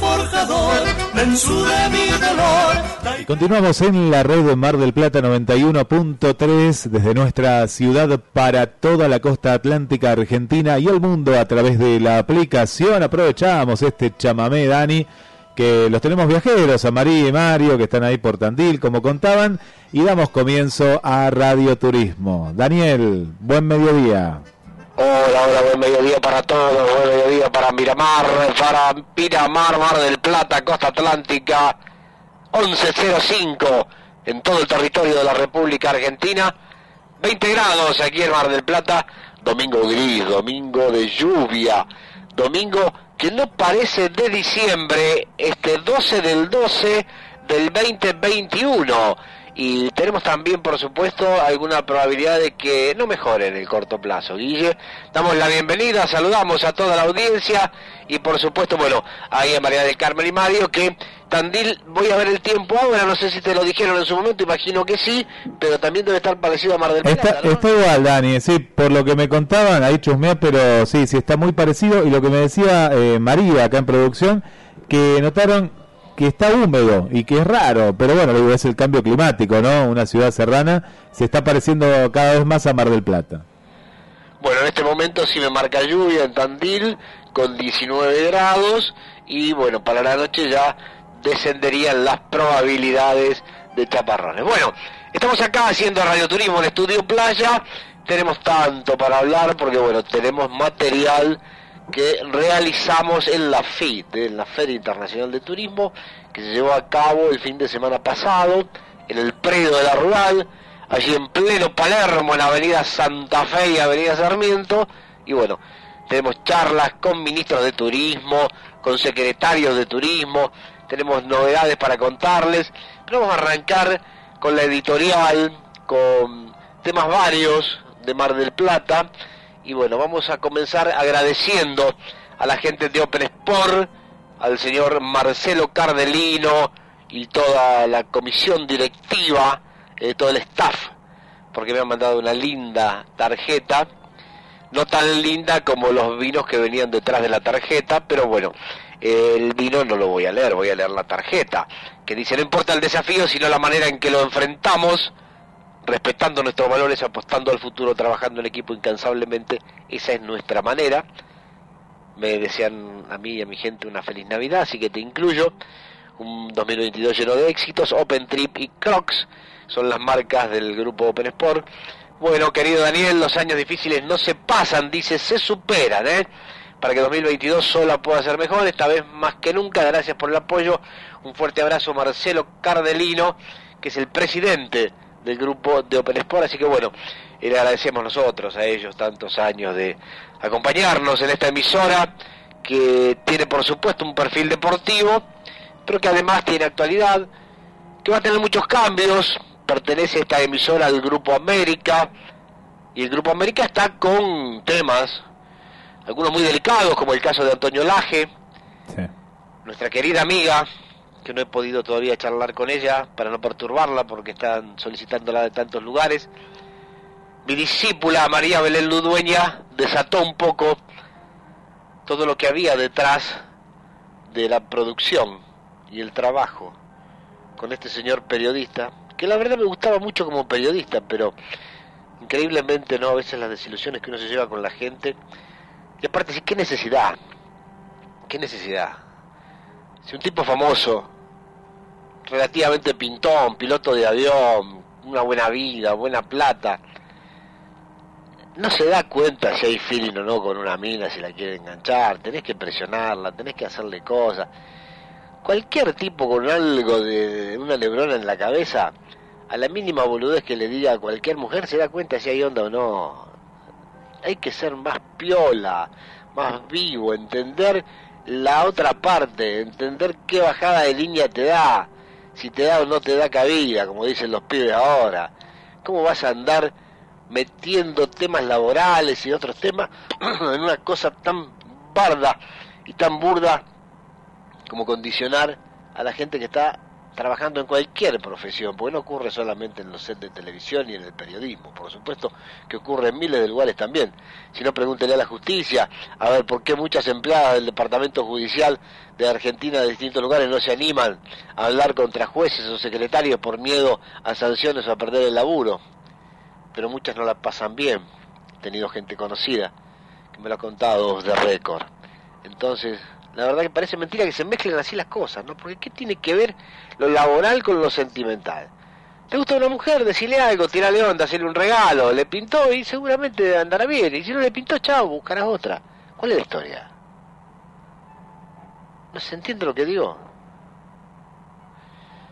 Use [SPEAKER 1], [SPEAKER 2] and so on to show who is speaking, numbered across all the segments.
[SPEAKER 1] Forjador, de mi.
[SPEAKER 2] Y continuamos en la red de Mar del Plata 91.3 desde nuestra ciudad para toda la costa atlántica argentina y el mundo a través de la aplicación. Aprovechamos este chamamé, Dani, que los tenemos viajeros, a María y Mario, que están ahí por Tandil, como contaban, y damos comienzo a Radio Turismo. Daniel, buen mediodía.
[SPEAKER 3] Hola, hola, buen mediodía para todos, buen mediodía para Miramar, para Miramar, Mar del Plata, Costa Atlántica, 11.05 en todo el territorio de la República Argentina, 20 grados aquí en Mar del Plata, domingo gris, domingo de lluvia, domingo que no parece de diciembre, este 12 del 12 del 2021 y tenemos también, por supuesto, alguna probabilidad de que no mejore en el corto plazo. Guille, damos la bienvenida, saludamos a toda la audiencia y, por supuesto, bueno, ahí a María del Carmen y Mario, que Tandil, voy a ver el tiempo ahora, no sé si te lo dijeron en su momento, imagino que sí, pero también debe estar parecido a Mar del Plata.
[SPEAKER 2] Está, está igual, Dani, sí, por lo que me contaban, ahí chusmeé, pero sí, sí, está muy parecido. Y lo que me decía eh, María acá en producción, que notaron que está húmedo y que es raro, pero bueno, es el cambio climático, ¿no? Una ciudad serrana se está pareciendo cada vez más a Mar del Plata.
[SPEAKER 3] Bueno, en este momento sí me marca lluvia en Tandil con 19 grados y bueno, para la noche ya descenderían las probabilidades de chaparrones. Bueno, estamos acá haciendo radioturismo en Estudio Playa, tenemos tanto para hablar porque bueno, tenemos material que realizamos en la FIT, en la Feria Internacional de Turismo, que se llevó a cabo el fin de semana pasado en el predio de la Rural, allí en pleno Palermo, en la avenida Santa Fe y avenida Sarmiento, y bueno, tenemos charlas con ministros de turismo, con secretarios de turismo, tenemos novedades para contarles, pero vamos a arrancar con la editorial, con temas varios de Mar del Plata, y bueno, vamos a comenzar agradeciendo a la gente de Open Sport, al señor Marcelo Cardelino y toda la comisión directiva, eh, todo el staff, porque me han mandado una linda tarjeta, no tan linda como los vinos que venían detrás de la tarjeta, pero bueno, el vino no lo voy a leer, voy a leer la tarjeta, que dice, no importa el desafío, sino la manera en que lo enfrentamos, respetando nuestros valores, apostando al futuro, trabajando en equipo incansablemente. Esa es nuestra manera. Me desean a mí y a mi gente una feliz Navidad, así que te incluyo. Un 2022 lleno de éxitos. Open Trip y Crocs son las marcas del grupo Open Sport. Bueno, querido Daniel, los años difíciles no se pasan, dice, se superan, ¿eh? Para que 2022 solo pueda ser mejor, esta vez más que nunca. Gracias por el apoyo. Un fuerte abrazo, Marcelo Cardelino, que es el presidente del grupo de Open Sport, así que bueno, le agradecemos nosotros a ellos tantos años de acompañarnos en esta emisora que tiene por supuesto un perfil deportivo, pero que además tiene actualidad, que va a tener muchos cambios, pertenece esta emisora al Grupo América, y el Grupo América está con temas, algunos muy delicados, como el caso de Antonio Laje, nuestra querida amiga, que no he podido todavía charlar con ella para no perturbarla porque están solicitándola de tantos lugares. Mi discípula María Belén Ludueña desató un poco todo lo que había detrás de la producción y el trabajo con este señor periodista, que la verdad me gustaba mucho como periodista, pero increíblemente no a veces las desilusiones que uno se lleva con la gente. Y aparte, ¿qué necesidad? ¿Qué necesidad? Si un tipo famoso relativamente pintón, piloto de avión, una buena vida, buena plata, no se da cuenta si hay feeling o no con una mina, si la quiere enganchar, tenés que presionarla, tenés que hacerle cosas. Cualquier tipo con algo de, una lebrona en la cabeza, a la mínima boludez que le diga a cualquier mujer, se da cuenta si hay onda o no. Hay que ser más piola, más vivo, entender la otra parte, entender qué bajada de línea te da, si te da o no te da cabida, como dicen los pibes ahora. ¿Cómo vas a andar metiendo temas laborales y otros temas en una cosa tan barda y tan burda como condicionar a la gente que está trabajando en cualquier profesión, porque no ocurre solamente en los sets de televisión y en el periodismo, por supuesto que ocurre en miles de lugares también. Si no, pregúntele a la justicia, a ver por qué muchas empleadas del Departamento Judicial de Argentina de distintos lugares no se animan a hablar contra jueces o secretarios por miedo a sanciones o a perder el laburo. Pero muchas no la pasan bien. He tenido gente conocida que me lo ha contado de récord. Entonces, la verdad que parece mentira que se mezclen así las cosas, ¿no? Porque ¿qué tiene que ver lo laboral con lo sentimental? ¿Te gusta una mujer? Decirle algo, tirarle onda, hacerle un regalo, le pintó y seguramente andará bien. Y si no le pintó, chao, buscarás otra. ¿Cuál es la historia? ¿No se entiende lo que digo?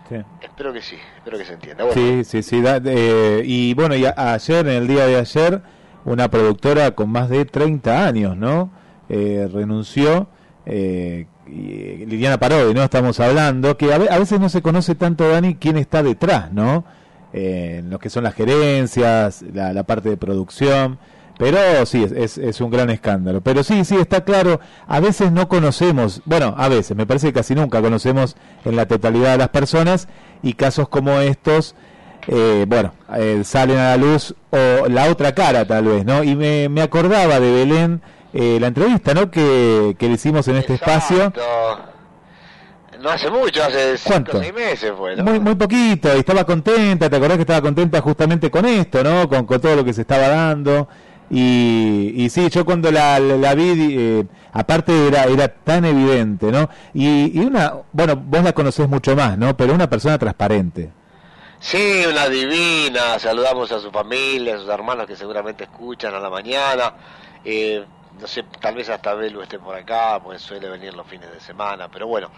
[SPEAKER 2] Sí.
[SPEAKER 3] Espero que sí, espero que se entienda. Bueno,
[SPEAKER 2] Sí, sí, sí. da- eh, y bueno, y a- ayer, en el día de ayer, una productora con más de 30 años, ¿no? Eh, renunció. Eh, y- Liliana Parodi, ¿no? Estamos hablando, que a, ve- a veces no se conoce tanto, Dani, quién está detrás, ¿no? Eh, lo que son las gerencias, la, parte de producción. Pero sí, es, un gran escándalo. Pero sí, sí, está claro, a veces no conocemos, bueno, a veces, me parece que casi nunca conocemos en la totalidad de las personas y casos como estos, eh, bueno, eh, salen a la luz o la otra cara tal vez, ¿no? Y me acordaba de Belén, eh, la entrevista, ¿no? Que, que le hicimos en este espacio.
[SPEAKER 3] No hace mucho, hace cinco
[SPEAKER 2] ¿Cuánto?
[SPEAKER 3] o seis meses fue, ¿no?
[SPEAKER 2] Muy, muy poquito, y estaba contenta, ¿te acordás que estaba contenta justamente con esto, ¿no? Con, con todo lo que se estaba dando. Y, y sí, yo cuando la, la, la vi, eh, aparte era, era tan evidente, ¿no? Y, y una, bueno, vos la conocés mucho más, ¿no? Pero una persona transparente.
[SPEAKER 3] Sí, una divina. Saludamos a su familia, a sus hermanos que seguramente escuchan a la mañana. Eh, no sé, tal vez hasta Belu esté por acá, pues suele venir los fines de semana. Pero bueno,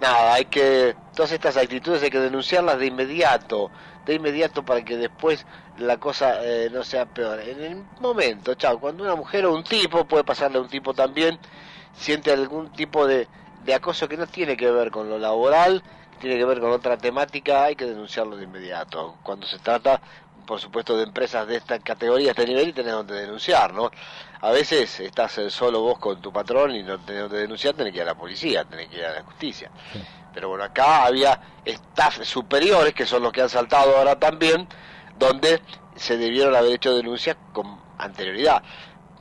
[SPEAKER 3] nada, hay que. Todas estas actitudes hay que denunciarlas de inmediato. De inmediato para que después la cosa eh, no sea peor. En el momento, chao, cuando una mujer o un tipo, puede pasarle a un tipo también, siente algún tipo de, de acoso que no tiene que ver con lo laboral, tiene que ver con otra temática, hay que denunciarlo de inmediato. Cuando se trata, por supuesto, de empresas de esta categoría, este nivel, y tenés donde denunciar, ¿no? A veces estás eh, solo vos con tu patrón y no tenés donde denunciar, tenés que ir a la policía, tenés que ir a la justicia. Pero bueno, acá había staff superiores, que son los que han saltado ahora también, donde se debieron haber hecho denuncias con anterioridad.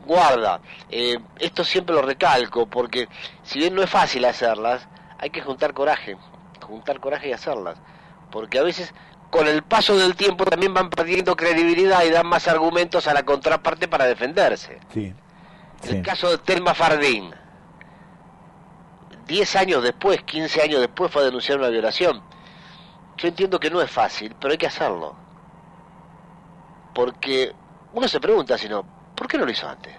[SPEAKER 3] Guarda, eh, esto siempre lo recalco, porque si bien no es fácil hacerlas, hay que juntar coraje, juntar coraje y hacerlas. Porque a veces, con el paso del tiempo, también van perdiendo credibilidad y dan más argumentos a la contraparte para defenderse.
[SPEAKER 2] Sí.
[SPEAKER 3] El caso de Telma Fardín. 10 años después, 15 años después fue a denunciar una violación. Yo entiendo que no es fácil, pero hay que hacerlo. Porque uno se pregunta si no, ¿por qué no lo hizo antes?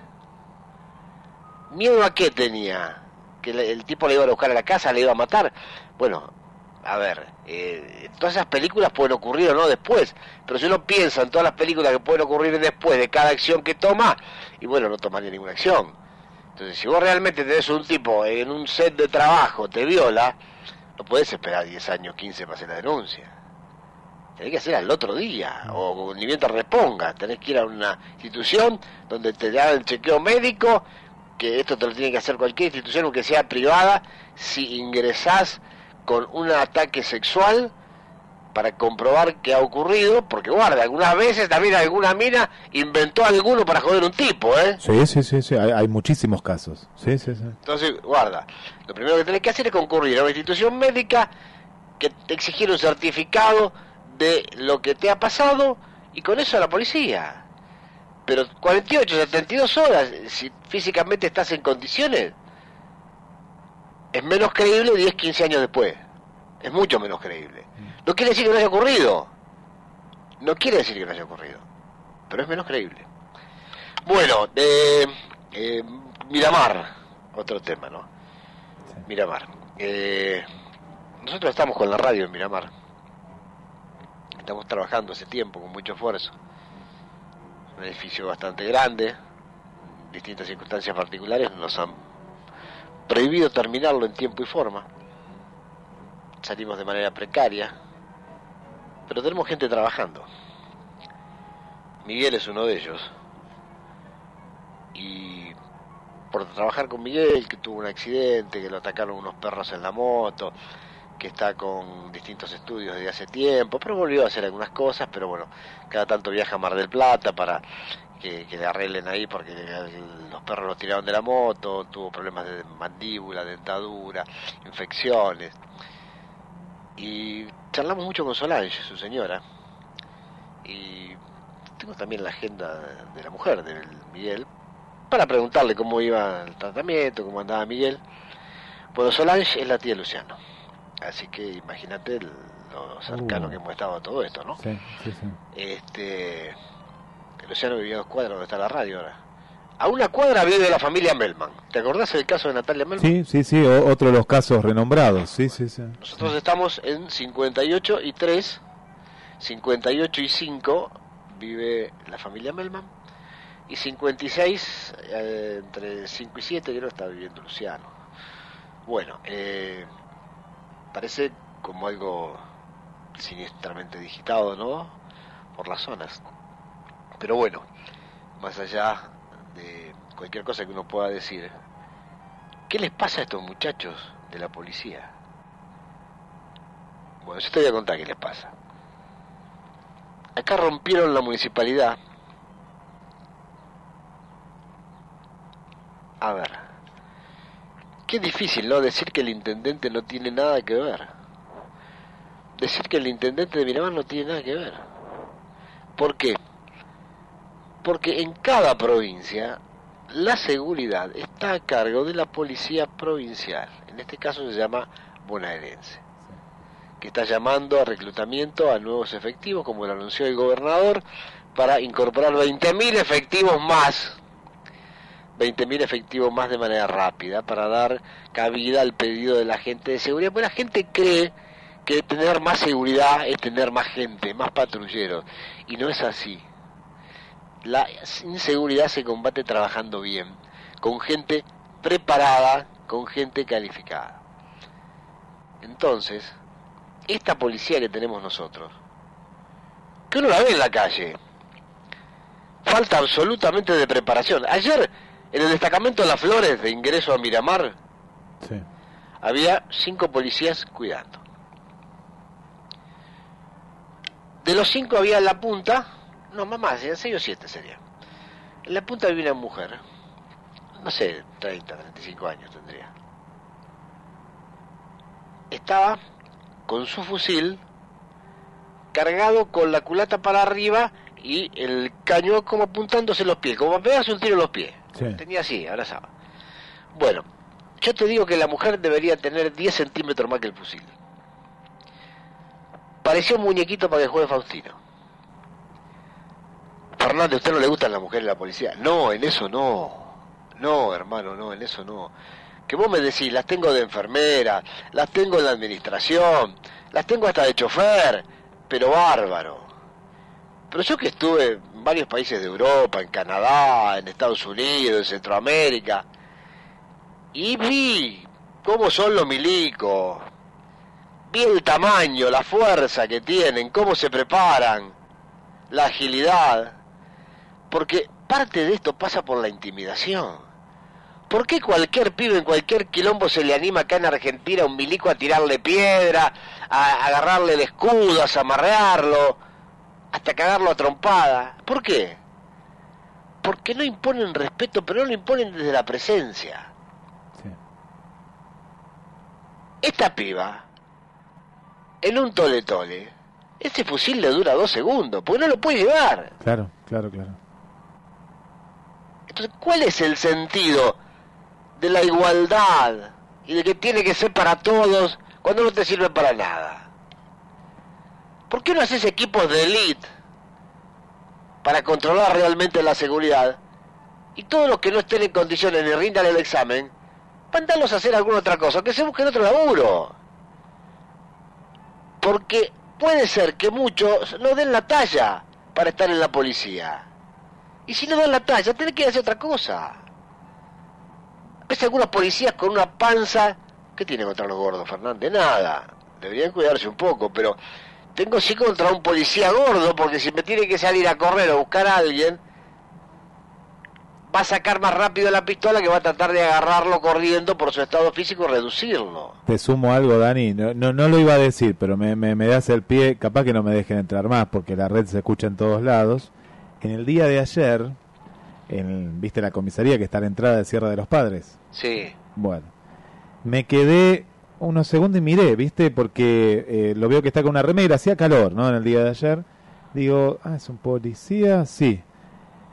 [SPEAKER 3] ¿Miedo a qué tenía? ¿Que el tipo le iba a buscar a la casa, le iba a matar? Bueno, a ver, eh, todas esas películas pueden ocurrir o no después, pero si uno piensa en todas las películas que pueden ocurrir después de cada acción que toma, y bueno, no tomaría ninguna acción. Entonces, si vos realmente tenés un tipo en un set de trabajo, te viola, no podés esperar 10 años, 15 para hacer la denuncia. Tenés que hacer al otro día, o ni bien te reponga. Tenés que ir a una institución donde te dan el chequeo médico, que esto te lo tiene que hacer cualquier institución, aunque sea privada, si ingresás con un ataque sexual para comprobar que ha ocurrido, porque guarda, algunas veces también alguna mina inventó alguno para joder un tipo, ¿eh?
[SPEAKER 2] Sí, sí, sí, sí, hay, hay muchísimos casos. Sí, sí, sí.
[SPEAKER 3] Entonces, guarda, lo primero que tenés que hacer es concurrir a una institución médica que te exigir un certificado de lo que te ha pasado y con eso a la policía. Pero 48, 72 horas, si físicamente estás en condiciones, es menos creíble 10, 15 años después. Es mucho menos creíble. No quiere decir que no haya ocurrido. No quiere decir que no haya ocurrido. Pero es menos creíble. Bueno, eh, eh, Miramar, otro tema, ¿no? Miramar. Eh, nosotros estamos con la radio en Miramar. Estamos trabajando hace tiempo con mucho esfuerzo. Un edificio bastante grande. Distintas circunstancias particulares nos han prohibido terminarlo en tiempo y forma. Salimos de manera precaria. Pero tenemos gente trabajando. Miguel es uno de ellos. Y por trabajar con Miguel, que tuvo un accidente, que lo atacaron unos perros en la moto, que está con distintos estudios desde hace tiempo, pero volvió a hacer algunas cosas, pero bueno, cada tanto viaja a Mar del Plata para que, le arreglen ahí porque los perros lo tiraron de la moto, tuvo problemas de mandíbula, dentadura, infecciones. Y charlamos mucho con Solange, su señora, y tengo también la agenda de la mujer, de Miguel, para preguntarle cómo iba el tratamiento, cómo andaba Miguel. Bueno, Solange es la tía Luciano, así que imagínate lo cercano uh. que hemos estado a todo esto, ¿no?
[SPEAKER 2] Sí, sí, sí.
[SPEAKER 3] Este, Luciano vivía a dos cuadras donde está la radio ahora. A una cuadra vive la familia Melman. ¿Te acordás del caso de Natalia Melman?
[SPEAKER 2] Sí, sí, sí, otro de los casos renombrados. Sí, sí, sí.
[SPEAKER 3] Nosotros estamos en 58 y 3, 58 y 5 vive la familia Melman y 56, eh, entre 5 y 7 creo está viviendo Luciano. Bueno, eh, parece como algo siniestramente digitado, ¿no? Por las zonas. Pero bueno, más allá de cualquier cosa que uno pueda decir, ¿qué les pasa a estos muchachos de la policía? Bueno, yo te voy a contar qué les pasa. Acá rompieron la municipalidad. A ver, qué difícil, ¿no? Decir que el intendente no tiene nada que ver. Decir que el intendente de Miramar no tiene nada que ver. ¿Por qué? Porque en cada provincia la seguridad está a cargo de la policía provincial, en este caso se llama bonaerense, que está llamando a reclutamiento a nuevos efectivos, como lo anunció el gobernador, para incorporar 20.000 efectivos más, 20.000 efectivos más de manera rápida, para dar cabida al pedido de la gente de seguridad, porque la gente cree que tener más seguridad es tener más gente, más patrulleros, y no es así la inseguridad se combate trabajando bien, con gente preparada, con gente calificada. Entonces, esta policía que tenemos nosotros, que uno la ve en la calle, falta absolutamente de preparación. Ayer, en el destacamento de las Flores de ingreso a Miramar, había cinco policías cuidando. De los cinco había en la punta no, mamá, serían 6 o 7 sería. En la punta había una mujer, no sé, 30, 35 años tendría. Estaba con su fusil cargado con la culata para arriba y el cañón como apuntándose los pies, como pegarse un tiro en los pies. Tenía así, abrazaba. Bueno, yo te digo que la mujer debería tener 10 centímetros más que el fusil. Parecía un muñequito para que juegue Faustino. Fernández, ¿a usted no le gustan las mujeres la policía? No, en eso no. No, hermano, no, en eso no. Que vos me decís, las tengo de enfermera, las tengo en la administración, las tengo hasta de chofer, pero bárbaro. Pero yo que estuve en varios países de Europa, en Canadá, en Estados Unidos, en Centroamérica, y vi cómo son los milicos, vi el tamaño, la fuerza que tienen, cómo se preparan, la agilidad. Porque parte de esto pasa por la intimidación. ¿Por qué cualquier pibe en cualquier quilombo se le anima acá en Argentina a un milico a tirarle piedra, a agarrarle el escudo, a zamarrearlo, hasta cagarlo a trompada? ¿Por qué? Porque no imponen respeto, pero no lo imponen desde la presencia. Esta piba, en un tole tole, ese fusil le dura dos segundos, porque no lo puede llevar.
[SPEAKER 2] Claro, claro, claro.
[SPEAKER 3] Entonces, ¿cuál es el sentido de la igualdad y de que tiene que ser para todos cuando no te sirve para nada? ¿Por qué no haces equipos de élite para controlar realmente la seguridad? Y todos los que no estén en condiciones de rindan el examen, mandarlos a hacer alguna otra cosa, que se busquen otro laburo. Porque puede ser que muchos no den la talla para estar en la policía. Y si no dan la talla, tiene que hacer otra cosa. ¿Ves algunos policías con una panza? ¿Qué tiene contra los gordos, Fernández? Nada. Deberían cuidarse un poco, pero tengo sí contra un policía gordo, porque si me tiene que salir a correr o buscar a alguien, va a sacar más rápido la pistola que va a tratar de agarrarlo corriendo por su estado físico y reducirlo.
[SPEAKER 2] Te sumo algo, Dani, no, no, no lo iba a decir, pero me, me, me, das el pie, capaz que no me dejen entrar más porque la red se escucha en todos lados. En el día de ayer, en, ¿viste la comisaría que está a la entrada de Sierra de los Padres?
[SPEAKER 3] Sí.
[SPEAKER 2] Bueno, me quedé unos segundos y miré, ¿viste? Porque eh, lo veo que está con una remera, hacía calor, ¿no? En el día de ayer. Digo, ah, es un policía, sí.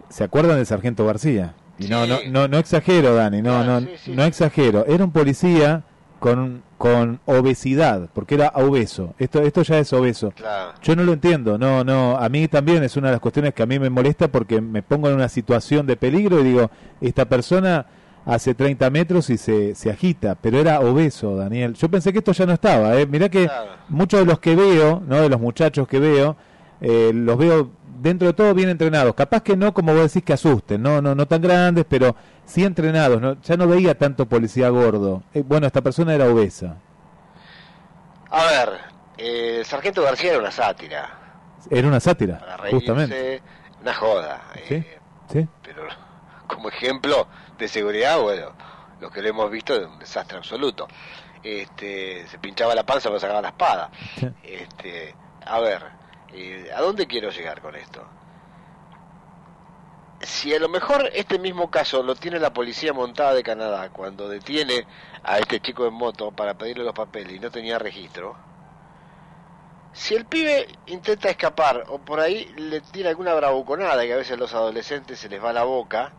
[SPEAKER 2] ¿Se acuerdan del sargento García? Y
[SPEAKER 3] Sí.
[SPEAKER 2] no, no, no, no exagero, Dani, no, no,
[SPEAKER 3] sí, sí.
[SPEAKER 2] no exagero. Era un policía con, con obesidad, porque era obeso. Esto, esto ya es obeso.
[SPEAKER 3] Claro.
[SPEAKER 2] Yo no lo entiendo, no, no, a mí también es una de las cuestiones que a mí me molesta porque me pongo en una situación de peligro y digo, esta persona hace 30 metros y se, se agita, pero era obeso, Daniel. Yo pensé que esto ya no estaba, ¿eh? Mirá que
[SPEAKER 3] Claro.
[SPEAKER 2] muchos de los que veo, ¿no? De los muchachos que veo, eh, los veo dentro de todo bien entrenados. Capaz que no, como vos decís, que asusten, no, no, no tan grandes, pero sí entrenados. ¿no? Ya no veía tanto policía gordo. Eh, bueno, esta persona era obesa.
[SPEAKER 3] A ver, eh, el sargento García era una sátira.
[SPEAKER 2] Era una sátira,
[SPEAKER 3] Para reírse,
[SPEAKER 2] justamente.
[SPEAKER 3] una joda.
[SPEAKER 2] ¿Sí?
[SPEAKER 3] eh,
[SPEAKER 2] ¿Sí?
[SPEAKER 3] pero como ejemplo de seguridad, bueno, lo que lo hemos visto es un desastre absoluto. Este, se pinchaba la panza pero sacaba la espada.
[SPEAKER 2] Sí.
[SPEAKER 3] Este, a ver, eh, ¿a dónde quiero llegar con esto? Si a lo mejor este mismo caso lo tiene la policía montada de Canadá cuando detiene a este chico en moto para pedirle los papeles y no tenía registro, si el pibe intenta escapar o por ahí le tira alguna bravuconada que a veces a los adolescentes se les va la boca,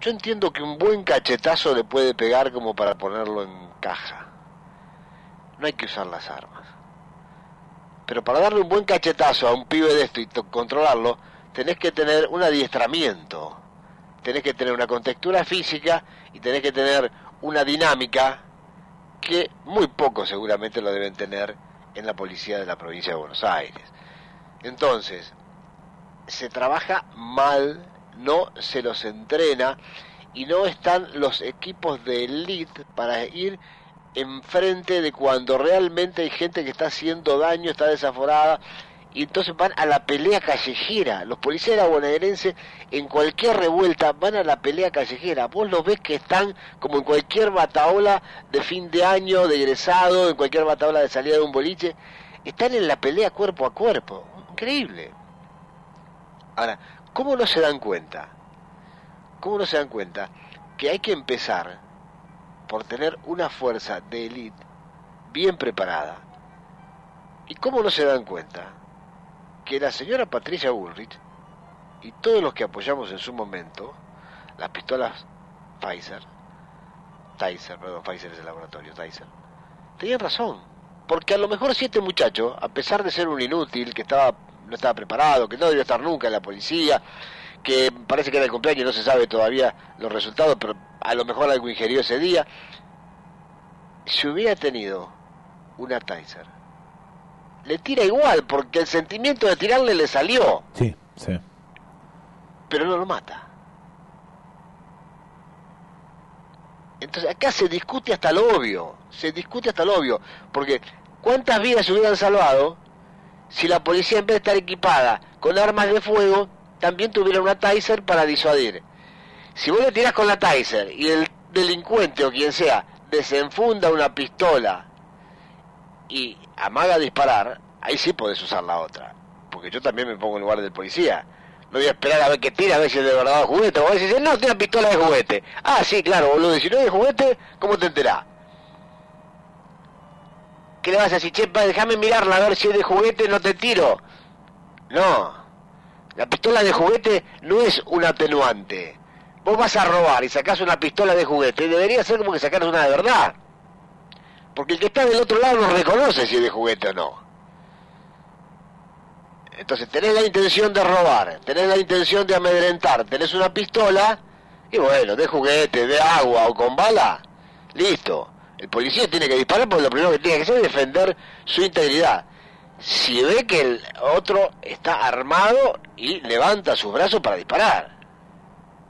[SPEAKER 3] yo entiendo que un buen cachetazo le puede pegar como para ponerlo en caja. No hay que usar las armas. Pero para darle un buen cachetazo a un pibe de esto y controlarlo, tenés que tener un adiestramiento. Tenés que tener una contextura física y tenés que tener una dinámica que muy pocos seguramente lo deben tener en la policía de la provincia de Buenos Aires. Entonces, se trabaja mal, no se los entrena y no están los equipos de elite para ir enfrente de cuando realmente hay gente que está haciendo daño, está desaforada y entonces van a la pelea callejera. Los policías de la bonaerense en cualquier revuelta van a la pelea callejera. Vos los ves que están como en cualquier bataola de fin de año, de egresado, en cualquier bataola de salida de un boliche, están en la pelea cuerpo a cuerpo. Increíble. Ahora, ¿cómo no se dan cuenta? ¿Cómo no se dan cuenta que hay que empezar por tener una fuerza de élite bien preparada? ¿Y cómo no se dan cuenta que la señora Patricia Bullrich y todos los que apoyamos en su momento las pistolas Pfizer, Tyser, perdón, Pfizer es el laboratorio, Tyser, tenían razón? Porque a lo mejor si este muchacho, a pesar de ser un inútil, que estaba no estaba preparado, que no debió estar nunca en la policía, que parece que era el cumpleaños y no se sabe todavía los resultados, pero a lo mejor algo ingerió ese día, si hubiera tenido una Tyser, le tira igual, porque el sentimiento de tirarle le salió,
[SPEAKER 2] Sí, sí.
[SPEAKER 3] pero no lo mata. Entonces acá se discute hasta lo obvio, se discute hasta lo obvio, porque ¿cuántas vidas se hubieran salvado si la policía en vez de estar equipada con armas de fuego, también tuviera una Taser para disuadir? Si vos le tirás con la Taser y el delincuente o quien sea desenfunda una pistola y amaga disparar, ahí sí podés usar la otra. Porque yo también me pongo en lugar del policía. No voy a esperar a ver qué tira, a ver si es de verdad juguete. O a decir, no, una pistola de juguete. Ah, sí, claro, boludo. Si no es de juguete, ¿cómo te enterás? ¿Qué le vas a decir? Che, déjame mirarla a ver si es de juguete, no te tiro. No. La pistola de juguete no es un atenuante. Vos vas a robar y sacás una pistola de juguete. Debería ser como que sacaras una de verdad. Porque el que está del otro lado no reconoce si es de juguete o no. Entonces tenés la intención de robar, tenés la intención de amedrentar, tenés una pistola y bueno, de juguete, de agua o con bala, listo. El policía tiene que disparar porque lo primero que tiene que hacer es defender su integridad. Si ve que el otro está armado y levanta sus brazos para disparar.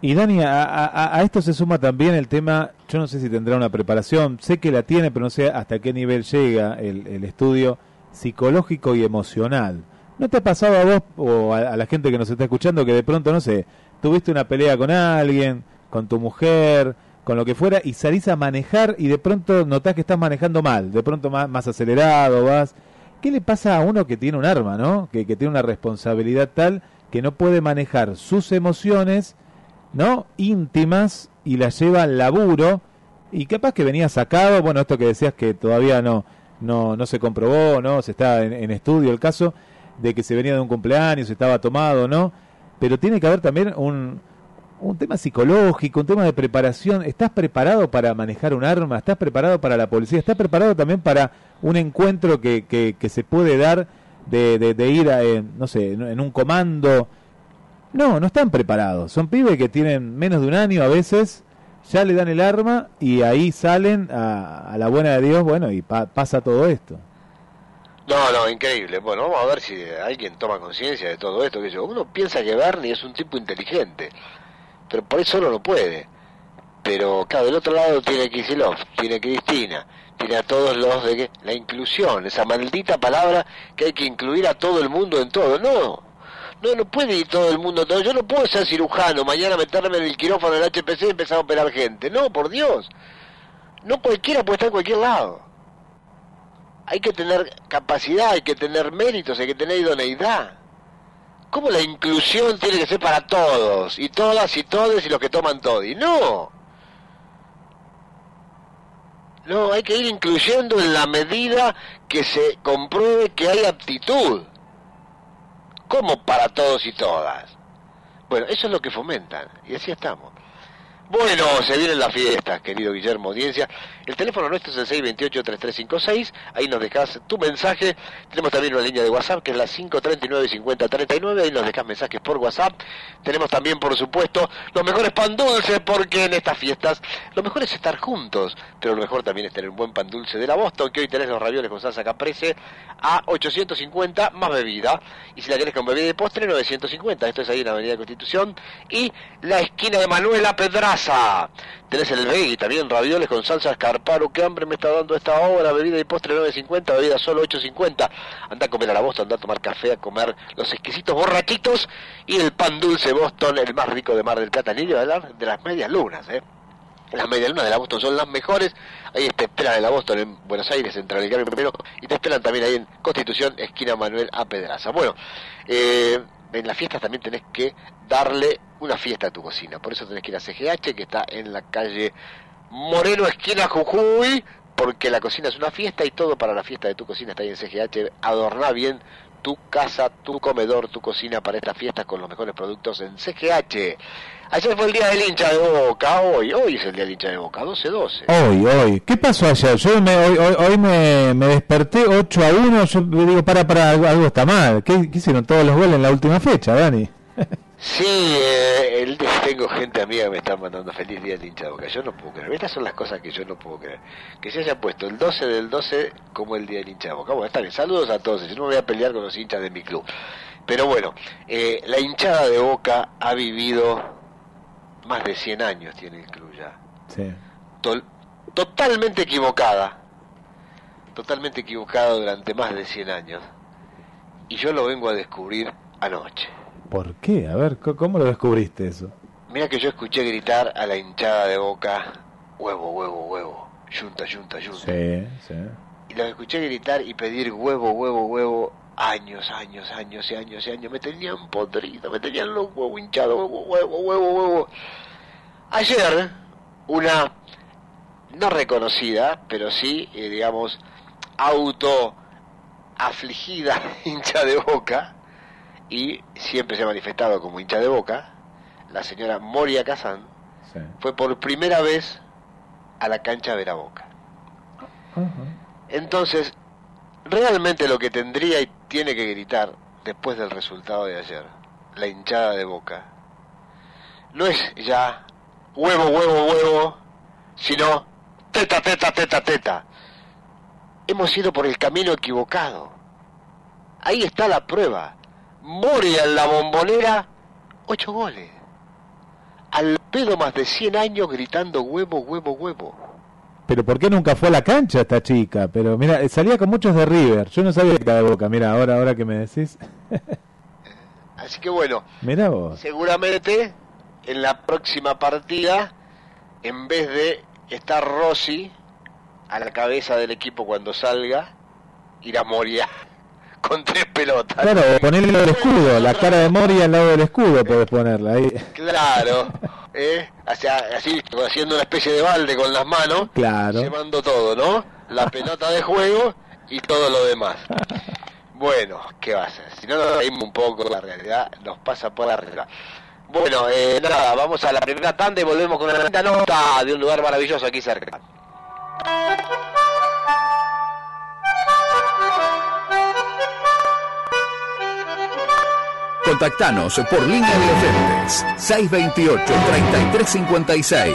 [SPEAKER 2] Y Dani, a, a- a esto se suma también el tema, yo no sé si tendrá una preparación, sé que la tiene, pero no sé hasta qué nivel llega el, el estudio psicológico y emocional. ¿No te ha pasado a vos o a, la gente que nos está escuchando que de pronto, no sé, tuviste una pelea con alguien, con tu mujer, con lo que fuera, y salís a manejar y de pronto notás que estás manejando mal, de pronto más, más acelerado vas. ¿Qué le pasa a uno que tiene un arma, ¿no? Que, tiene una responsabilidad tal que no puede manejar sus emociones, ¿no? Íntimas y las lleva al laburo y capaz que venía sacado, bueno, esto que decías que todavía no, no, no se comprobó, ¿no? Se está en, en estudio el caso de que se venía de un cumpleaños, estaba tomado, ¿no? Pero tiene que haber también un, un tema psicológico, un tema de preparación. ¿Estás preparado para manejar un arma? ¿Estás preparado para la policía? ¿Estás preparado también para un encuentro que, que, se puede dar de, de, de ir, a, eh, no sé, en un comando? No, no están preparados. Son pibes que tienen menos de un año a veces, ya le dan el arma y ahí salen a, a la buena de Dios, bueno, y pa pasa todo esto.
[SPEAKER 3] No, no, increíble. Bueno, vamos a ver si alguien toma conciencia de todo esto. Que yo. Uno piensa que Bernie es un tipo inteligente, pero por eso no lo puede. Pero, claro, del otro lado tiene Kisilov, tiene Cristina, tiene a todos los de la inclusión, esa maldita palabra que hay que incluir a todo el mundo en todo. No, no, no puede ir todo el mundo todo. Yo no puedo ser cirujano, mañana meterme en el quirófano del HPC y empezar a operar gente. No, por Dios. No cualquiera puede estar en cualquier lado hay que tener capacidad, hay que tener méritos, hay que tener idoneidad. ¿Cómo la inclusión tiene que ser para todos? Y todas y todes y los que toman todo. Y no. No, hay que ir incluyendo en la medida que se compruebe que hay aptitud. ¿Cómo para todos y todas? Bueno, eso es lo que fomentan. Y así estamos. Bueno, se vienen las fiestas, querido Guillermo Audiencia. El teléfono nuestro es el 628-3356. Ahí nos dejas tu mensaje. Tenemos también una línea de WhatsApp que es la 539-5039. Ahí nos dejas mensajes por WhatsApp. Tenemos también, por supuesto, los mejores pan dulces porque en estas fiestas lo mejor es estar juntos. Pero lo mejor también es tener un buen pan dulce de la Boston, que hoy tenés los ravioles con salsa caprese a 850 más bebida. Y si la querés con bebida y postre, 950. Esto es ahí en la Avenida Constitución. Y la esquina de Manuela Pedraza. Tenés el veggie también, ravioles con salsa escarparo. ¿Qué hambre me está dando esta hora? Bebida y postre 9.50, bebida solo 8.50. Anda a comer a la Boston, anda a tomar café, a comer los exquisitos borrachitos y el pan dulce Boston, el más rico de Mar del. Ni de las medias lunas, ¿eh? Las medias lunas de la Boston son las mejores. Ahí te esperan en la Boston, en Buenos Aires, en Carmen primero. Y te esperan también ahí en Constitución, esquina Manuel A. Pedraza. Bueno, eh, en las fiestas también tenés que darle una fiesta a tu cocina. Por eso tenés que ir a CGH, que está en la calle Moreno, esquina Jujuy, porque la cocina es una fiesta y todo para la fiesta de tu cocina está ahí en CGH. Adorná bien tu casa, tu comedor, tu cocina para estas fiestas con los mejores productos en CGH. Ayer fue el día del hincha de Boca, hoy, hoy es el día del hincha de Boca, 12-12.
[SPEAKER 2] Hoy, hoy. ¿Qué pasó ayer? Yo me, hoy, hoy, hoy me, desperté 8 a 1, yo digo, para, para, algo, está mal. ¿Qué, ¿Qué, hicieron todos los goles en la última fecha, Dani?
[SPEAKER 3] Sí, eh, el, tengo gente amiga que me está mandando feliz día del hincha de Boca. Yo no puedo creer. Estas son las cosas que yo no puedo creer. Que se haya puesto el 12 del 12 como el día del hincha de Boca. Bueno, está bien. Saludos a todos. Yo no voy a pelear con los hinchas de mi club. Pero bueno, eh, la hinchada de Boca ha vivido más de 100 años, tiene el club ya.
[SPEAKER 2] Sí.
[SPEAKER 3] Tol totalmente equivocada. Totalmente equivocada durante más de 100 años. Y yo lo vengo a descubrir anoche.
[SPEAKER 2] ¿Por qué? A ver, ¿cómo lo descubriste eso?
[SPEAKER 3] Mira que yo escuché gritar a la hinchada de boca, huevo, huevo, huevo, yunta, yunta, yunta.
[SPEAKER 2] Sí, sí.
[SPEAKER 3] Y los escuché gritar y pedir huevo, huevo, huevo, años, años, años y años y años. Me tenían podrido, me tenían los huevos hinchados, huevo, huevo, huevo, huevo. Ayer, una no reconocida, pero sí, eh, digamos, auto afligida hincha de boca, y siempre se ha manifestado como hincha de boca, la señora Moria Kazán, sí. fue por primera vez a la cancha de ver a boca. Uh -huh. Entonces, realmente lo que tendría y tiene que gritar después del resultado de ayer, la hinchada de boca, no es ya huevo, huevo, huevo, sino teta, teta, teta, teta. Hemos ido por el camino equivocado. Ahí está la prueba. Moria en la bombonera, ocho goles. Al pedo más de 100 años gritando huevo, huevo, huevo.
[SPEAKER 2] Pero ¿por qué nunca fue a la cancha esta chica? Pero mira, salía con muchos de River. Yo no sabía que era de Boca. Mira, ahora ahora que me decís.
[SPEAKER 3] Así que bueno.
[SPEAKER 2] Mira vos.
[SPEAKER 3] Seguramente en la próxima partida, en vez de estar Rossi a la cabeza del equipo cuando salga, ir a Moria con tres pelotas.
[SPEAKER 2] Claro, ponerle el escudo, la cara de Moria al lado del escudo puedes ponerla ahí.
[SPEAKER 3] Claro, ¿eh? así haciendo una especie de balde con las manos,
[SPEAKER 2] claro.
[SPEAKER 3] llevando todo, ¿no? La pelota de juego y todo lo demás. Bueno, ¿qué va a hacer? Si no nos reímos un poco, la realidad nos pasa por arriba. Bueno, eh, nada, vamos a la primera tanda y volvemos con una nota de un lugar maravilloso aquí cerca.
[SPEAKER 4] Contactanos por línea de oyentes 628-3356.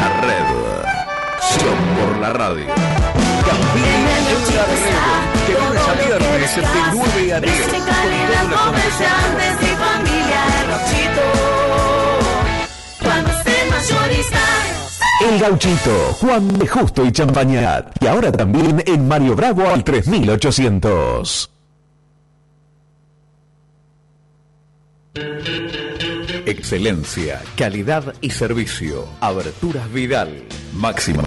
[SPEAKER 4] La red. Sion por la radio. Que lunes a viernes de 9 a 10.
[SPEAKER 5] El Gauchito, Juan de Justo y Champañat. Y ahora también en Mario Bravo al 3800.
[SPEAKER 4] Excelencia, calidad y servicio. Aberturas Vidal. Máxima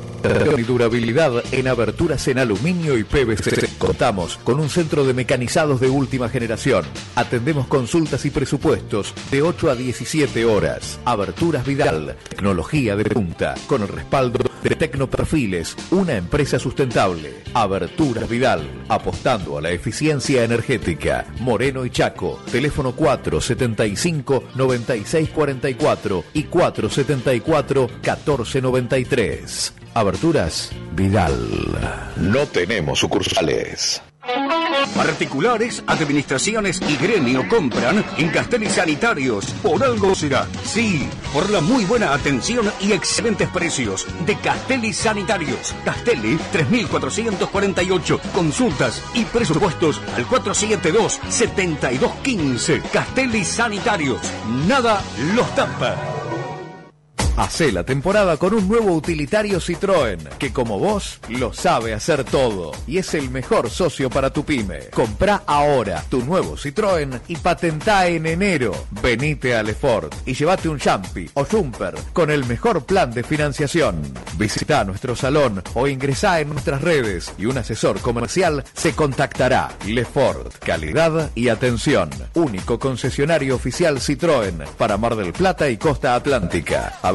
[SPEAKER 4] y durabilidad en aberturas en aluminio y PVC. Contamos con un centro de mecanizados de última generación. Atendemos consultas y presupuestos de 8 a 17 horas. Aberturas Vidal. Tecnología de punta. Con el respaldo de Tecnoperfiles. Una empresa sustentable. Aberturas Vidal. Apostando a la eficiencia energética. Moreno y Chaco. Teléfono 475 9644 y 474 1493. Aberturas Vidal.
[SPEAKER 5] No tenemos sucursales.
[SPEAKER 6] Particulares, administraciones y gremio compran en Castelli Sanitarios. Por algo será. Sí, por la muy buena atención y excelentes precios de Castelli Sanitarios. Castelli 3448. Consultas y presupuestos al 472-7215. Castelli Sanitarios. Nada los tapa.
[SPEAKER 4] Hacé la temporada con un nuevo utilitario Citroën, que como vos lo sabe hacer todo y es el mejor socio para tu pyme. Comprá ahora tu nuevo Citroën y patentá en enero. Venite a Lefort y llévate un Jumpy o Jumper con el mejor plan de financiación. Visita nuestro salón o ingresá en nuestras redes y un asesor comercial se contactará. Lefort, calidad y atención. Único concesionario oficial Citroën para Mar del Plata y Costa Atlántica.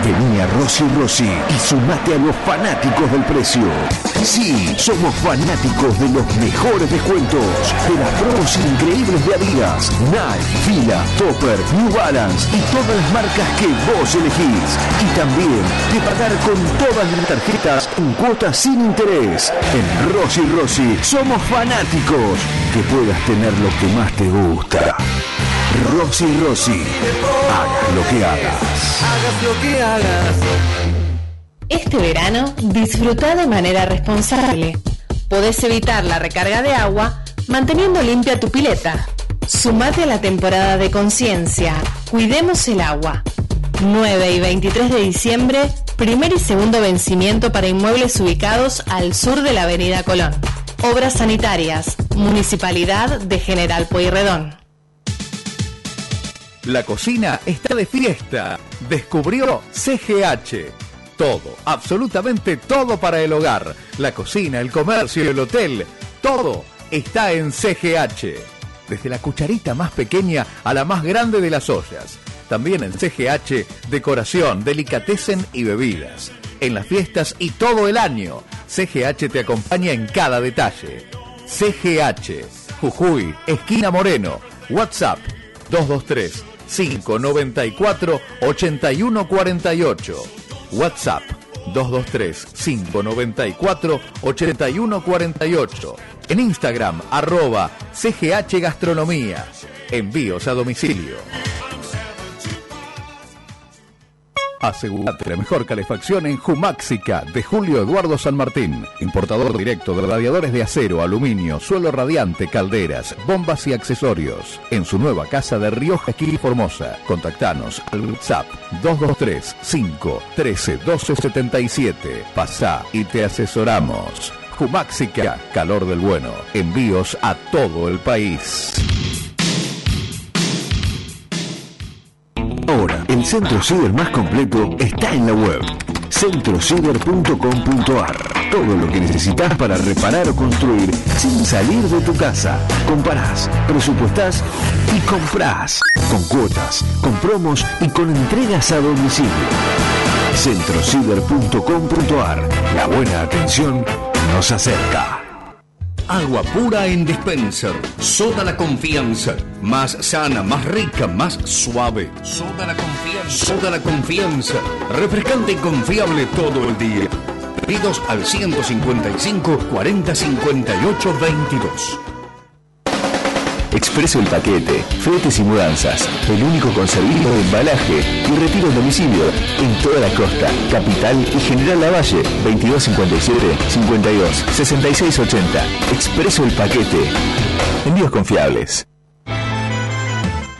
[SPEAKER 5] Vení a Rossi Rossi y sumate a los fanáticos del precio. Sí, somos fanáticos de los mejores descuentos, de las promos increíbles de Adidas, Nike, Fila, Topper, New Balance y todas las marcas que vos elegís. Y también de pagar con todas las tarjetas en cuotas sin interés. En Rossi Rossi somos fanáticos. Que puedas tener lo que más te gusta. Rossi Rossi. Hagas lo que hagas.
[SPEAKER 1] Hagas lo que
[SPEAKER 7] Este verano, disfruta de manera responsable. Podés evitar la recarga de agua manteniendo limpia tu pileta. Sumate a la temporada de conciencia. Cuidemos el agua. 9 y 23 de diciembre, primer y segundo vencimiento para inmuebles ubicados al sur de la Avenida Colón. Obras sanitarias, Municipalidad de General Pueyrredón.
[SPEAKER 4] La cocina está de fiesta. Descubrió CGH. Todo, absolutamente todo para el hogar. La cocina, el comercio, el hotel, todo está en CGH. Desde la cucharita más pequeña a la más grande de las ollas. También en CGH, decoración, delicatessen y bebidas. En las fiestas y todo el año. CGH te acompaña en cada detalle. CGH, Jujuy, esquina Moreno. WhatsApp 223 594 8148. WhatsApp 223 594 8148. En Instagram arroba CGH Gastronomía. Envíos a domicilio. Asegúrate la mejor calefacción en Jumáxica de Julio Eduardo San Martín. Importador directo de radiadores de acero, aluminio, suelo radiante, calderas, bombas y accesorios. En su nueva casa de Rioja, Esquil Formosa. Contactanos al WhatsApp 223 513 1277. Pasá y te asesoramos. Jumáxica, calor del bueno. Envíos a todo el país.
[SPEAKER 5] El centro ciber más completo está en la web. centrociber.com.ar Todo lo que necesitas para reparar o construir sin salir de tu casa. Comparás, presupuestás y comprás. Con cuotas, con promos y con entregas a domicilio. centrociber.com.ar La buena atención nos acerca.
[SPEAKER 6] Agua pura en dispenser. Soda la confianza. Más sana, más rica, más suave. Soda la confianza. Soda la confianza. Refrescante y confiable todo el día. Pedidos al 155 40 58 22.
[SPEAKER 5] Expreso el paquete, fletes y mudanzas, el único con servicio de embalaje y retiro en domicilio en toda la costa, capital y General Lavalle, 2257 52 66 80. Expreso el paquete. Envíos confiables.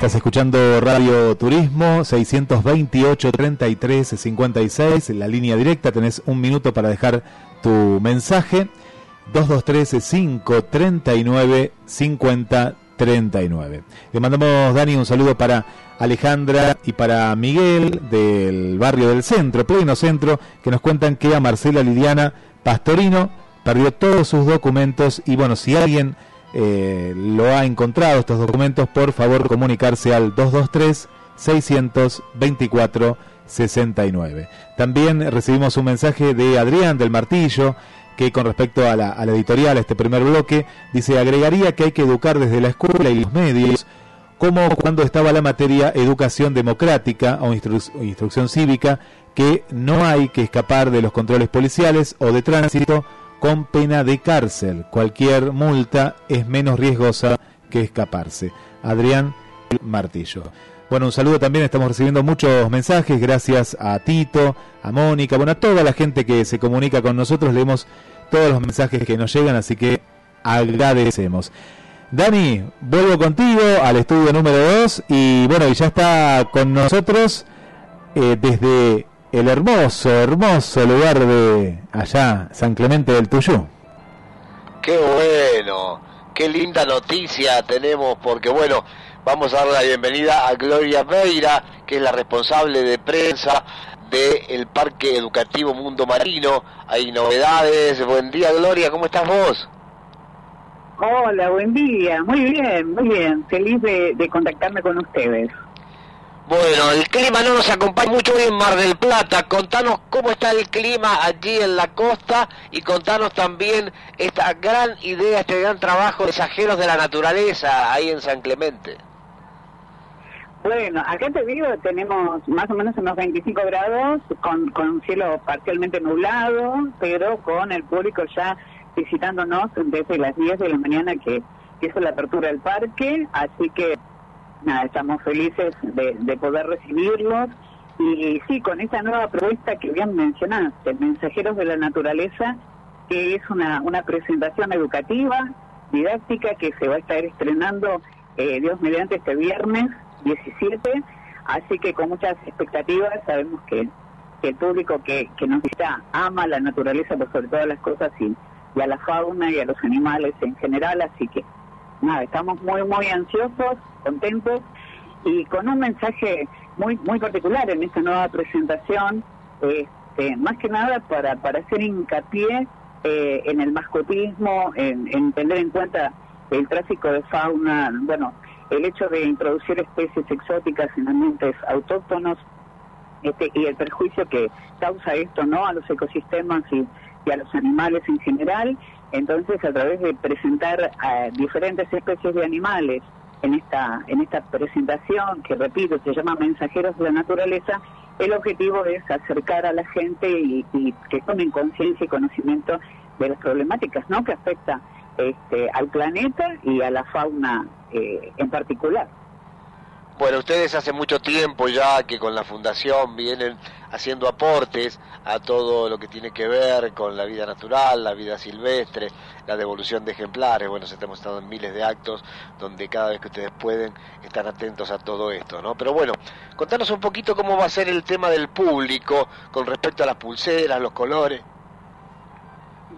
[SPEAKER 2] Estás escuchando Radio Turismo 628 33 56, la línea directa, tenés un minuto para dejar tu mensaje 223 539 50 39. Le mandamos, Dani, un saludo para Alejandra y para Miguel del barrio del centro, pleno centro, que nos cuentan que a Marcela Lidiana Pastorino perdió todos sus documentos y bueno, si alguien eh, lo ha encontrado, estos documentos, por favor comunicarse al 223 624 69. También recibimos un mensaje de Adrián del Martillo, que con respecto a la, editorial, a este primer bloque, dice, agregaría que hay que educar desde la escuela y los medios, como cuando estaba la materia educación democrática o instrucción cívica, que no hay que escapar de los controles policiales o de tránsito con pena de cárcel. Cualquier multa es menos riesgosa que escaparse. Adrián Martillo. Bueno, un saludo también, estamos recibiendo muchos mensajes, gracias a Tito, a Mónica, bueno, a toda la gente que se comunica con nosotros, leemos todos los mensajes que nos llegan, así que agradecemos. Dani, vuelvo contigo al estudio número 2 y bueno, y ya está con nosotros eh, desde el hermoso, hermoso lugar de allá, San Clemente del Tuyú.
[SPEAKER 3] Qué bueno, qué linda noticia tenemos porque bueno, vamos a dar la bienvenida a Gloria Beira, que es la responsable de prensa del Parque Educativo Mundo Marino. Hay novedades. Buen día Gloria, ¿cómo estás vos?
[SPEAKER 8] Hola, buen día. Muy bien, muy bien. Feliz de, de contactarme con ustedes.
[SPEAKER 3] Bueno, el clima no nos acompaña mucho hoy en Mar del Plata. Contanos cómo está el clima allí en la costa y contanos también esta gran idea, este gran trabajo de mensajeros de la naturaleza ahí en San Clemente.
[SPEAKER 8] Bueno, acá te digo, tenemos más o menos unos 25 grados, con, con un cielo parcialmente nublado, pero con el público ya visitándonos desde las 10 de la mañana que, es la apertura del parque, así que nada, estamos felices de, de poder recibirlos. Y sí, con esta nueva propuesta que bien mencionaste, Mensajeros de la Naturaleza, que es una, una presentación educativa, didáctica, que se va a estar estrenando, eh, Dios mediante, este viernes 17, así que con muchas expectativas, sabemos que, que el público que, que nos visita ama la naturaleza por sobre todas las cosas y, y a la fauna y a los animales en general, así que nada, estamos muy, muy ansiosos, contentos y con un mensaje muy, muy particular en esta nueva presentación, este, más que nada para, para hacer hincapié eh, en el mascotismo, en, en tener en cuenta el tráfico de fauna, bueno, el hecho de introducir especies exóticas en ambientes autóctonos este, y el perjuicio que causa esto no a los ecosistemas y, a los animales en general. Entonces, a través de presentar a diferentes especies de animales en esta, en esta presentación, que repito, se llama Mensajeros de la Naturaleza, el objetivo es acercar a la gente y, y que tomen conciencia y conocimiento de las problemáticas ¿no? que afecta este, al planeta y a la fauna eh, en particular.
[SPEAKER 3] Bueno, ustedes hace mucho tiempo ya que con la fundación vienen haciendo aportes a todo lo que tiene que ver con la vida natural, la vida silvestre, la devolución de ejemplares. Bueno, hemos estado en miles de actos donde cada vez que ustedes pueden están atentos a todo esto, ¿no? Pero bueno, contanos un poquito cómo va a ser el tema del público con respecto a las pulseras, los colores.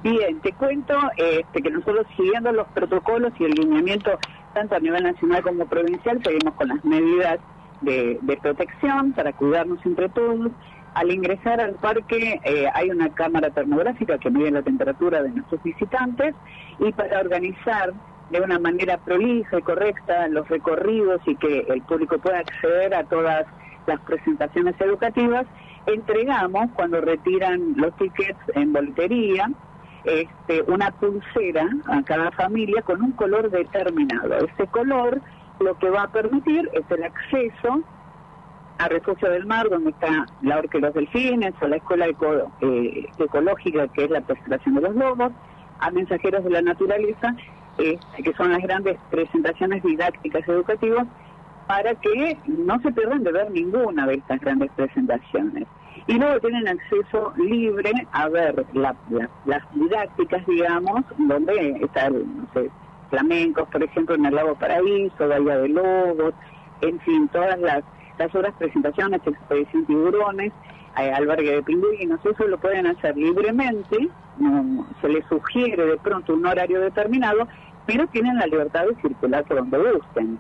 [SPEAKER 8] Bien, te cuento este, que nosotros siguiendo los protocolos y el lineamiento tanto a nivel nacional como provincial, seguimos con las medidas de, protección para cuidarnos entre todos. Al ingresar al parque eh, hay una cámara termográfica que mide la temperatura de nuestros visitantes y para organizar de una manera prolija y correcta los recorridos y que el público pueda acceder a todas las presentaciones educativas, entregamos cuando retiran los tickets en boletería este, una pulsera a cada familia con un color determinado. Ese color lo que va a permitir es el acceso a Refugio del Mar, donde está la Orque de los Delfines, o la Escuela eh, Ecológica, que es la presentación de los lobos, a Mensajeros de la Naturaleza, este, que son las grandes presentaciones didácticas educativas, para que no se pierdan de ver ninguna de estas grandes presentaciones y luego tienen acceso libre a ver las didácticas, digamos, donde están, no sé, flamencos, por ejemplo, en el Lago Paraíso, Bahía de Lobos, en fin, todas las, las otras presentaciones, expedición tiburones, eh, albergue de pingüinos, eso lo pueden hacer libremente, no, se les sugiere de pronto un horario determinado, pero tienen la libertad de circular por donde gusten.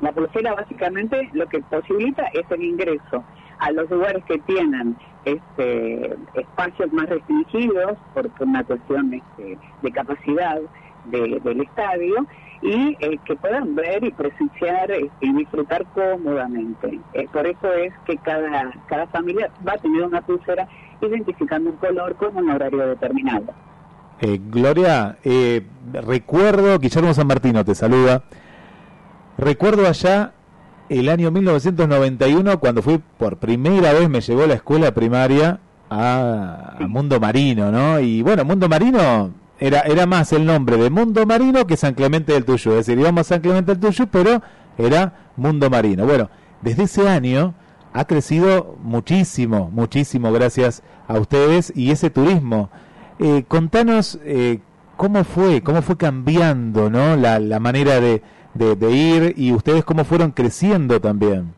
[SPEAKER 8] La pulsera básicamente lo que posibilita es el ingreso a los lugares que tienen este, espacios más restringidos por, una cuestión este, de capacidad del estadio y eh, que puedan ver y presenciar este, y disfrutar cómodamente. Eh, por eso es que cada, cada familia va a tener una pulsera identificando un color con un horario determinado.
[SPEAKER 2] Eh, Gloria, recuerdo, Guillermo San Martino te saluda, recuerdo allá el año 1991 cuando fui por primera vez me llevó a la escuela primaria a, Mundo Marino, ¿no? Y bueno, Mundo Marino era, era más el nombre de Mundo Marino que San Clemente del Tuyo. Es decir, íbamos a San Clemente del Tuyo, pero era Mundo Marino. Bueno, desde ese año ha crecido muchísimo, muchísimo gracias a ustedes y ese turismo. Eh, contanos eh, cómo fue, cómo fue cambiando, ¿no? La, la manera de, de, ir y ustedes cómo fueron creciendo también.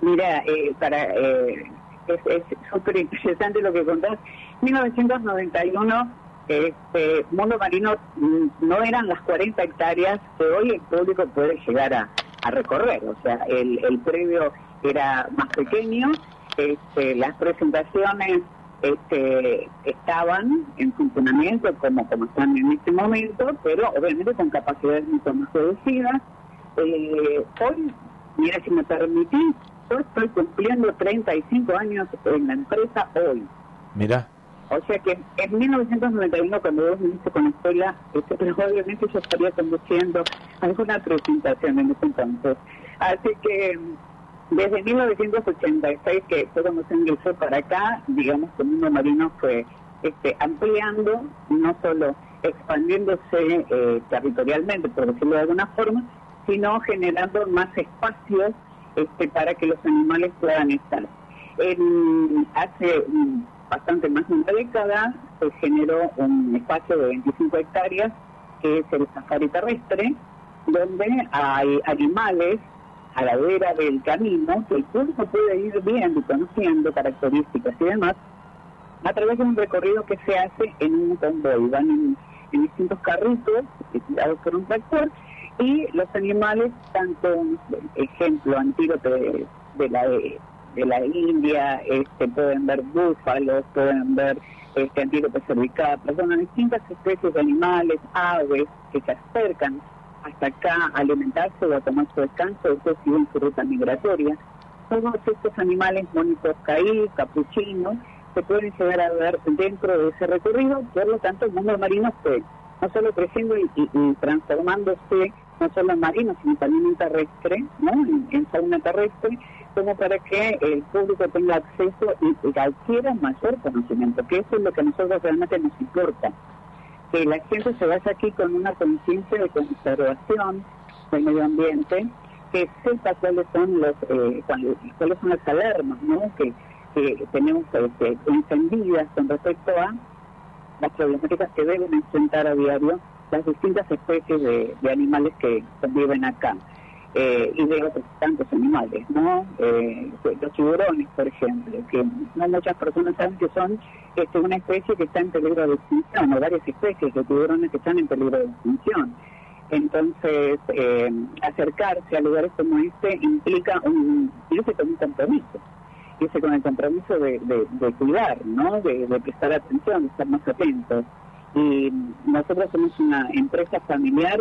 [SPEAKER 8] Mira, eh, para eh, es súper interesante lo que contás. 1991, este, Mundo Marino mm, no eran las 40 hectáreas que hoy el público puede llegar a, a recorrer. O sea, el, el previo era más pequeño, este, las presentaciones este, estaban en funcionamiento como, como están en este momento, pero obviamente con capacidades mucho más reducidas. Eh, hoy, mira, si me permitís, yo estoy cumpliendo 35 años en la empresa hoy.
[SPEAKER 2] Mira.
[SPEAKER 8] O sea que en 1991, cuando vos viniste con la escuela, este, pero obviamente yo estaría conduciendo alguna presentación en ese entonces. Así que desde 1986, que se ingresó para acá, digamos que el mundo marino fue este, ampliando, no solo expandiéndose eh, territorialmente, por decirlo de alguna forma, sino generando más espacios este, para que los animales puedan estar. Hace bastante más de una década se generó un espacio de 25 hectáreas, que es el safari terrestre, donde hay animales a la vera del camino, que el público puede ir viendo y conociendo características y demás, a través de un recorrido que se hace en un convoy. Van en, distintos carritos, tirados por un tractor, y los animales, tanto, ejemplo, antílope de, la de la India, este, pueden ver búfalos, pueden ver este, antílopes cervicatas, bueno, distintas especies de animales, aves que se acercan hasta acá alimentarse o a tomar su descanso, eso siguen su ruta migratoria. Todos estos animales, monitos caí, capuchinos, se pueden llegar a ver dentro de ese recorrido, por lo tanto el mundo marino fue no solo creciendo y, y, transformándose, no solo en marino, sino también en terrestre, ¿no? en, en terrestre, como para que el público tenga acceso y, adquiera mayor conocimiento, que eso es lo que a nosotros realmente nos importa, que la gente se vaya aquí con una conciencia de conservación del medio ambiente, que sepa cuáles son los eh, cuáles son las alarmas ¿no? que, que tenemos este, encendidas con respecto a las problemáticas que deben enfrentar a diario las distintas especies de, de animales que conviven acá. Eh, y de otros tantos animales, ¿no? Eh, los tiburones, por ejemplo, que no muchas personas saben que son este, una especie que está en peligro de extinción, o varias especies de tiburones que están en peligro de extinción. Entonces, eh, acercarse a lugares como este implica un, un compromiso, irse con el compromiso de, de, cuidar, ¿no? De, de prestar atención, de estar más atentos. Y nosotros somos una empresa familiar,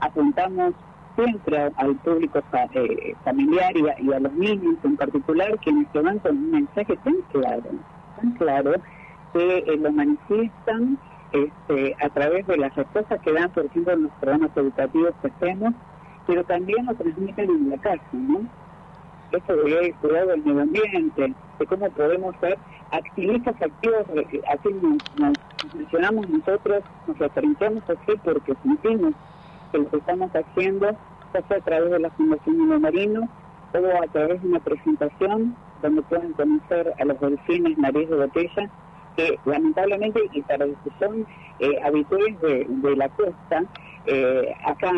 [SPEAKER 8] apuntamos siempre al público eh, familiar y a, los niños en particular, quienes se van con un mensaje tan claro, tan claro, que eh, lo manifiestan este, a través de las respuestas que dan, por ejemplo, en los programas educativos que hacemos, pero también lo transmiten en la casa, ¿no? Esto de cuidado del medio ambiente, de cómo podemos ser activistas activos, así nos, mencionamos nosotros, nos referenciamos así porque sentimos que lo que estamos haciendo, ya sea a través de la Fundación Mundo Marino o a través de una presentación donde pueden conocer a los delfines nariz de botella, que lamentablemente, y para los que son eh, habituales de, la costa, eh, acá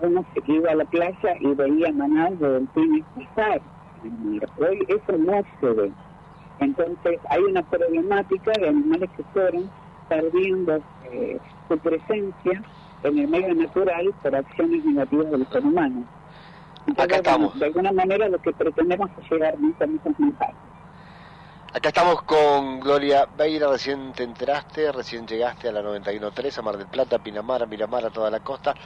[SPEAKER 8] uno se iba a la playa y veía manadas de delfines pasar. Hoy eso no se ve. Entonces hay una problemática de animales que fueron perdiendo eh, su presencia en el medio natural por acciones negativas del ser humano.
[SPEAKER 3] Acá estamos.
[SPEAKER 8] de alguna manera lo que pretendemos es llegar a esos mensajes.
[SPEAKER 3] Acá estamos con Gloria Beira, recién te enteraste, recién llegaste a la 91.3, a Mar del Plata, Pinamar, Miramar, a toda la costa.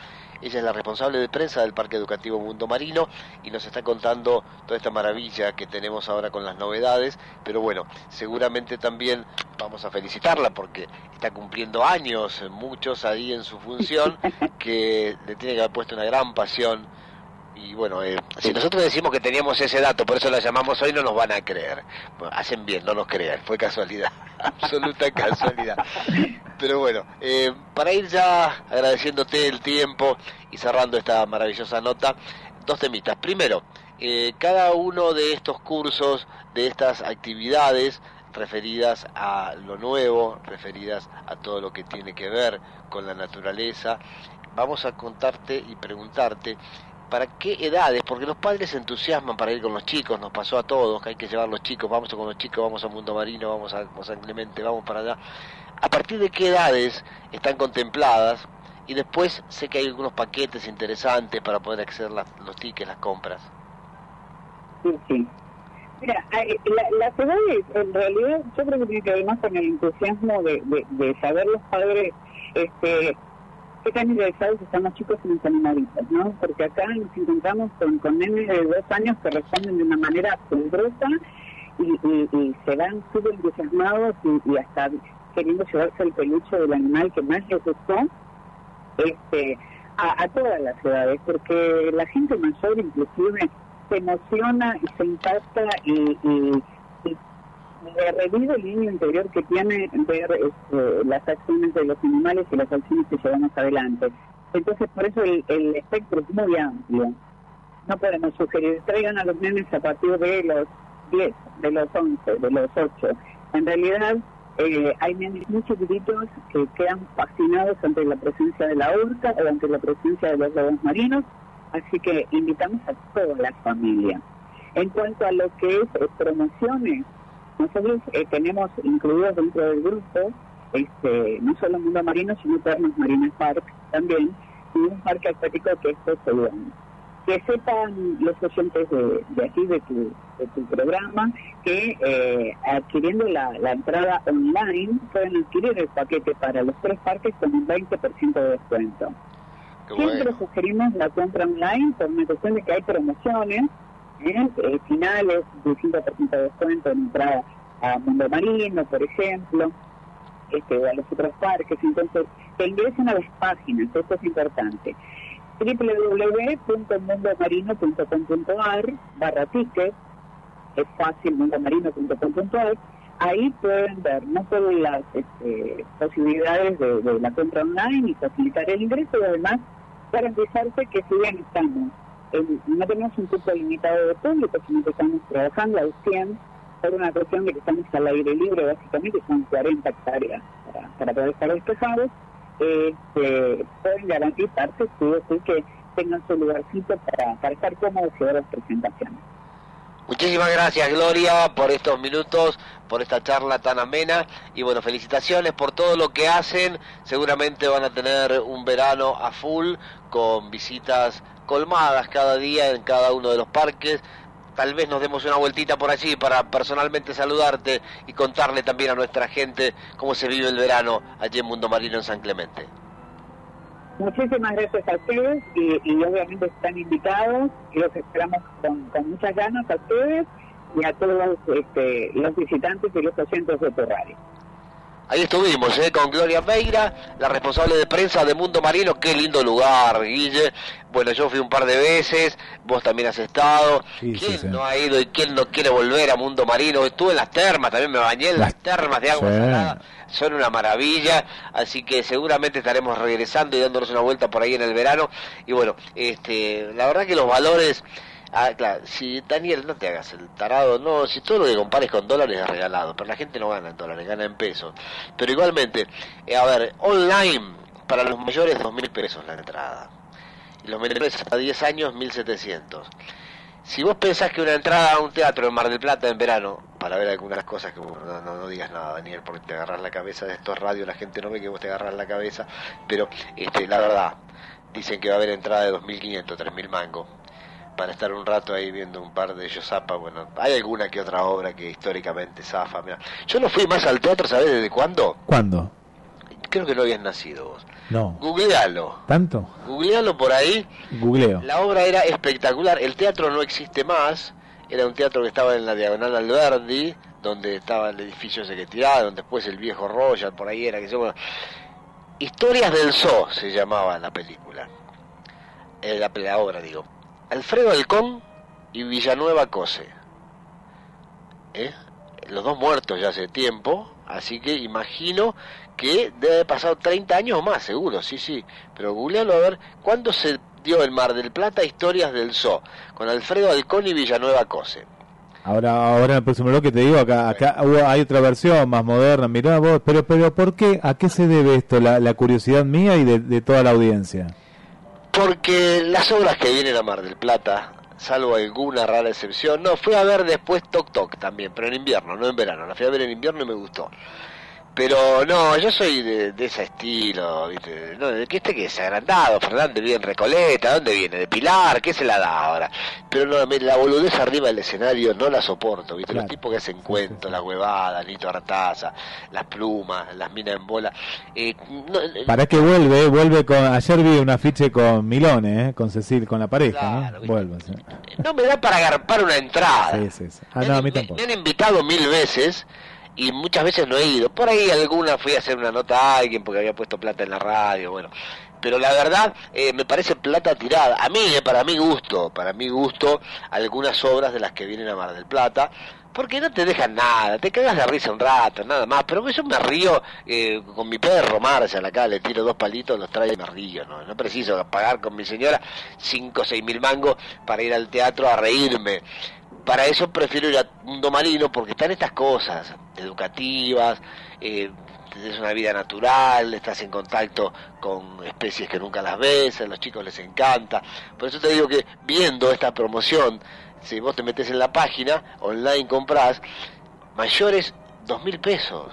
[SPEAKER 3] Ella es la responsable de prensa del Parque Educativo Mundo Marino y nos está contando toda esta maravilla que tenemos ahora con las novedades, pero bueno, seguramente también vamos a felicitarla porque está cumpliendo años, muchos ahí en su función, que le tiene que haber puesto una gran pasión y bueno, eh, si nosotros decimos que teníamos ese dato, por eso la llamamos hoy, no nos van a creer. hacen bien, no nos crean, fue casualidad, absoluta casualidad. Pero bueno, eh, para ir ya agradeciéndote el tiempo y cerrando esta maravillosa nota, dos temitas. Primero, eh, cada uno de estos cursos, de estas actividades referidas a lo nuevo, referidas a todo lo que tiene que ver con la naturaleza, vamos a contarte y preguntarte ¿Para qué edades? Porque los padres se entusiasman para ir con los chicos, nos pasó a todos, que hay que llevar los chicos, vamos con los chicos, vamos a Mundo Marino, vamos a San Clemente, vamos para allá. ¿A partir de qué edades están contempladas? Y después sé que hay algunos paquetes interesantes para poder acceder a los tickets, las compras.
[SPEAKER 8] Sí, sí. Mira, las edades, en realidad, yo creo que tiene que ver más con el entusiasmo de, de, de saber los padres este, qué tan interesados están los chicos en los animalitos, ¿no? Porque acá nos encontramos con, con nenes de dos años que responden de una manera asombrosa y, se van súper entusiasmados y, hasta queriendo llevarse el peluche del animal que más les gustó este, a, todas las edades, porque la gente mayor inclusive se emociona y se impacta y, y me revive el niño interior que tiene ver este, las acciones de los animales y las acciones que llevamos adelante. Entonces, por eso el, espectro es muy amplio. No podemos sugerir, traigan a los nenes a partir de los 10, de los 11, de los 8. En realidad, eh, hay nenes muy chiquititos que quedan fascinados ante la presencia de la orca o ante la presencia de los lobos marinos, así que invitamos a toda la familia. En cuanto a lo que es eh, promociones, nosotros eh, tenemos incluidos dentro del grupo este, no solo Mundo Marino, sino Termas Marina Park también, y un parque acuático que es Poseidón. que sepan los oyentes de, de aquí, de tu, de tu programa, que eh, adquiriendo la, la entrada online pueden adquirir el paquete para los tres parques con un 20% de descuento.
[SPEAKER 3] Qué
[SPEAKER 8] Siempre
[SPEAKER 3] bueno.
[SPEAKER 8] sugerimos la compra online por una cuestión de que hay promociones, ¿eh? Eh, finales de 5% de descuento en entrada a Mundo Marino, por ejemplo, este, a los otros parques. Entonces, que ingresen a las páginas, esto es importante www.mundomarino.com.ar barra ticket, es fácil, mundomarino.com.ar, ahí pueden ver no solo las este, posibilidades de, la compra online y facilitar el ingreso, y además garantizarse que si bien en- no tenemos un cupo limitado de público, sino que estamos trabajando al 100 por una cuestión de que estamos al aire libre, básicamente son 40 hectáreas para, para poder estar despejados, este, pueden garantizarse sí que tengan su lugarcito para, para estar cómodos y ver las presentaciones.
[SPEAKER 3] Muchísimas gracias Gloria por estos minutos, por esta charla tan amena y bueno, felicitaciones por todo lo que hacen. Seguramente van a tener un verano a full con visitas colmadas cada día en cada uno de los parques. Tal vez nos demos una vueltita por allí para personalmente saludarte y contarle también a nuestra gente cómo se vive el verano allí en Mundo Marino en San Clemente.
[SPEAKER 8] Muchísimas gracias a ustedes y, obviamente están invitados y los esperamos con, con muchas ganas a ustedes y a todos este, los visitantes y los oyentes de tu radio.
[SPEAKER 3] Ahí estuvimos, ¿eh? con Gloria Meira, la responsable de prensa de Mundo Marino. Qué lindo lugar, Guille. Bueno, yo fui un par de veces, vos también has estado.
[SPEAKER 2] Sí,
[SPEAKER 3] ¿Quién
[SPEAKER 2] sí.
[SPEAKER 3] no ha ido y quién no quiere volver a Mundo Marino? Estuve en las termas, también me bañé en las termas de agua salada. Son una maravilla, así que seguramente estaremos regresando y dándonos una vuelta por ahí en el verano. Y bueno, este, la verdad que los valores... Ah, claro, si Daniel, no te hagas el tarado, no, si todo lo que compares con dólares es regalado, pero la gente no gana en dólares, gana en pesos. Pero igualmente, eh, a ver, online, para los mayores, dos mil pesos la entrada. Y los menores hasta 10 años, 1700. Si vos pensás que una entrada a un teatro en Mar del Plata en verano, para ver algunas cosas que vos- no, no, no digas nada, Daniel, porque te agarras la cabeza de estos radios, la gente no ve que vos te agarras la cabeza, pero este, la verdad, dicen que va a haber entrada de 2.500, 3.000 mangos para estar un rato ahí viendo un par de ellos zapa, bueno, hay alguna que otra obra que históricamente zafa, mira. Yo no fui más al teatro, ¿sabés desde cuándo?
[SPEAKER 2] ¿Cuándo?
[SPEAKER 3] Creo que no habías nacido vos.
[SPEAKER 2] No.
[SPEAKER 3] Googlealo,
[SPEAKER 2] ¿Tanto?
[SPEAKER 3] googlealo por ahí.
[SPEAKER 2] Googleo.
[SPEAKER 3] La obra era espectacular, el teatro no existe más, era un teatro que estaba en la diagonal Alberdi, donde estaba el edificio ese que tiraron, después el viejo Royal, por ahí era que se bueno. Historias del Zoo se llamaba la película, Eh, la, la obra digo. Alfredo Halcón y Villanueva Cose. ¿Eh? Los dos muertos ya hace tiempo, así que imagino que debe haber pasado 30 años o más, seguro, sí, sí. Pero googlealo a ver cuándo se dio el Mar del Plata Historias del Zoo, con Alfredo Halcón y Villanueva Cose.
[SPEAKER 2] Ahora, ahora en el próximo bloque te digo, acá, acá hay otra versión más moderna, mirá vos, pero, pero ¿por qué? ¿A qué se debe esto? La, curiosidad mía y de toda la audiencia.
[SPEAKER 3] Porque las obras que vienen a Mar del Plata, salvo alguna rara excepción, no, fui a ver después Toc Toc también, pero en invierno, no en verano. La fui a ver en invierno y me gustó. Pero no, yo soy de, de ese estilo, ¿viste? No, de que este que es agrandado, Fernández viene en Recoleta, ¿dónde viene? De Pilar, ¿qué se la da ahora? Pero no, la boludez arriba del escenario no la soporto, ¿viste?
[SPEAKER 2] Claro.
[SPEAKER 3] Los tipos que hacen cuentos, las huevadas, Lito Artaza, las plumas, las minas en bola. Eh, no, eh,
[SPEAKER 2] Para que vuelve, vuelve con. Ayer vi un afiche con Milone, eh, con Cecil, con la pareja,
[SPEAKER 3] Claro.
[SPEAKER 2] Vuelve, sí.
[SPEAKER 3] no me da para agarpar una entrada.
[SPEAKER 2] Sí, sí, sí. Ah, no, a mí
[SPEAKER 3] me-
[SPEAKER 2] tampoco.
[SPEAKER 3] Me han invitado mil veces y muchas veces no he ido. Por ahí alguna fui a hacer una nota a alguien porque había puesto plata en la radio, bueno. Pero la verdad eh, me parece plata tirada. A mí, eh, para mi gusto, para mi gusto, algunas obras de las que vienen a Mar del Plata. Porque no te dejan nada, te cagas de risa un rato, nada más. Pero yo me río eh, con mi perro Marshall acá, le tiro dos palitos, los trae y me río. No, no preciso pagar con mi señora cinco o seis mil mangos para ir al teatro a reírme para eso prefiero ir a Mundo Marino porque están estas cosas educativas, eh, es una vida natural, estás en contacto con especies que nunca las ves, a los chicos les encanta. Por eso te digo que viendo esta promoción, si vos te metes en la página, online compras, mayores dos mil pesos.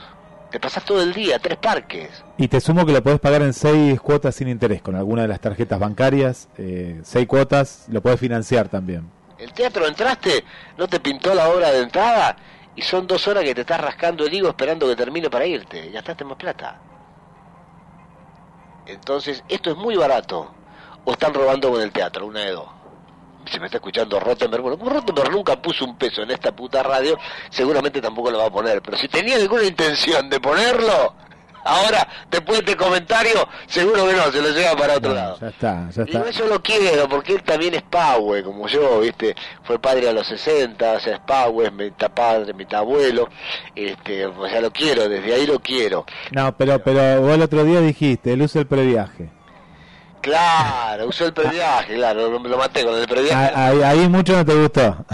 [SPEAKER 3] Te pasás todo el día, tres parques.
[SPEAKER 2] Y te sumo que lo podés pagar en seis cuotas sin interés con alguna de las tarjetas bancarias. Eh, seis cuotas lo podés financiar también.
[SPEAKER 3] El teatro entraste, no te pintó la hora de entrada y son dos horas que te estás rascando el higo esperando que termine para irte. Gastaste más plata. Entonces, esto es muy barato. O están robando con el teatro, una de dos. Se me está escuchando Rottenberg. Bueno, como Rottenberg nunca puso un peso en esta puta radio, seguramente tampoco lo va a poner. Pero si tenía alguna intención de ponerlo, ahora, después de este comentario, seguro que no, se lo lleva para otro
[SPEAKER 2] No,
[SPEAKER 3] lado.
[SPEAKER 2] ya está, ya
[SPEAKER 3] Y
[SPEAKER 2] está.
[SPEAKER 3] eso lo quiero, porque él también es Pahue, como yo, ¿viste? Fue padre a los 60, o sea, es Pahue, es mitad padre, mitad abuelo. Este, o sea, lo quiero, desde ahí lo quiero.
[SPEAKER 2] No, pero, pero vos el otro día dijiste, él usa el previaje.
[SPEAKER 3] Claro, usó el previaje, claro, lo, lo maté con el previaje.
[SPEAKER 2] Ah, Ahí, ahí mucho no te gustó.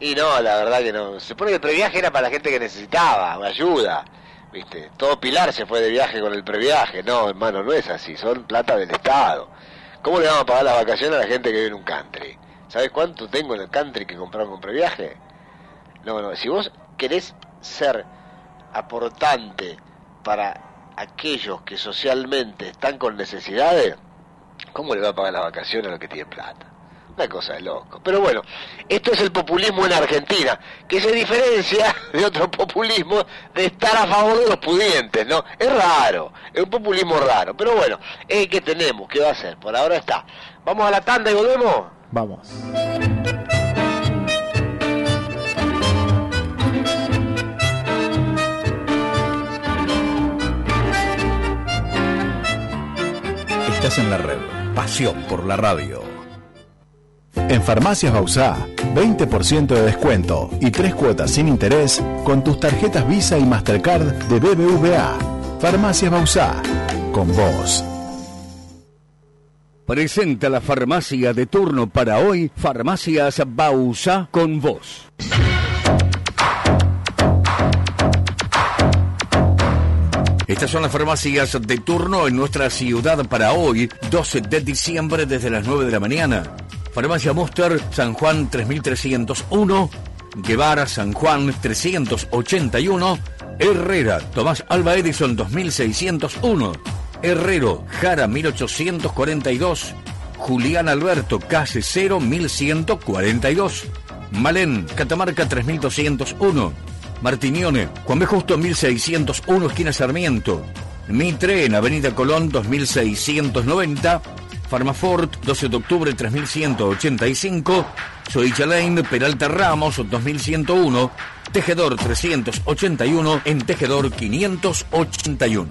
[SPEAKER 3] Y no, la verdad que no. Se supone que el previaje era para la gente que necesitaba ayuda. ¿Viste? Todo Pilar se fue de viaje con el previaje. No, hermano, no es así. Son plata del Estado. ¿Cómo le vamos a pagar las vacaciones a la gente que vive en un country? ¿Sabes cuánto tengo en el country que compraron con previaje? No, no. Si vos querés ser aportante para aquellos que socialmente están con necesidades, ¿cómo le va a pagar las vacaciones a los que tienen plata? Una cosa de loco. Pero bueno, esto es el populismo en Argentina, que se diferencia de otro populismo de estar a favor de los pudientes, ¿no? Es raro, es un populismo raro. Pero bueno, es el que tenemos, ¿qué va a hacer? Por ahora está. Vamos a la tanda y volvemos.
[SPEAKER 2] Vamos.
[SPEAKER 4] Estás en la red. Pasión por la radio.
[SPEAKER 9] En Farmacias Bausá, 20% de descuento y tres cuotas sin interés con tus tarjetas Visa y Mastercard de BBVA. Farmacias Bausá, con vos.
[SPEAKER 6] Presenta la farmacia de turno para hoy, Farmacias Bausa con vos. Estas son las farmacias de turno en nuestra ciudad para hoy, 12 de diciembre desde las 9 de la mañana. Farmacia Monster, San Juan 3301, Guevara, San Juan 381, Herrera, Tomás Alba Edison 2601, Herrero, Jara 1842, Julián Alberto, Calle 0 1142, Malén, Catamarca 3201, Martinione, Juan B. Justo 1601, esquina Sarmiento, Mitre en Avenida Colón 2690, Farmafort 12 de octubre 3185, Soicha Lane, Peralta Ramos 2101, Tejedor 381 en Tejedor 581.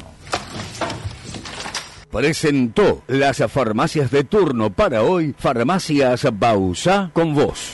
[SPEAKER 6] Presentó las farmacias de turno para hoy, Farmacias Bausa con vos.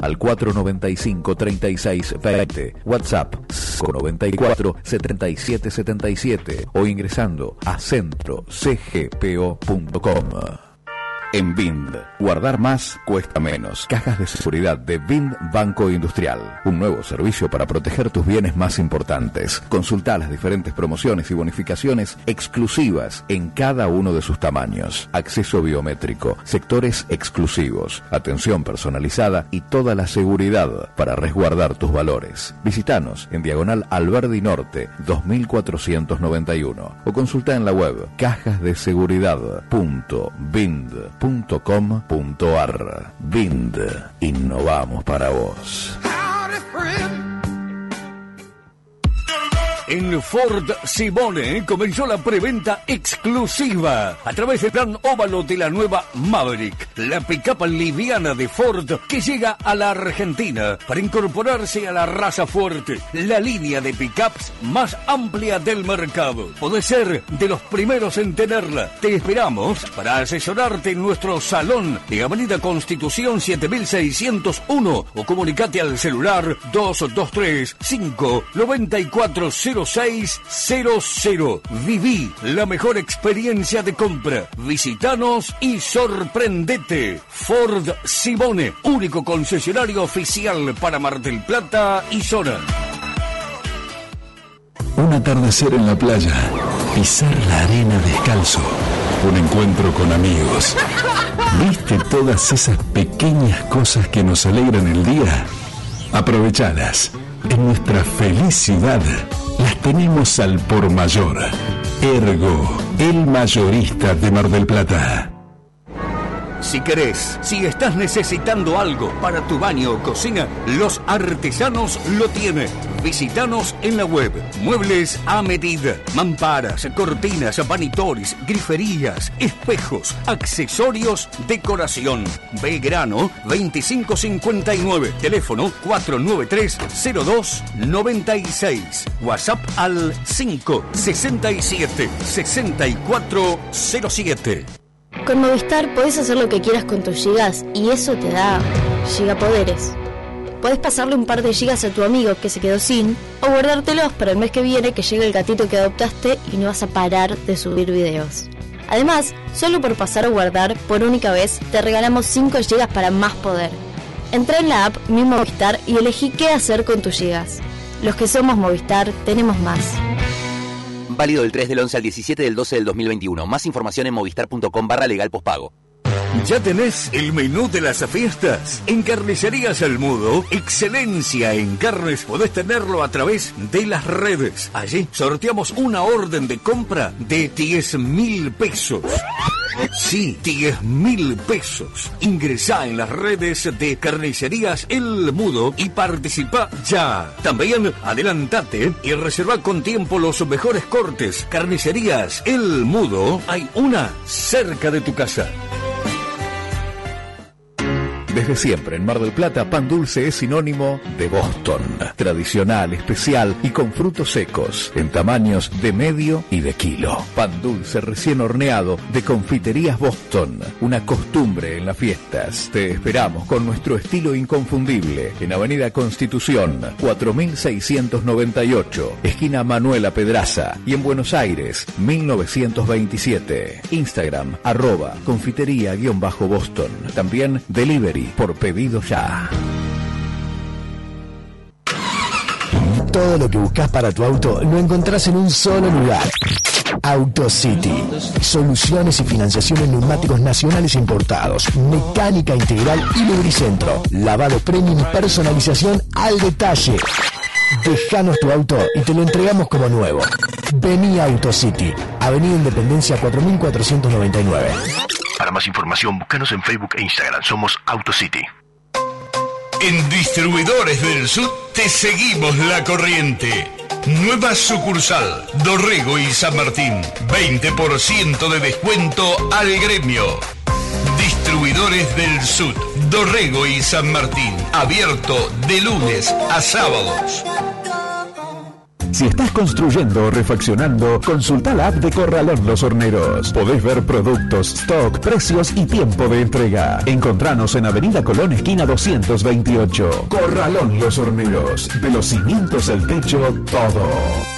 [SPEAKER 4] al 495 3620, WhatsApp 94 7777 o ingresando a centrocgpo.com. En Vind, guardar más cuesta menos. Cajas de seguridad de Vind Banco Industrial. Un nuevo servicio para proteger tus bienes más importantes. Consulta las diferentes promociones y bonificaciones exclusivas en cada uno de sus tamaños. Acceso biométrico, sectores exclusivos, atención personalizada y toda la seguridad para resguardar tus valores. Visítanos en Diagonal Alberdi Norte 2491 o consulta en la web cajasdeseguridad.vind.com.ar. Vind, innovamos para vos.
[SPEAKER 6] En Ford Simone comenzó la preventa exclusiva a través del plan óvalo de la nueva Maverick, la pickup liviana de Ford que llega a la Argentina para incorporarse a la raza fuerte, la línea de pickups más amplia del mercado. Podés ser de los primeros en tenerla. Te esperamos para asesorarte en nuestro salón de Avenida Constitución 7601 o comunicate al celular 223 5 94 0600. Viví la mejor experiencia de compra. Visitanos y sorprendete. Ford Simone, único concesionario oficial para Mar del Plata y zona.
[SPEAKER 9] Un atardecer en la playa, pisar la arena descalzo, un encuentro con amigos. ¿Viste todas esas pequeñas cosas que nos alegran el día? Aprovechalas. En nuestra felicidad las tenemos al por mayor. Ergo, el mayorista de Mar del Plata.
[SPEAKER 6] Si querés, si estás necesitando algo para tu baño o cocina, los artesanos lo tienen. Visítanos en la web. Muebles a medida. Mamparas, cortinas, vanitores, griferías, espejos, accesorios, decoración. Belgrano 2559. Teléfono 493-0296. WhatsApp al 567 6407.
[SPEAKER 10] Con Movistar podés hacer lo que quieras con tus gigas y eso te da gigapoderes. Podés pasarle un par de gigas a tu amigo que se quedó sin o guardártelos para el mes que viene que llegue el gatito que adoptaste y no vas a parar de subir videos. Además, solo por pasar o guardar por única vez te regalamos 5 gigas para más poder. Entra en la app Mi Movistar y elegí qué hacer con tus gigas. Los que somos Movistar tenemos más.
[SPEAKER 11] Válido del 3 del 11 al 17 del 12 del 2021. Más información en movistar.com barra legal pospago.
[SPEAKER 6] ¿Ya tenés el menú de las fiestas? En Carnicerías El Mudo, excelencia en carnes podés tenerlo a través de las redes. Allí sorteamos una orden de compra de 10 mil pesos. Sí, 10 mil pesos. Ingresá en las redes de Carnicerías El Mudo y participa ya. También adelantate y reserva con tiempo los mejores cortes. Carnicerías El Mudo, hay una cerca de tu casa.
[SPEAKER 4] Desde siempre en Mar del Plata, pan dulce es sinónimo de Boston. Tradicional, especial y con frutos secos, en tamaños de medio y de kilo. Pan dulce recién horneado de Confiterías Boston. Una costumbre en las fiestas. Te esperamos con nuestro estilo inconfundible en Avenida Constitución, 4698, esquina Manuela Pedraza y en Buenos Aires, 1927. Instagram, arroba confitería-boston. También delivery por pedido ya.
[SPEAKER 12] Todo lo que buscas para tu auto lo encontrás en un solo lugar. AutoCity. Soluciones y financiación en neumáticos nacionales importados. Mecánica integral y lubricentro. Lavado premium y personalización al detalle. Dejanos tu auto y te lo entregamos como nuevo. Vení a AutoCity. Avenida Independencia 4499.
[SPEAKER 5] Para más información, búscanos en Facebook e Instagram. Somos AutoCity.
[SPEAKER 13] En Distribuidores del Sur te seguimos la corriente. Nueva sucursal, Dorrego y San Martín. 20% de descuento al gremio. Distribuidores del Sur, Dorrego y San Martín. Abierto de lunes a sábados.
[SPEAKER 9] Si estás construyendo o refaccionando, consulta la app de Corralón Los Horneros. Podés ver productos, stock, precios y tiempo de entrega. Encontranos en Avenida Colón, esquina 228. Corralón Los Horneros. De los cimientos al techo, todo.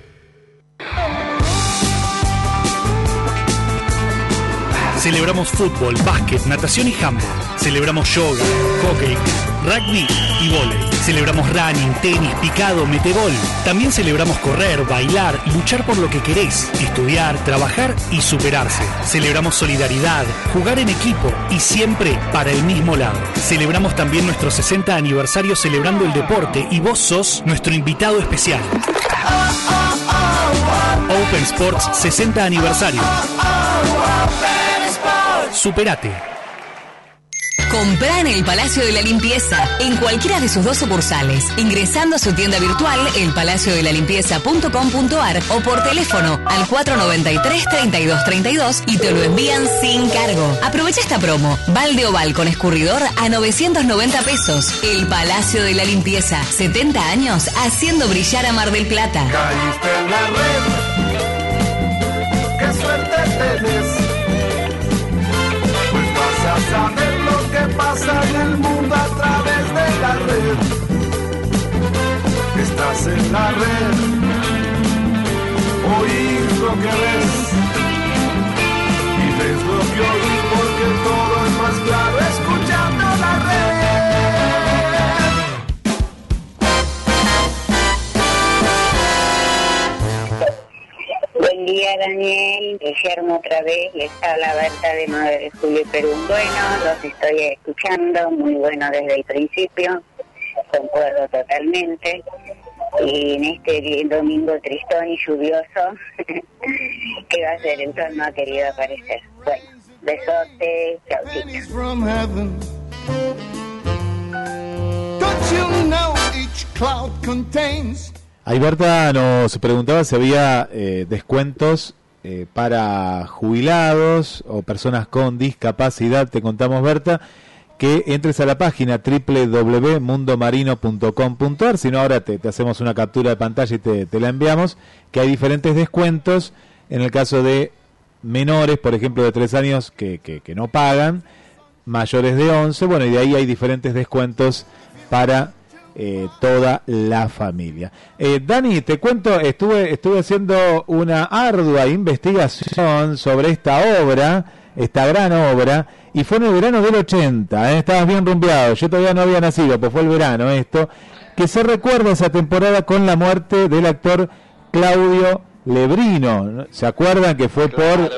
[SPEAKER 14] Celebramos fútbol, básquet, natación y handball. Celebramos yoga, hockey, rugby y vóley. Celebramos running, tenis, picado, metebol. También celebramos correr, bailar, luchar por lo que querés, estudiar, trabajar y superarse. Celebramos solidaridad, jugar en equipo y siempre para el mismo lado. Celebramos también nuestro 60 aniversario celebrando el deporte y vos sos nuestro invitado especial. Open Sports 60 aniversario. Superate.
[SPEAKER 15] Comprá en el Palacio de la Limpieza, en cualquiera de sus dos sucursales, ingresando a su tienda virtual elpalaciodelalimpieza.com.ar o por teléfono al 493-3232 y te lo envían sin cargo. Aprovecha esta promo. Balde oval con escurridor a 990 pesos. El Palacio de la Limpieza, 70 años haciendo brillar a Mar del Plata.
[SPEAKER 1] Caíste en la red. Qué suerte tenés. Vas a saber lo que pasa en el mundo a través de la red. Estás en la red. Oír lo que ves. Y ves lo que oís porque todo es más claro escuchando
[SPEAKER 16] día, Daniel. Guillermo otra vez. Les habla Berta de 9 de julio, Perú. Bueno, los estoy escuchando. Muy bueno desde el principio. Concuerdo totalmente. Y en este domingo tristón y lluvioso, ¿qué va a ser? El sol no ha querido aparecer. Bueno, besote. Chaucito.
[SPEAKER 1] From heaven. Don't you know each cloud contains
[SPEAKER 2] Ahí Berta nos preguntaba si había eh, descuentos eh, para jubilados o personas con discapacidad. Te contamos, Berta, que entres a la página www.mundomarino.com.ar, si no ahora te, hacemos una captura de pantalla y te, la enviamos, que hay diferentes descuentos en el caso de menores, por ejemplo, de tres años que, que, que no pagan, mayores de 11, bueno, y de ahí hay diferentes descuentos para eh, toda la familia. Eh, Dani, te cuento, estuve, estuve haciendo una ardua investigación sobre esta obra, esta gran obra, y fue en el verano del 80, ¿eh? estabas bien rumbeado, yo todavía no había nacido, pues fue el verano esto, que se recuerda esa temporada con la muerte del actor Claudio Lebrino, ¿no? ¿se acuerdan que fue por...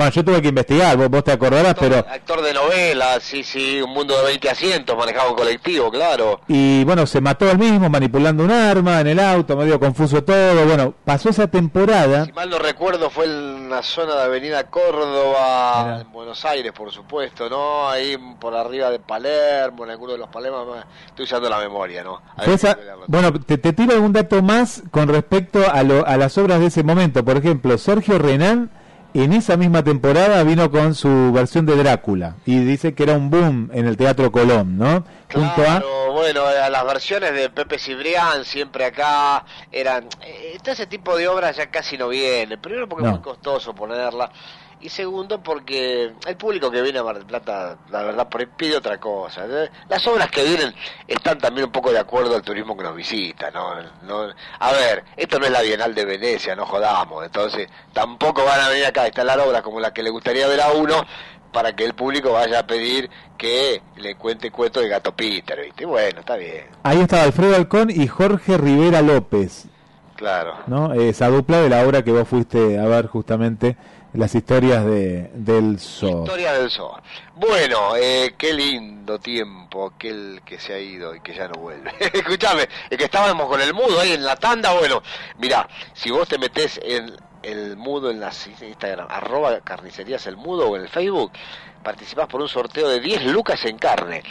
[SPEAKER 2] bueno, yo tuve que investigar, vos, vos te acordarás, pero...
[SPEAKER 3] Actor de novela, sí, sí, un mundo de 20 asientos, manejaba un colectivo, claro.
[SPEAKER 2] Y bueno, se mató él mismo manipulando un arma en el auto, medio confuso todo. Bueno, pasó esa temporada.
[SPEAKER 3] Si mal no recuerdo, fue en la zona de Avenida Córdoba, en Buenos Aires, por supuesto, ¿no? Ahí por arriba de Palermo, en alguno de los Palermo, estoy usando la memoria, ¿no?
[SPEAKER 2] Esa- bueno, te, te tiro algún dato más con respecto a, lo- a las obras de ese momento. Por ejemplo, Sergio Renán en esa misma temporada vino con su versión de Drácula y dice que era un boom en el Teatro Colón, ¿no? Junto a
[SPEAKER 3] Claro, bueno, las versiones de Pepe Cibrián siempre acá eran... todo ese tipo de obras ya casi no viene. Primero porque es muy costoso ponerla. Y segundo porque el público que viene a Mar del Plata, la verdad, pide otra cosa. Eh, Las obras que vienen están también un poco de acuerdo al turismo que nos visita, ¿no? No- a ver, esto no es la Bienal de Venecia, no jodamos. Entonces, tampoco van a venir acá a instalar obras como la que le gustaría ver a uno para que el público vaya a pedir que le cuente cuento de Gato Peter, ¿viste? Bueno, está bien,
[SPEAKER 2] ahí estaba Alfredo Alcón y Jorge Rivera López,
[SPEAKER 3] claro.
[SPEAKER 2] ¿no? Esa dupla de la obra que vos fuiste a ver justamente las historias de del zoo.
[SPEAKER 3] Historia del Zoo. Bueno, eh, qué lindo tiempo aquel que se ha ido y que ya no vuelve. Escuchame, es que estábamos con el mudo ahí en la tanda. Bueno, mira, si vos te metés en el mudo en la Instagram, arroba carnicerías el mudo o en el Facebook, participás por un sorteo de 10 lucas en carne.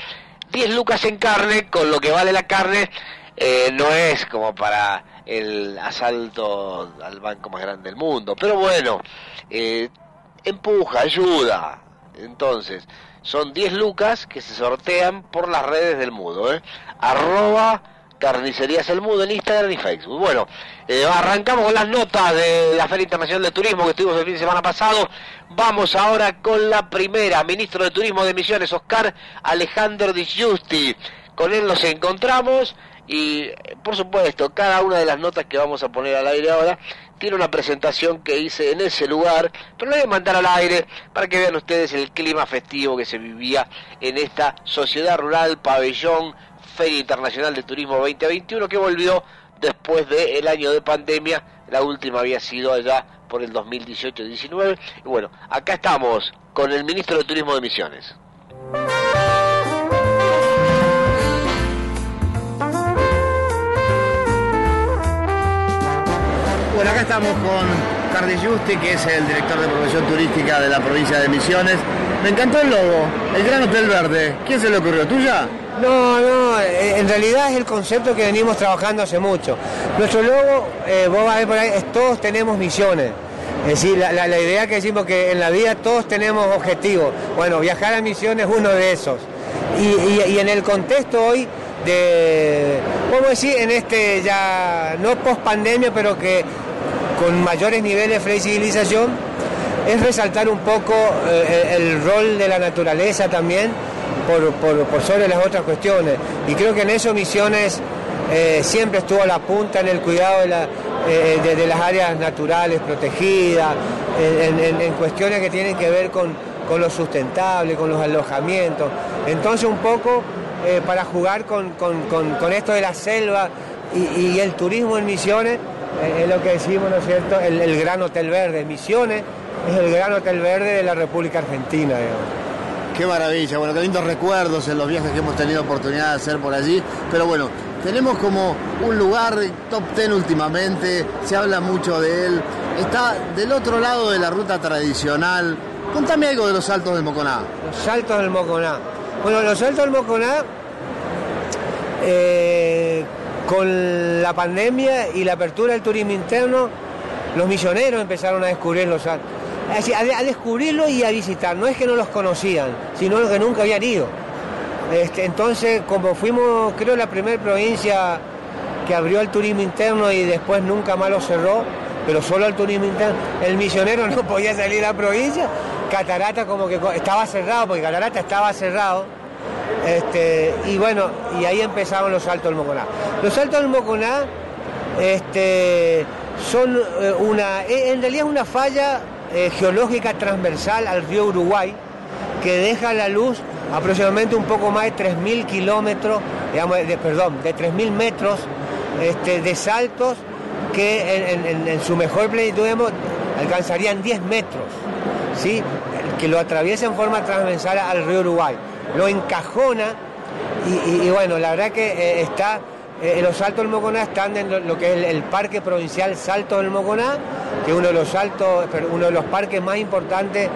[SPEAKER 3] 10 lucas en carne, con lo que vale la carne, eh, no es como para el asalto al banco más grande del mundo. Pero bueno, eh, empuja, ayuda. Entonces, son 10 lucas que se sortean por las redes del mudo, ¿eh? Arroba carnicerías el mudo en Instagram y Facebook. Bueno, eh, arrancamos con las notas de la Feria Internacional de Turismo que estuvimos el fin de semana pasado. Vamos ahora con la primera, ministro de Turismo de Misiones, Oscar Alejandro Di Giusti. Con él nos encontramos y, por supuesto, cada una de las notas que vamos a poner al aire ahora tiene una presentación que hice en ese lugar, pero la voy a mandar al aire para que vean ustedes el clima festivo que se vivía en esta sociedad rural, pabellón Feria Internacional de Turismo 2021 que volvió después del año de pandemia. La última había sido allá por el 2018-19. Y bueno, acá estamos con el ministro de Turismo de Misiones.
[SPEAKER 17] Bueno, acá estamos con Cardi Justi, que es el director de profesión turística de la provincia de Misiones. Me encantó el logo, el Gran Hotel Verde. ¿Quién se le ocurrió? ¿Tuya?
[SPEAKER 18] No, no, eh, en realidad es el concepto que venimos trabajando hace mucho. Nuestro logo, eh, vos vas a ver por ahí, es todos tenemos misiones. Es decir, la, idea que decimos que en la vida todos tenemos objetivos. Bueno, viajar a misiones es uno de esos. Y, y- en el contexto hoy de, vamos decir, en este ya, no post pandemia, pero que con mayores niveles de flexibilización, es resaltar un poco eh, el rol de la naturaleza también por, sobre las otras cuestiones. Y creo que en eso Misiones eh, siempre estuvo a la punta en el cuidado de, eh, las áreas naturales protegidas, en, cuestiones que tienen que ver con, con lo sustentable, con los alojamientos. Entonces un poco para jugar con, con- con- esto de la selva y, el turismo en Misiones, es lo que decimos, ¿no es cierto?, el, el Gran Hotel Verde. Misiones es el Gran Hotel Verde de la República Argentina, digamos.
[SPEAKER 17] Qué maravilla, bueno, qué lindos recuerdos en los viajes que hemos tenido oportunidad de hacer por allí. Pero bueno, tenemos como un lugar top ten últimamente, se habla mucho de él. Está del otro lado de la ruta tradicional. Contame algo de los saltos del Moconá.
[SPEAKER 18] Los saltos del Moconá. Bueno, los saltos del Moconá, eh, con la pandemia y la apertura del turismo interno, los misioneros empezaron a descubrir los decir, a, de- a descubrirlo y a visitar. No es que no los conocían, sino que nunca habían ido. Este, entonces, como fuimos, creo, la primera provincia que abrió el turismo interno y después nunca más lo cerró, pero solo el turismo interno, el misionero no podía salir a la provincia, Catarata como que estaba cerrado, porque Catarata estaba cerrado, este, y bueno, y ahí empezaron los saltos del Moconá. Los saltos del Moconá este, son eh, una, eh, en realidad es una falla eh, geológica transversal al río Uruguay que deja a la luz aproximadamente un poco más de 3.000 kilómetros, perdón, de 3.000 metros este, de saltos que en su mejor plenitud digamos, alcanzarían 10 metros, ¿sí? que lo atraviesa en forma transversal al río Uruguay. Lo encajona y, bueno, la verdad que eh, está, eh, los Saltos del Moconá están en lo, que es el, Parque Provincial Salto del Moconá, que es uno de los saltos, uno de los parques más importantes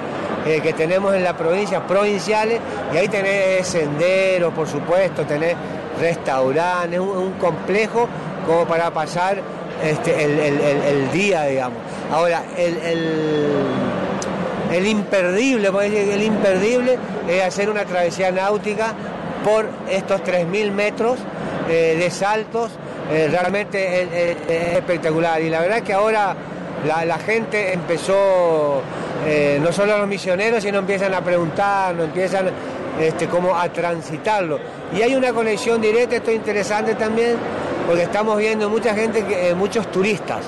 [SPEAKER 18] eh, que tenemos en la provincia, provinciales, y ahí tenés senderos, por supuesto, tenés restaurantes, un, complejo como para pasar este, el- el día, digamos. Ahora, el, el- imperdible, el imperdible es hacer una travesía náutica por estos 3.000 metros eh, de saltos, eh, realmente es, es- es espectacular. Y la verdad que ahora la, gente empezó, eh, no solo los misioneros, sino empiezan a preguntar, no empiezan este, como a transitarlo. Y hay una conexión directa, esto es interesante también, porque estamos viendo mucha gente, muchos turistas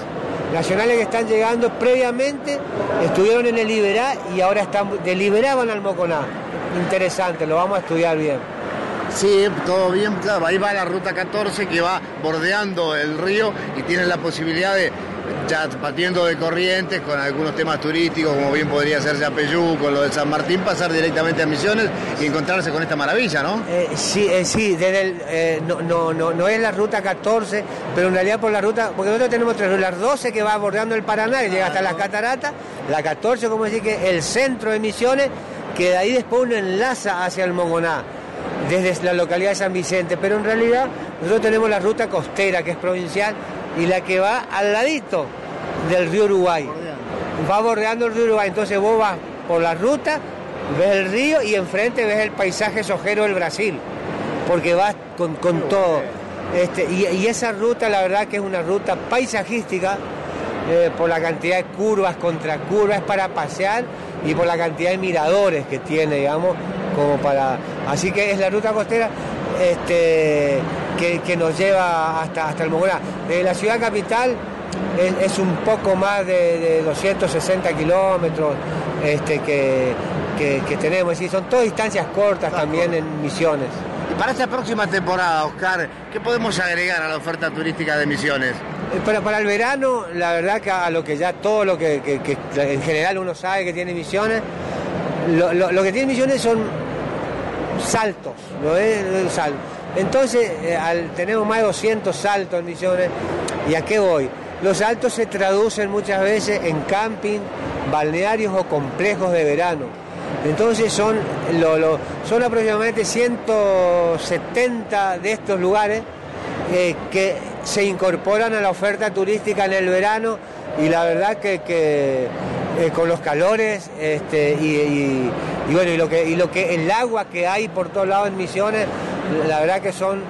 [SPEAKER 18] nacionales que están llegando previamente, estuvieron en el Liberá y ahora están, de Liberá van al Moconá. Interesante, lo vamos a estudiar bien.
[SPEAKER 17] Sí, todo bien, claro. Ahí va la ruta 14 que va bordeando el río y tiene la posibilidad de, ya partiendo de corrientes, con algunos temas turísticos, como bien podría ser Yapeyú, con lo de San Martín, pasar directamente a Misiones y encontrarse con esta maravilla, ¿no?
[SPEAKER 18] Eh, sí, eh, sí, desde eh, no, no, no, no es la ruta 14, pero en realidad por la ruta, porque nosotros tenemos tres rutas, la 12 que va bordeando el Paraná, que llega hasta las cataratas, la 14, como decir que el centro de Misiones, que de ahí después uno enlaza hacia el Mogoná, desde la localidad de San Vicente, pero en realidad nosotros tenemos la ruta costera, que es provincial, y la que va al ladito del río Uruguay. Va bordeando el río Uruguay, entonces vos vas por la ruta, ves el río y enfrente ves el paisaje sojero del Brasil, porque vas con, con todo. Este, y, y esa ruta, la verdad que es una ruta paisajística, eh, por la cantidad de curvas, contra curvas, es para pasear y por la cantidad de miradores que tiene, digamos, como para... Así que es la ruta costera este, que, que nos lleva hasta, hasta el Mogoná. De la ciudad capital es, es un poco más de, de 260 kilómetros este, que, que- que tenemos, es decir, son todas distancias cortas también en misiones.
[SPEAKER 17] Y Para esta próxima temporada, Oscar, ¿qué podemos agregar a la oferta turística de Misiones?
[SPEAKER 18] Eh, Para, para el verano, la verdad que a lo que ya todo lo que, que- que en general uno sabe que tiene misiones, lo, lo- lo que tiene misiones son saltos, ¿no es? Entonces, eh, al, tenemos más de 200 saltos en misiones, ¿y a qué voy? Los saltos se traducen muchas veces en camping, balnearios o complejos de verano. Entonces son, lo- lo- son aproximadamente 170 de estos lugares eh, que se incorporan a la oferta turística en el verano y la verdad que, eh, con los calores este, y, y- y bueno y lo que y lo que el agua que hay por todos lados en Misiones la verdad que son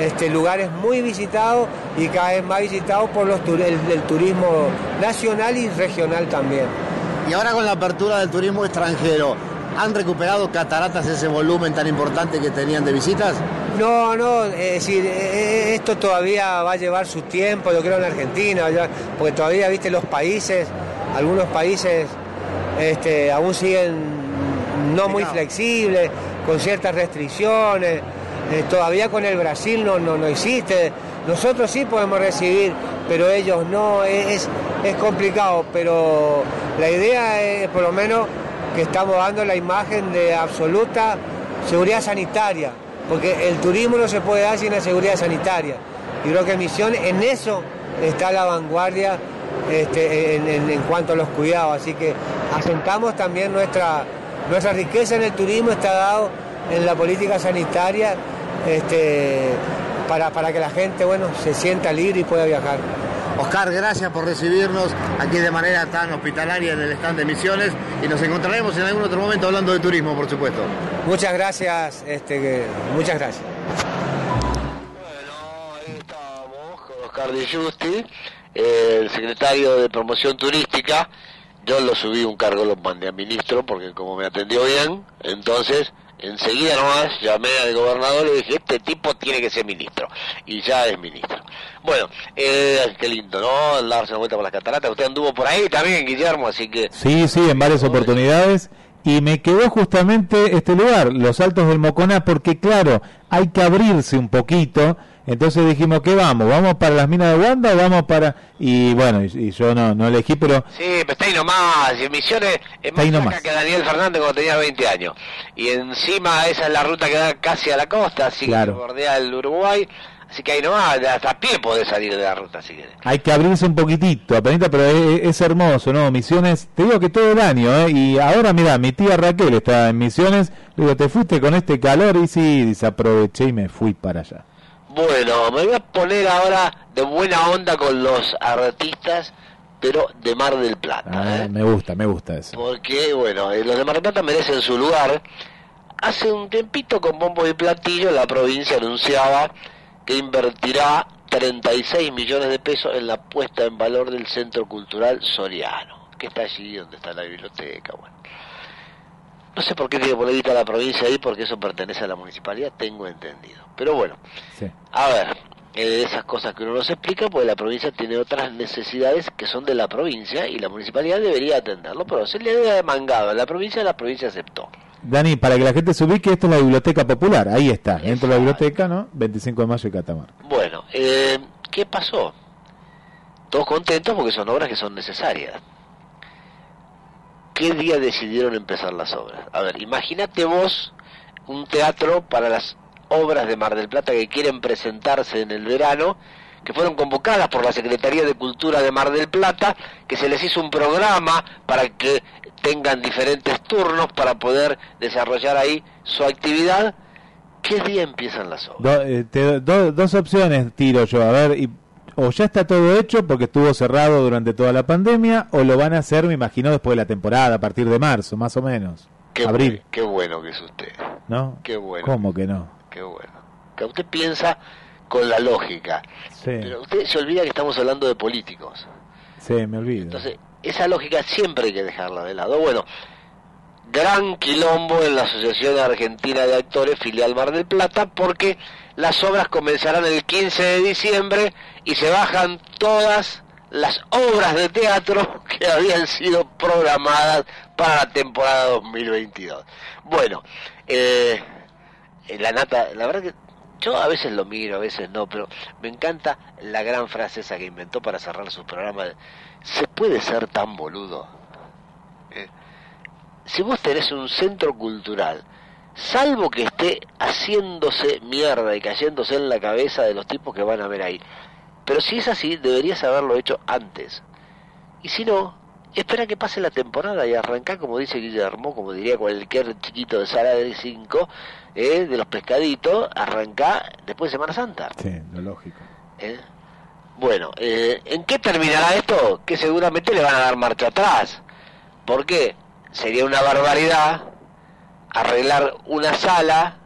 [SPEAKER 18] este, lugares muy visitados y cada vez más visitados por los el, el turismo nacional y regional también.
[SPEAKER 17] Y ahora con la apertura del turismo extranjero, ¿han recuperado cataratas ese volumen tan importante que tenían de visitas?
[SPEAKER 18] No, no, es decir, eh, eh, esto todavía va a llevar su tiempo, yo creo en Argentina, porque todavía, viste, los países, algunos países este, aún siguen no muy flexibles, con ciertas restricciones, eh, todavía con el Brasil no, no, no existe, nosotros sí podemos recibir, pero ellos no, es, es complicado, pero la idea es por lo menos que estamos dando la imagen de absoluta seguridad sanitaria, porque el turismo no se puede dar sin la seguridad sanitaria. Y creo que Misiones en eso está a la vanguardia este, en, en- en cuanto a los cuidados. Así que asentamos también nuestra, nuestra riqueza en el turismo, está dado en la política sanitaria este, para, para que la gente bueno, se sienta libre y pueda viajar.
[SPEAKER 17] Oscar, gracias por recibirnos aquí de manera tan hospitalaria en el stand de Misiones y nos encontraremos en algún otro momento hablando de turismo, por supuesto.
[SPEAKER 18] Muchas gracias, este, muchas gracias.
[SPEAKER 3] Oscar de Justi, el secretario de Promoción Turística. Yo lo subí un cargo, lo mandé a ministro porque como me atendió bien, entonces enseguida nomás llamé al gobernador y dije, este tipo tiene que ser ministro. Y ya es ministro. Bueno, eh, qué lindo, ¿no? Darse una vuelta por las cataratas. Usted anduvo por ahí también, Guillermo, así que...
[SPEAKER 2] Sí, sí, en varias oportunidades. Y me quedó justamente este lugar, los Altos del Moconá, porque claro, hay que abrirse un poquito. Entonces dijimos, ¿qué vamos? ¿Vamos para las minas de Wanda o vamos para...? Y bueno, y, y yo no, no elegí, pero
[SPEAKER 3] Sí, pero está ahí nomás, y Misiones es más
[SPEAKER 2] nomás.
[SPEAKER 3] que Daniel Fernández cuando tenía 20 años. Y encima esa es la ruta que da casi a la costa, así
[SPEAKER 2] Claro.
[SPEAKER 3] que bordea el Uruguay. Así que ahí nomás, hasta a pie podés salir de la ruta si querés.
[SPEAKER 2] hay que abrirse un poquitito, apenita, pero es, es hermoso, ¿no? Misiones, te digo que todo el año, ¿eh? Y ahora, mira, mi tía Raquel está en Misiones, le digo, ¿te fuiste con este calor? Y sí, desaproveché y me fui para allá.
[SPEAKER 3] Bueno, me voy a poner ahora de buena onda con los artistas, pero de Mar del Plata.
[SPEAKER 2] Ah,
[SPEAKER 3] ¿eh?
[SPEAKER 2] me gusta, me gusta eso.
[SPEAKER 3] Porque, bueno, eh, los de Mar del Plata merecen su lugar. Hace un tiempito con bombo y platillo la provincia anunciaba que invertirá 36 millones de pesos en la puesta en valor del Centro Cultural Soriano, que está allí donde está la biblioteca. Bueno. No sé por qué tiene guita la provincia ahí, porque eso pertenece a la municipalidad, tengo entendido. Pero bueno,
[SPEAKER 2] Sí.
[SPEAKER 3] a ver, eh, esas cosas que uno nos explica, pues la provincia tiene otras necesidades que son de la provincia y la municipalidad debería atenderlo, pero se le había demangado a la provincia, la provincia aceptó.
[SPEAKER 2] Dani, para que la gente se ubique, esto es la Biblioteca Popular, ahí está, dentro de la biblioteca, ¿no? 25 de mayo y Catamarca.
[SPEAKER 3] Bueno, eh, ¿qué pasó? Todos contentos porque son obras que son necesarias. ¿Qué día decidieron empezar las obras? A ver, imagínate vos un teatro para las obras de Mar del Plata que quieren presentarse en el verano, que fueron convocadas por la Secretaría de Cultura de Mar del Plata, que se les hizo un programa para que tengan diferentes turnos para poder desarrollar ahí su actividad. ¿Qué día empiezan las obras?
[SPEAKER 2] Eh, dos opciones tiro yo, a ver, y- o ya está todo hecho porque estuvo cerrado durante toda la pandemia, o lo van a hacer, me imagino, después de la temporada, a partir de marzo, más o menos.
[SPEAKER 3] Qué,
[SPEAKER 2] Abril,
[SPEAKER 3] qué bueno que es usted.
[SPEAKER 2] ¿no?
[SPEAKER 3] Qué bueno.
[SPEAKER 2] ¿Cómo que no?
[SPEAKER 3] Qué bueno. Que usted piensa con la lógica.
[SPEAKER 2] Sí,
[SPEAKER 3] Pero usted se olvida que estamos hablando de políticos.
[SPEAKER 2] sí, me olvido.
[SPEAKER 3] Entonces, esa lógica siempre hay que dejarla de lado. Bueno, gran quilombo en la Asociación Argentina de Actores, filial Mar del Plata, porque las obras comenzarán el 15 de diciembre y se bajan todas las obras de teatro que habían sido programadas para la temporada 2022. Bueno, eh, eh, la nata, la verdad que yo a veces lo miro, a veces no, pero me encanta la gran frase esa que inventó para cerrar su programa. ¿Se puede ser tan boludo? Eh, si vos tenés un centro cultural, salvo que esté haciéndose mierda y cayéndose en la cabeza de los tipos que van a ver ahí, pero si es así, deberías haberlo hecho antes. Y si no, espera que pase la temporada y arranca, como dice Guillermo, como diría cualquier chiquito de sala de 5, eh, de los pescaditos, arranca después de Semana Santa.
[SPEAKER 2] Sí, lo lógico.
[SPEAKER 3] ¿eh? Bueno, eh, ¿en qué terminará esto? Que seguramente le van a dar marcha atrás. ¿Por qué? Sería una barbaridad arreglar una sala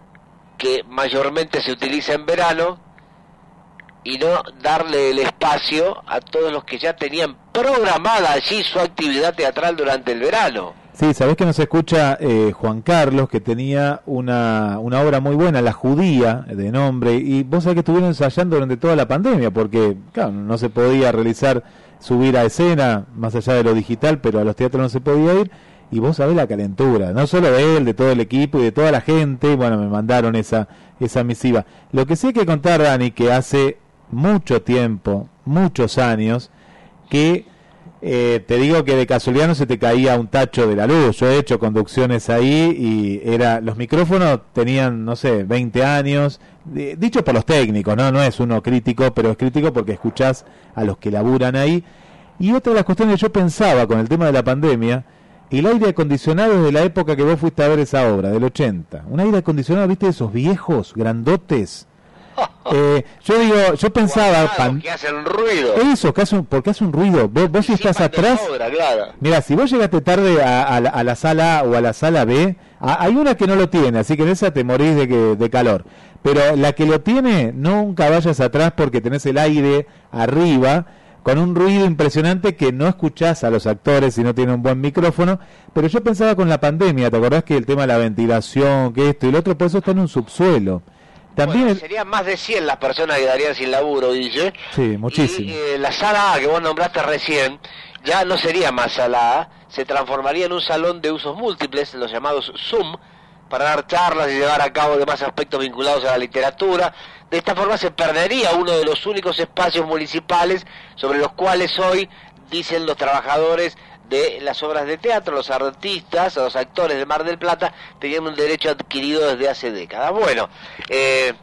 [SPEAKER 3] que mayormente se utiliza en verano y no darle el espacio a todos los que ya tenían programada allí su actividad teatral durante el verano.
[SPEAKER 2] Sí, sabés que nos escucha eh, Juan Carlos, que tenía una, una obra muy buena, La Judía, de nombre, y vos sabés que estuvieron ensayando durante toda la pandemia, porque claro, no se podía realizar, subir a escena, más allá de lo digital, pero a los teatros no se podía ir, y vos sabés la calentura, no solo de él, de todo el equipo y de toda la gente, bueno, me mandaron esa, esa misiva. Lo que sí hay que contar, Dani, que hace mucho tiempo, muchos años, que eh, te digo que de casualidad se te caía un tacho de la luz. Yo he hecho conducciones ahí y era los micrófonos tenían, no sé, 20 años. di- dicho por los técnicos, ¿no? No es uno crítico, pero es crítico porque escuchás a los que laburan ahí. Y otra de las cuestiones que yo pensaba con el tema de la pandemia, el aire acondicionado es de la época que vos fuiste a ver esa obra, del 80. Un aire acondicionado, ¿viste? De esos viejos, grandotes. Eh, yo digo, yo pensaba... pan-
[SPEAKER 3] que hacen ruido.
[SPEAKER 2] eso, que hace un- porque hace un ruido. Vos, vos si estás atrás...
[SPEAKER 3] Claro.
[SPEAKER 2] Mira, si vos llegaste tarde a, a la, a la sala A o a la sala B, a- hay una que no lo tiene, así que en esa te morís de, que, de calor. Pero la que lo tiene, nunca vayas atrás porque tenés el aire arriba con un ruido impresionante que no escuchás a los actores si no tiene un buen micrófono. Pero yo pensaba con la pandemia, ¿te acordás que el tema de la ventilación, que esto y lo otro, por eso está en un subsuelo? También...
[SPEAKER 3] Bueno, serían más de 100 las personas que darían sin laburo, Guille.
[SPEAKER 2] Sí, muchísimo.
[SPEAKER 3] Y eh, la sala A que vos nombraste recién ya no sería más sala A, se transformaría en un salón de usos múltiples, los llamados Zoom, para dar charlas y llevar a cabo demás aspectos vinculados a la literatura. De esta forma se perdería uno de los únicos espacios municipales sobre los cuales hoy, dicen los trabajadores de las obras de teatro, los artistas, los actores de Mar del Plata, tenían un derecho adquirido desde hace décadas. Bueno, eh,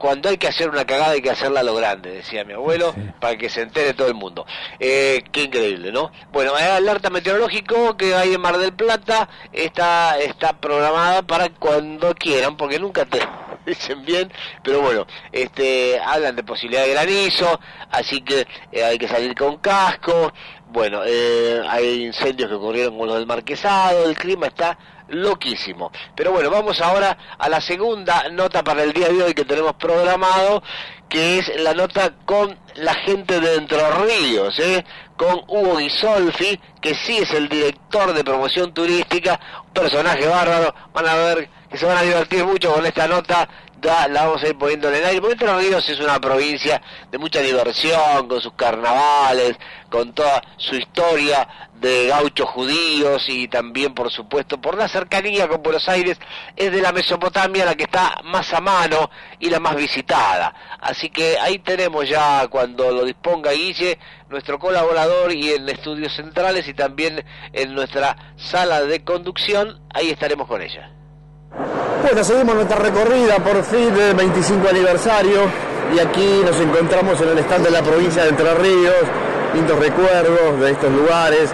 [SPEAKER 3] cuando hay que hacer una cagada hay que hacerla a lo grande, decía mi abuelo, para que se entere todo el mundo. Eh, qué increíble, ¿no? Bueno, hay alerta meteorológico que hay en Mar del Plata, está, está programada para cuando quieran, porque nunca te dicen bien, pero bueno, este, hablan de posibilidad de granizo, así que eh, hay que salir con casco, bueno, eh, hay incendios que ocurrieron con los del Marquesado, el clima está loquísimo. Pero bueno, vamos ahora a la segunda nota para el día de hoy que tenemos programado, que es la nota con la gente de Entre Ríos, ¿eh? con Hugo Ghisolfi, que sí es el director de promoción turística, un personaje bárbaro, van a ver que se van a divertir mucho con esta nota, ya la vamos a ir poniendo en el aire, porque Entre Ríos es una provincia de mucha diversión, con sus carnavales, con toda su historia de gauchos judíos y también, por supuesto, por la cercanía con Buenos Aires, es de la Mesopotamia la que está más a mano y la más visitada. Así que ahí tenemos ya, cuando lo disponga Guille, nuestro colaborador y en estudios centrales y también en nuestra sala de conducción, ahí estaremos con ella.
[SPEAKER 19] Bueno, seguimos nuestra recorrida por fin del 25 aniversario y aquí nos encontramos en el stand de la provincia de Entre Ríos, lindos recuerdos de estos lugares,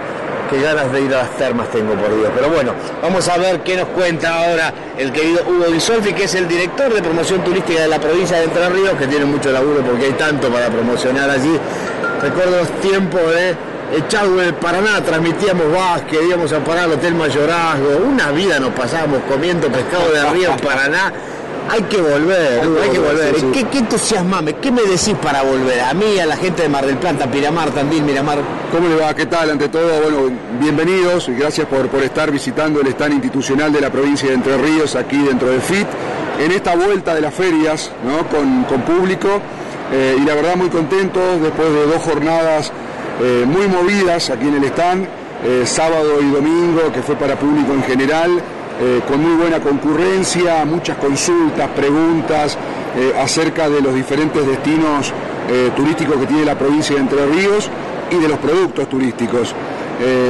[SPEAKER 19] qué ganas de ir a las termas tengo por Dios. Pero bueno, vamos a ver qué nos cuenta ahora el querido Hugo Disolfi, que es el director de promoción turística de la provincia de Entre Ríos, que tiene mucho laburo porque hay tanto para promocionar allí. Recuerdo los tiempos de Echagüe del Paraná, transmitíamos básquet, íbamos a parar al Hotel Mayorazgo, una vida nos pasábamos comiendo pescado de río en Paraná. Hay que volver, hay que volver.
[SPEAKER 20] sí, sí.
[SPEAKER 19] ¿Qué, qué entusiasmame? ¿Qué me decís para volver? A mí, a la gente de Mar del Plata, Piramar, Tandil, Miramar.
[SPEAKER 20] ¿Cómo le va? ¿Qué tal? Ante todo, bueno, bienvenidos y gracias por, por estar visitando el stand institucional de la provincia de Entre Ríos, aquí dentro de FIT, en esta vuelta de las ferias, ¿no? Con, con público, eh, y la verdad muy contentos después de dos jornadas eh, muy movidas aquí en el stand, eh, sábado y domingo, que fue para público en general, eh, con muy buena concurrencia, muchas consultas, preguntas acerca de los diferentes destinos turísticos que tiene la provincia de Entre Ríos y de los productos turísticos.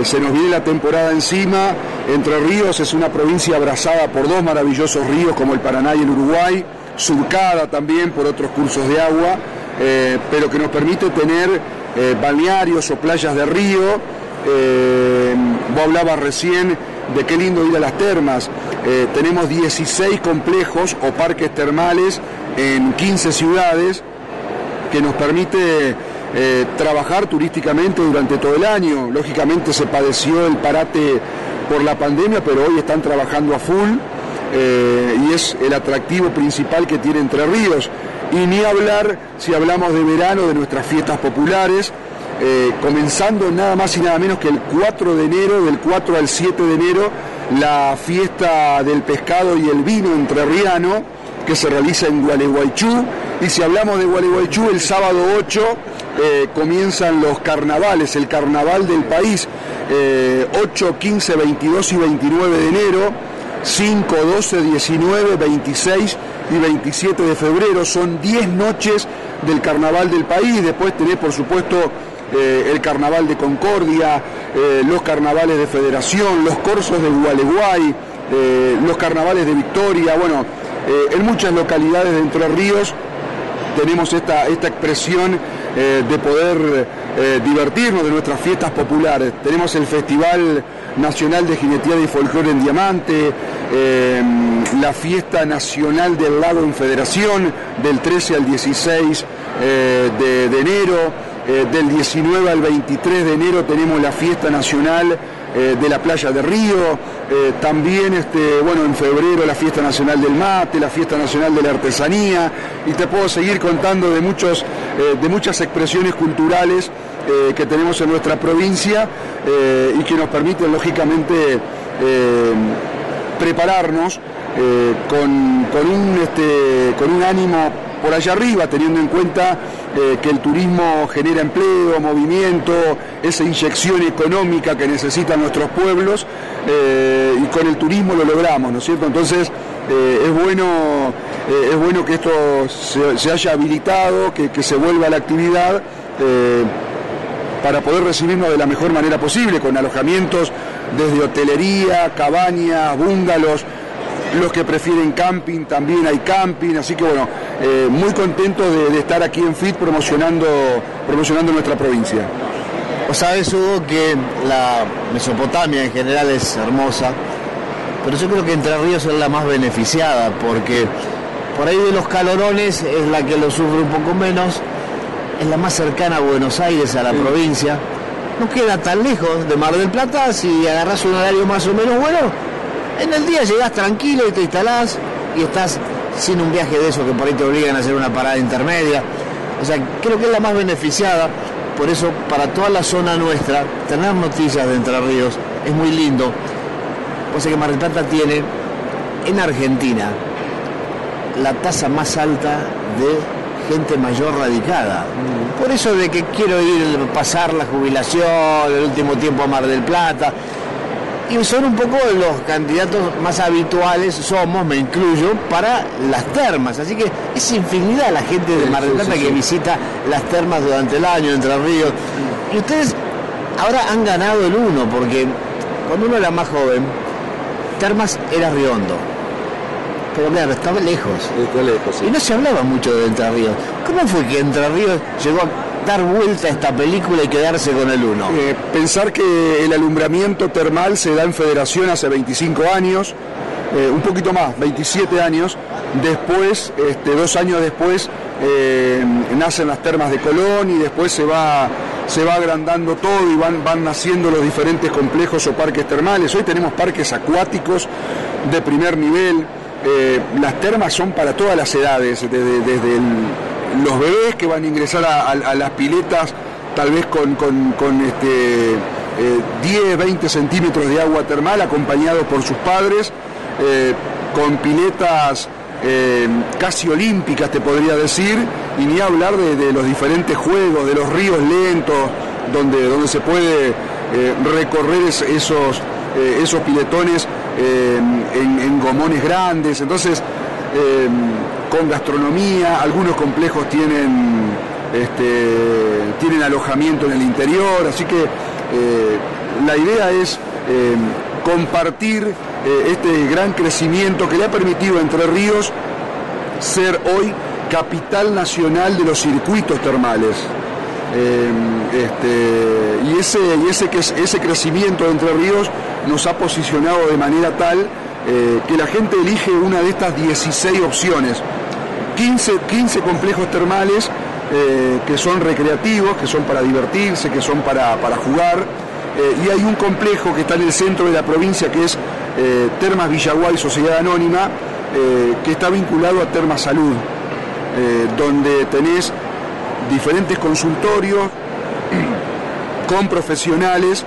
[SPEAKER 20] Se nos viene la temporada encima, Entre Ríos es una provincia abrazada por dos maravillosos ríos como el Paraná y el Uruguay, surcada también por otros cursos de agua, pero que nos permite tener eh, balnearios o playas de río. Eh, vos hablabas recién de qué lindo ir a las termas. Eh, tenemos 16 complejos o parques termales en 15 ciudades que nos permite eh, trabajar turísticamente durante todo el año. Lógicamente se padeció el parate por la pandemia, pero hoy están trabajando a full y es el atractivo principal que tiene Entre Ríos. Y ni hablar, si hablamos de verano, de nuestras fiestas populares, eh, comenzando nada más y nada menos que el 4 de enero, del 4 al 7 de enero, la fiesta del pescado y el vino entrerriano, que se realiza en Gualeguaychú. Y si hablamos de Gualeguaychú, el sábado 8 eh, comienzan los carnavales, el carnaval del país, eh, 8, 15, 22 y 29 de enero, 5, 12, 19, 26 y 27 de febrero. Son 10 noches del carnaval del país. Después tenés, por supuesto, eh, el carnaval de Concordia, eh, los carnavales de Federación, los corsos de Gualeguay, eh, los carnavales de Victoria. Bueno, en muchas localidades de Entre Ríos tenemos esta, esta expresión de poder divertirnos de nuestras fiestas populares. Tenemos el Festival Nacional de Jineteada y Folclore en Diamante, eh, la Fiesta Nacional del Lago en Federación del 13 al 16 eh, de, de enero. Eh, del 19 al 23 de enero tenemos la Fiesta Nacional eh, de la Playa de Río, también este, bueno, en febrero la Fiesta Nacional del Mate, la Fiesta Nacional de la Artesanía, y te puedo seguir contando de, muchos, de muchas expresiones culturales eh, que tenemos en nuestra provincia eh, y que nos permiten lógicamente eh, prepararnos con, con un, este, con un ánimo por allá arriba, teniendo en cuenta que el turismo genera empleo, movimiento, esa inyección económica que necesitan nuestros pueblos, y con el turismo lo logramos, ¿no es cierto? Entonces, es, bueno, es bueno que esto se, se haya habilitado, que, que se vuelva a la actividad. Para poder recibirnos de la mejor manera posible, con alojamientos desde hotelería, cabañas, búngalos, los que prefieren camping, también hay camping, así que bueno, eh, muy contento de, de estar aquí en FIT promocionando, promocionando nuestra provincia.
[SPEAKER 17] Vos sabés, Hugo, que la Mesopotamia en general es hermosa, pero yo creo que Entre Ríos es la más beneficiada, porque por ahí de los calorones es la que lo sufre un poco menos, es la más cercana a Buenos Aires, a la provincia. No queda tan lejos de Mar del Plata, si agarras un horario más o menos bueno, en el día llegás tranquilo y te instalás y estás sin un viaje de eso que por ahí te obligan a hacer una parada intermedia. O sea, creo que es la más beneficiada, por eso para toda la zona nuestra, tener noticias de Entre Ríos es muy lindo. O sea que Mar del Plata tiene en Argentina la tasa más alta de gente mayor radicada. Por eso de que quiero ir pasar la jubilación, el último tiempo a Mar del Plata. Y son un poco los candidatos más habituales, somos, me incluyo, para las termas. Así que es infinidad la gente de Mar del
[SPEAKER 20] sí,
[SPEAKER 17] Plata
[SPEAKER 20] sí,
[SPEAKER 17] que visita las termas durante el año, Entre Ríos. Y ustedes ahora han ganado el uno, porque cuando uno era más joven, termas era Riondo. Pero claro, estaba lejos. Y no se hablaba mucho de Entre Ríos. ¿Cómo fue que Entre Ríos llegó a dar vuelta a esta película y quedarse con el uno?
[SPEAKER 20] Eh, pensar que el alumbramiento termal se da en federación hace 25 años, eh, un poquito más, 27 años. Después, este, dos años después, eh, nacen las termas de Colón y después se va, se va agrandando todo y van, van naciendo los diferentes complejos o parques termales. Hoy tenemos parques acuáticos de primer nivel. Eh, las termas son para todas las edades, desde, los bebés que van a ingresar a, las piletas, tal vez con, con- con, este, eh, 10, 20 centímetros de agua termal, acompañados por sus padres, eh, con piletas eh, casi olímpicas, te podría decir, y ni hablar de, los diferentes juegos, de los ríos lentos, donde, donde se puede eh, recorrer es- esos, eh, esos piletones eh, en, gomones grandes, entonces eh, con gastronomía, algunos complejos tienen, este, tienen alojamiento en el interior, así que eh, la idea es compartir este gran crecimiento que le ha permitido a Entre Ríos ser hoy capital nacional de los circuitos termales. Eh, este, y ese, ese, crecimiento de Entre Ríos nos ha posicionado de manera tal eh, que la gente elige una de estas 16 opciones. 15, 15 complejos termales eh, que son recreativos, que son para divertirse, que son para, para jugar. y hay un complejo que está en el centro de la provincia que es Termas Villaguay Sociedad Anónima, que está vinculado a Termas Salud, donde tenés diferentes consultorios con profesionales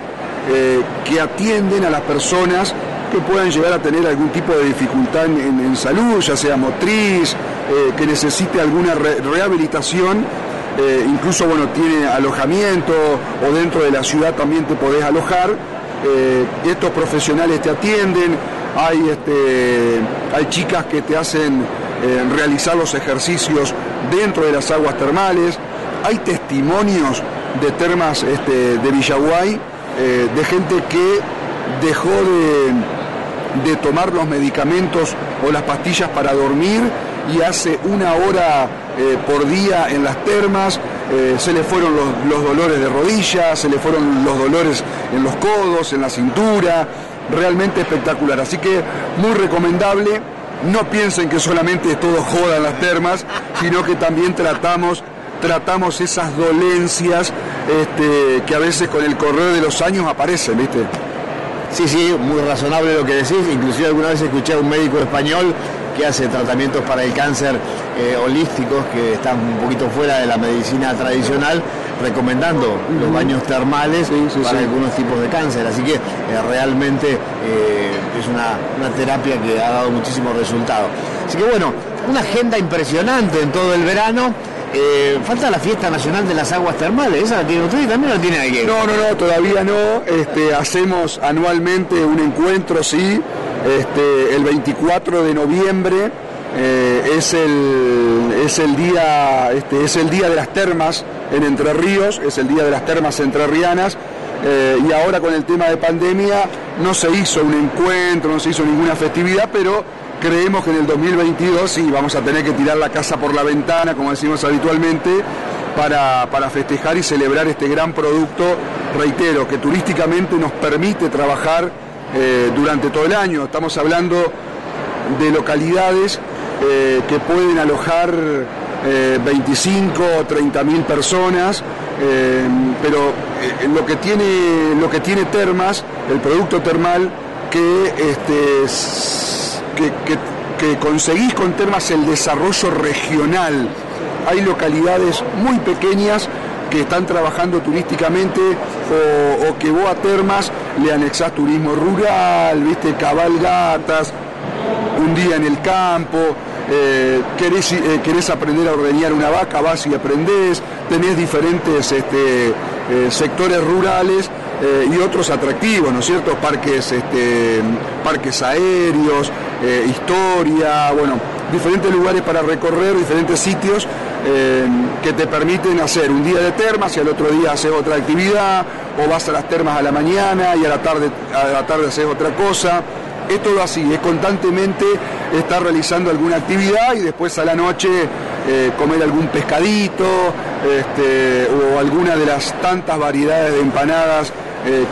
[SPEAKER 20] eh, que atienden a las personas que puedan llegar a tener algún tipo de dificultad en, salud, ya sea motriz, eh, que necesite alguna re- rehabilitación, eh, incluso bueno, tiene alojamiento o dentro de la ciudad también te podés alojar. estos profesionales te atienden, hay, este, hay chicas que te hacen realizar los ejercicios dentro de las aguas termales, hay testimonios de termas este, de Villaguay, eh, de gente que dejó de, tomar los medicamentos o las pastillas para dormir y hace una hora eh, por día en las termas, eh, se le fueron los, dolores de rodillas, se le fueron los dolores en los codos, en la cintura, realmente espectacular. Así que muy recomendable, no piensen que solamente todo joda en las termas, sino que también tratamos tratamos esas dolencias este, que a veces con el correr de los años aparecen, ¿viste?
[SPEAKER 17] Sí, sí, muy razonable lo que decís. Inclusive alguna vez escuché a un médico español que hace tratamientos para el cáncer eh, holísticos que están un poquito fuera de la medicina tradicional, recomendando los baños termales para algunos tipos de cáncer. Así que eh, realmente eh, es una, una terapia que ha dado muchísimos resultados. Así que bueno, una agenda impresionante en todo el verano. Eh, falta la fiesta nacional de las aguas termales, esa la tiene usted y también la tiene alguien.
[SPEAKER 20] No, no, no, todavía no. Este, hacemos anualmente un encuentro, sí, este, el 24 de noviembre. eh, es, el, es, el día, este, es el día de las termas en Entre Ríos, es el día de las termas entrerrianas. eh, y ahora con el tema de pandemia no se hizo un encuentro, no se hizo ninguna festividad, pero creemos que en el 2022 sí vamos a tener que tirar la casa por la ventana, como decimos habitualmente, para, para festejar y celebrar este gran producto, reitero, que turísticamente nos permite trabajar eh, durante todo el año. Estamos hablando de localidades eh, que pueden alojar eh, 25 o 30 mil personas, eh, pero eh, lo, que tiene, lo que tiene Termas, el producto termal, que, este, que, conseguís con Termas el desarrollo regional. Hay localidades muy pequeñas que están trabajando turísticamente o, que vos a Termas le anexás turismo rural, viste, cabalgatas, un día en el campo, eh, querés, eh, querés aprender a ordeñar una vaca, vas y aprendés, tenés diferentes este, eh, sectores rurales eh, y otros atractivos, ¿no es cierto? Parques, este, parques aéreos, eh, historia, bueno, diferentes lugares para recorrer, diferentes sitios eh, que te permiten hacer un día de termas y al otro día hacer otra actividad, o vas a las termas a la mañana y a la tarde, a la tarde haces otra cosa. Es todo así, es constantemente estar realizando alguna actividad y después a la noche comer algún pescadito este, o alguna de las tantas variedades de empanadas eh,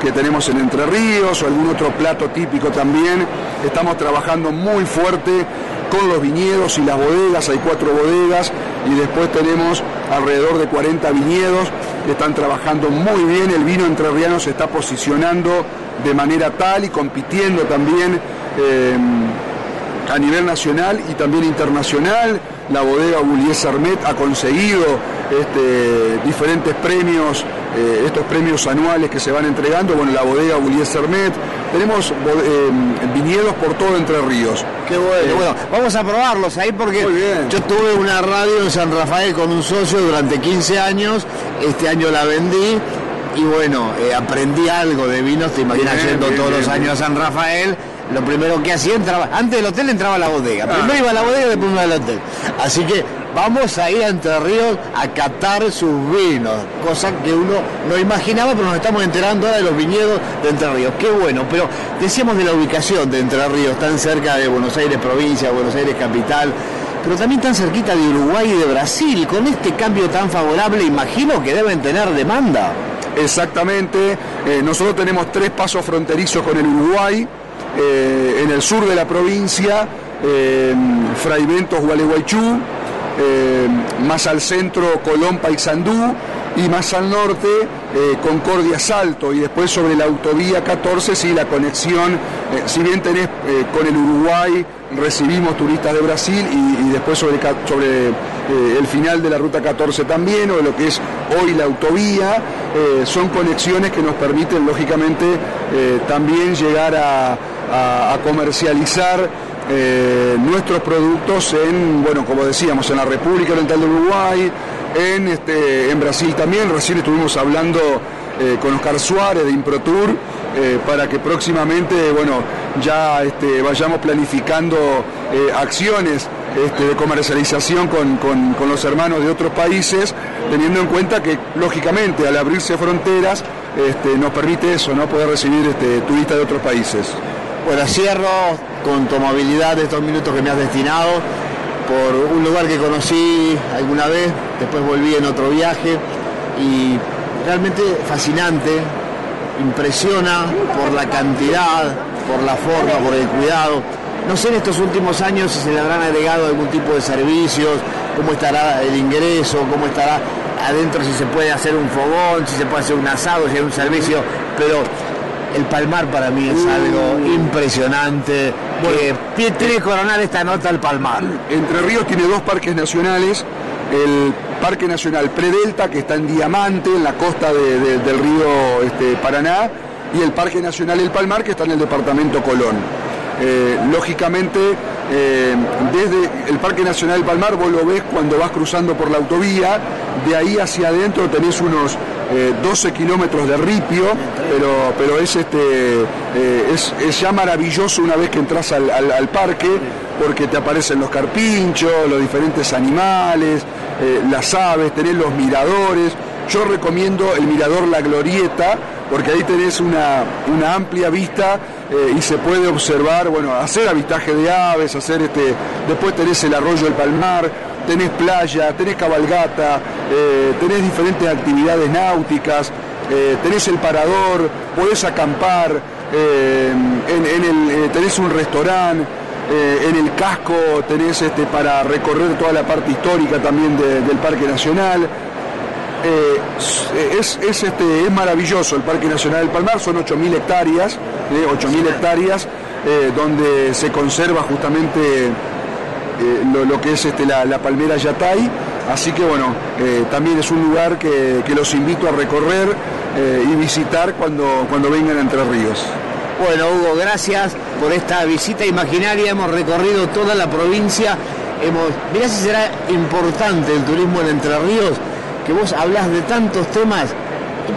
[SPEAKER 20] que, tenemos en Entre Ríos o algún otro plato típico también. Estamos trabajando muy fuerte con los viñedos y las bodegas, hay cuatro bodegas y después tenemos alrededor de 40 viñedos que están trabajando muy bien, el vino entrerriano se está posicionando de manera tal y compitiendo también eh, a nivel nacional y también internacional. La bodega Bullies Armet ha conseguido este, diferentes premios, eh, estos premios anuales que se van entregando. Bueno, la bodega Bullies Armet. Tenemos eh, viñedos por todo Entre Ríos.
[SPEAKER 17] Qué bueno, bueno, vamos a probarlos ahí porque yo tuve una radio en San Rafael con un socio durante 15 años, este año la vendí y bueno, eh, aprendí algo de vinos, te imaginas
[SPEAKER 20] Bien,
[SPEAKER 17] yendo
[SPEAKER 20] bien,
[SPEAKER 17] todos
[SPEAKER 20] bien,
[SPEAKER 17] los años a San Rafael, lo primero que hacía entraba, antes del hotel entraba a la bodega,
[SPEAKER 20] Ah.
[SPEAKER 17] primero iba a la bodega, después iba al hotel. Así que vamos a ir a Entre Ríos a catar sus vinos, cosa que uno no imaginaba, pero nos estamos enterando ahora de los viñedos de Entre Ríos. Qué bueno, pero decíamos de la ubicación de Entre Ríos, tan cerca de Buenos Aires provincia, Buenos Aires capital, pero también tan cerquita de Uruguay y de Brasil. Con este cambio tan favorable, imagino que deben tener demanda.
[SPEAKER 20] Exactamente. Eh, nosotros tenemos tres pasos fronterizos con el Uruguay. Eh, en el sur de la provincia, eh, Fray Ventos, Gualeguaychú, más al centro, Colón, Paysandú, y más al norte, eh, Concordia, Salto, y después sobre la autovía 14, sí, la conexión, eh, si bien tenés con el Uruguay, recibimos turistas de Brasil, y, después sobre, sobre el final de la ruta 14 también, o lo que es hoy la autovía, son conexiones que nos permiten, lógicamente, también llegar a, a- comercializar eh, nuestros productos en, bueno, como decíamos, en la República Oriental del Uruguay, en, este, en Brasil también. Recién estuvimos hablando eh, con Oscar Suárez de Improtour eh, para que próximamente, bueno, ya este, vayamos planificando eh, acciones este, de comercialización con, con- con los hermanos de otros países, teniendo en cuenta que, lógicamente, al abrirse fronteras, este, nos permite eso, ¿no? Poder recibir este, turistas de otros países.
[SPEAKER 17] Bueno, cierro con tu amabilidad de estos minutos que me has destinado por un lugar que conocí alguna vez, después volví en otro viaje y realmente fascinante, impresiona por la cantidad, por la forma, por el cuidado. No sé en estos últimos años si se le habrán agregado algún tipo de servicios, cómo estará el ingreso, cómo estará adentro, si se puede hacer un fogón, si se puede hacer un asado, si hay un servicio, pero el Palmar para mí es algo impresionante. que pie- tiene que coronar esta nota el Palmar.
[SPEAKER 20] Entre Ríos tiene dos parques nacionales, el Parque Nacional Predelta, que está en Diamante, en la costa de- de- del río este, Paraná, y el Parque Nacional El Palmar, que está en el departamento Colón. Eh, lógicamente, eh, desde el Parque Nacional El Palmar vos lo ves cuando vas cruzando por la autovía, de ahí hacia adentro tenés unos eh, 12 kilómetros de ripio, pero, pero es, este, eh, es, es ya maravilloso una vez que entras al, al- al parque, porque te aparecen los carpinchos, los diferentes animales, eh, las aves, tenés los miradores. Yo recomiendo el mirador La Glorieta, porque ahí tenés una, una amplia vista eh, y se puede observar, bueno, hacer avistaje de aves, hacer este, después tenés el arroyo del Palmar, tenés playa, tenés cabalgata, eh, tenés diferentes actividades náuticas, eh, tenés el parador, podés acampar, eh, en, en el, eh, tenés un restaurante, eh, en el casco tenés este, para recorrer toda la parte histórica también de- del Parque Nacional. Eh, es, es, este, es maravilloso el Parque Nacional del Palmar, son 8.000 hectáreas, eh, 8.000 hectáreas, donde se conserva justamente eh, lo, que es este, la, la palmera Yatay, así que bueno, eh, también es un lugar que, que los invito a recorrer eh, y visitar cuando, cuando vengan a Entre Ríos.
[SPEAKER 17] Bueno, Hugo, gracias por esta visita imaginaria. Hemos recorrido toda la provincia. Hemos, mirá si será importante el turismo en Entre Ríos, que vos hablas de tantos temas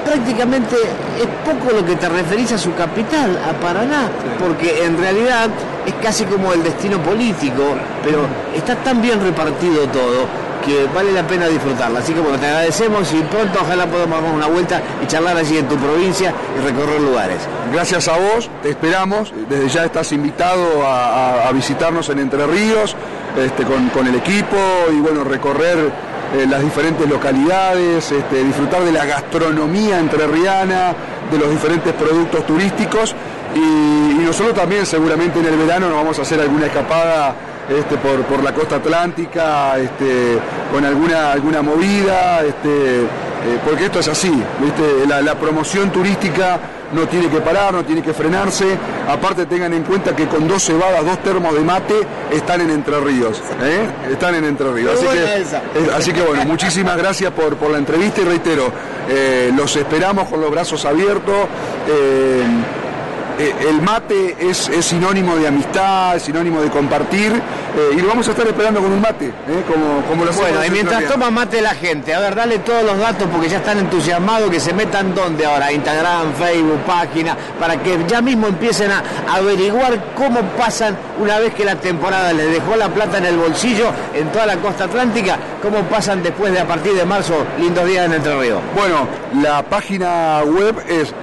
[SPEAKER 17] prácticamente es poco lo que te referís a su capital, a Paraná, porque en realidad es casi como el destino político, pero está tan bien repartido todo que vale la pena disfrutarla. Así que bueno, te agradecemos y pronto ojalá podamos dar una vuelta y charlar allí en tu provincia y recorrer lugares.
[SPEAKER 20] Gracias a vos, te esperamos. Desde ya estás invitado a, a- a visitarnos en Entre Ríos este, con, con el equipo y bueno, recorrer eh, las diferentes localidades, este, disfrutar de la gastronomía entrerriana, de los diferentes productos turísticos. Y, y nosotros también seguramente en el verano nos vamos a hacer alguna escapada este, por, por la costa atlántica, este, con alguna, alguna movida, eh, porque esto es así, ¿viste? La, la promoción turística no tiene que parar, no tiene que frenarse, aparte tengan en cuenta que con dos cebadas, dos termos de mate, están en Entre Ríos, ¿eh? están en Entre Ríos. Así que, eh, así que bueno, muchísimas gracias por, por la entrevista y reitero, eh, los esperamos con los brazos abiertos. Eh, el mate es, es sinónimo de amistad, es sinónimo de compartir Eh, y lo vamos a estar esperando con un mate, ¿eh? como, como lo
[SPEAKER 17] Bueno, y
[SPEAKER 20] en
[SPEAKER 17] mientras toma mate la gente, a ver, dale todos los datos porque ya están entusiasmados que se metan donde ahora, Instagram, Facebook, página, para que ya mismo empiecen a averiguar cómo pasan una vez que la temporada les dejó la plata en el bolsillo en toda la costa atlántica, cómo pasan después de a partir de marzo, lindos días en Entre Ríos.
[SPEAKER 20] Bueno, la página web es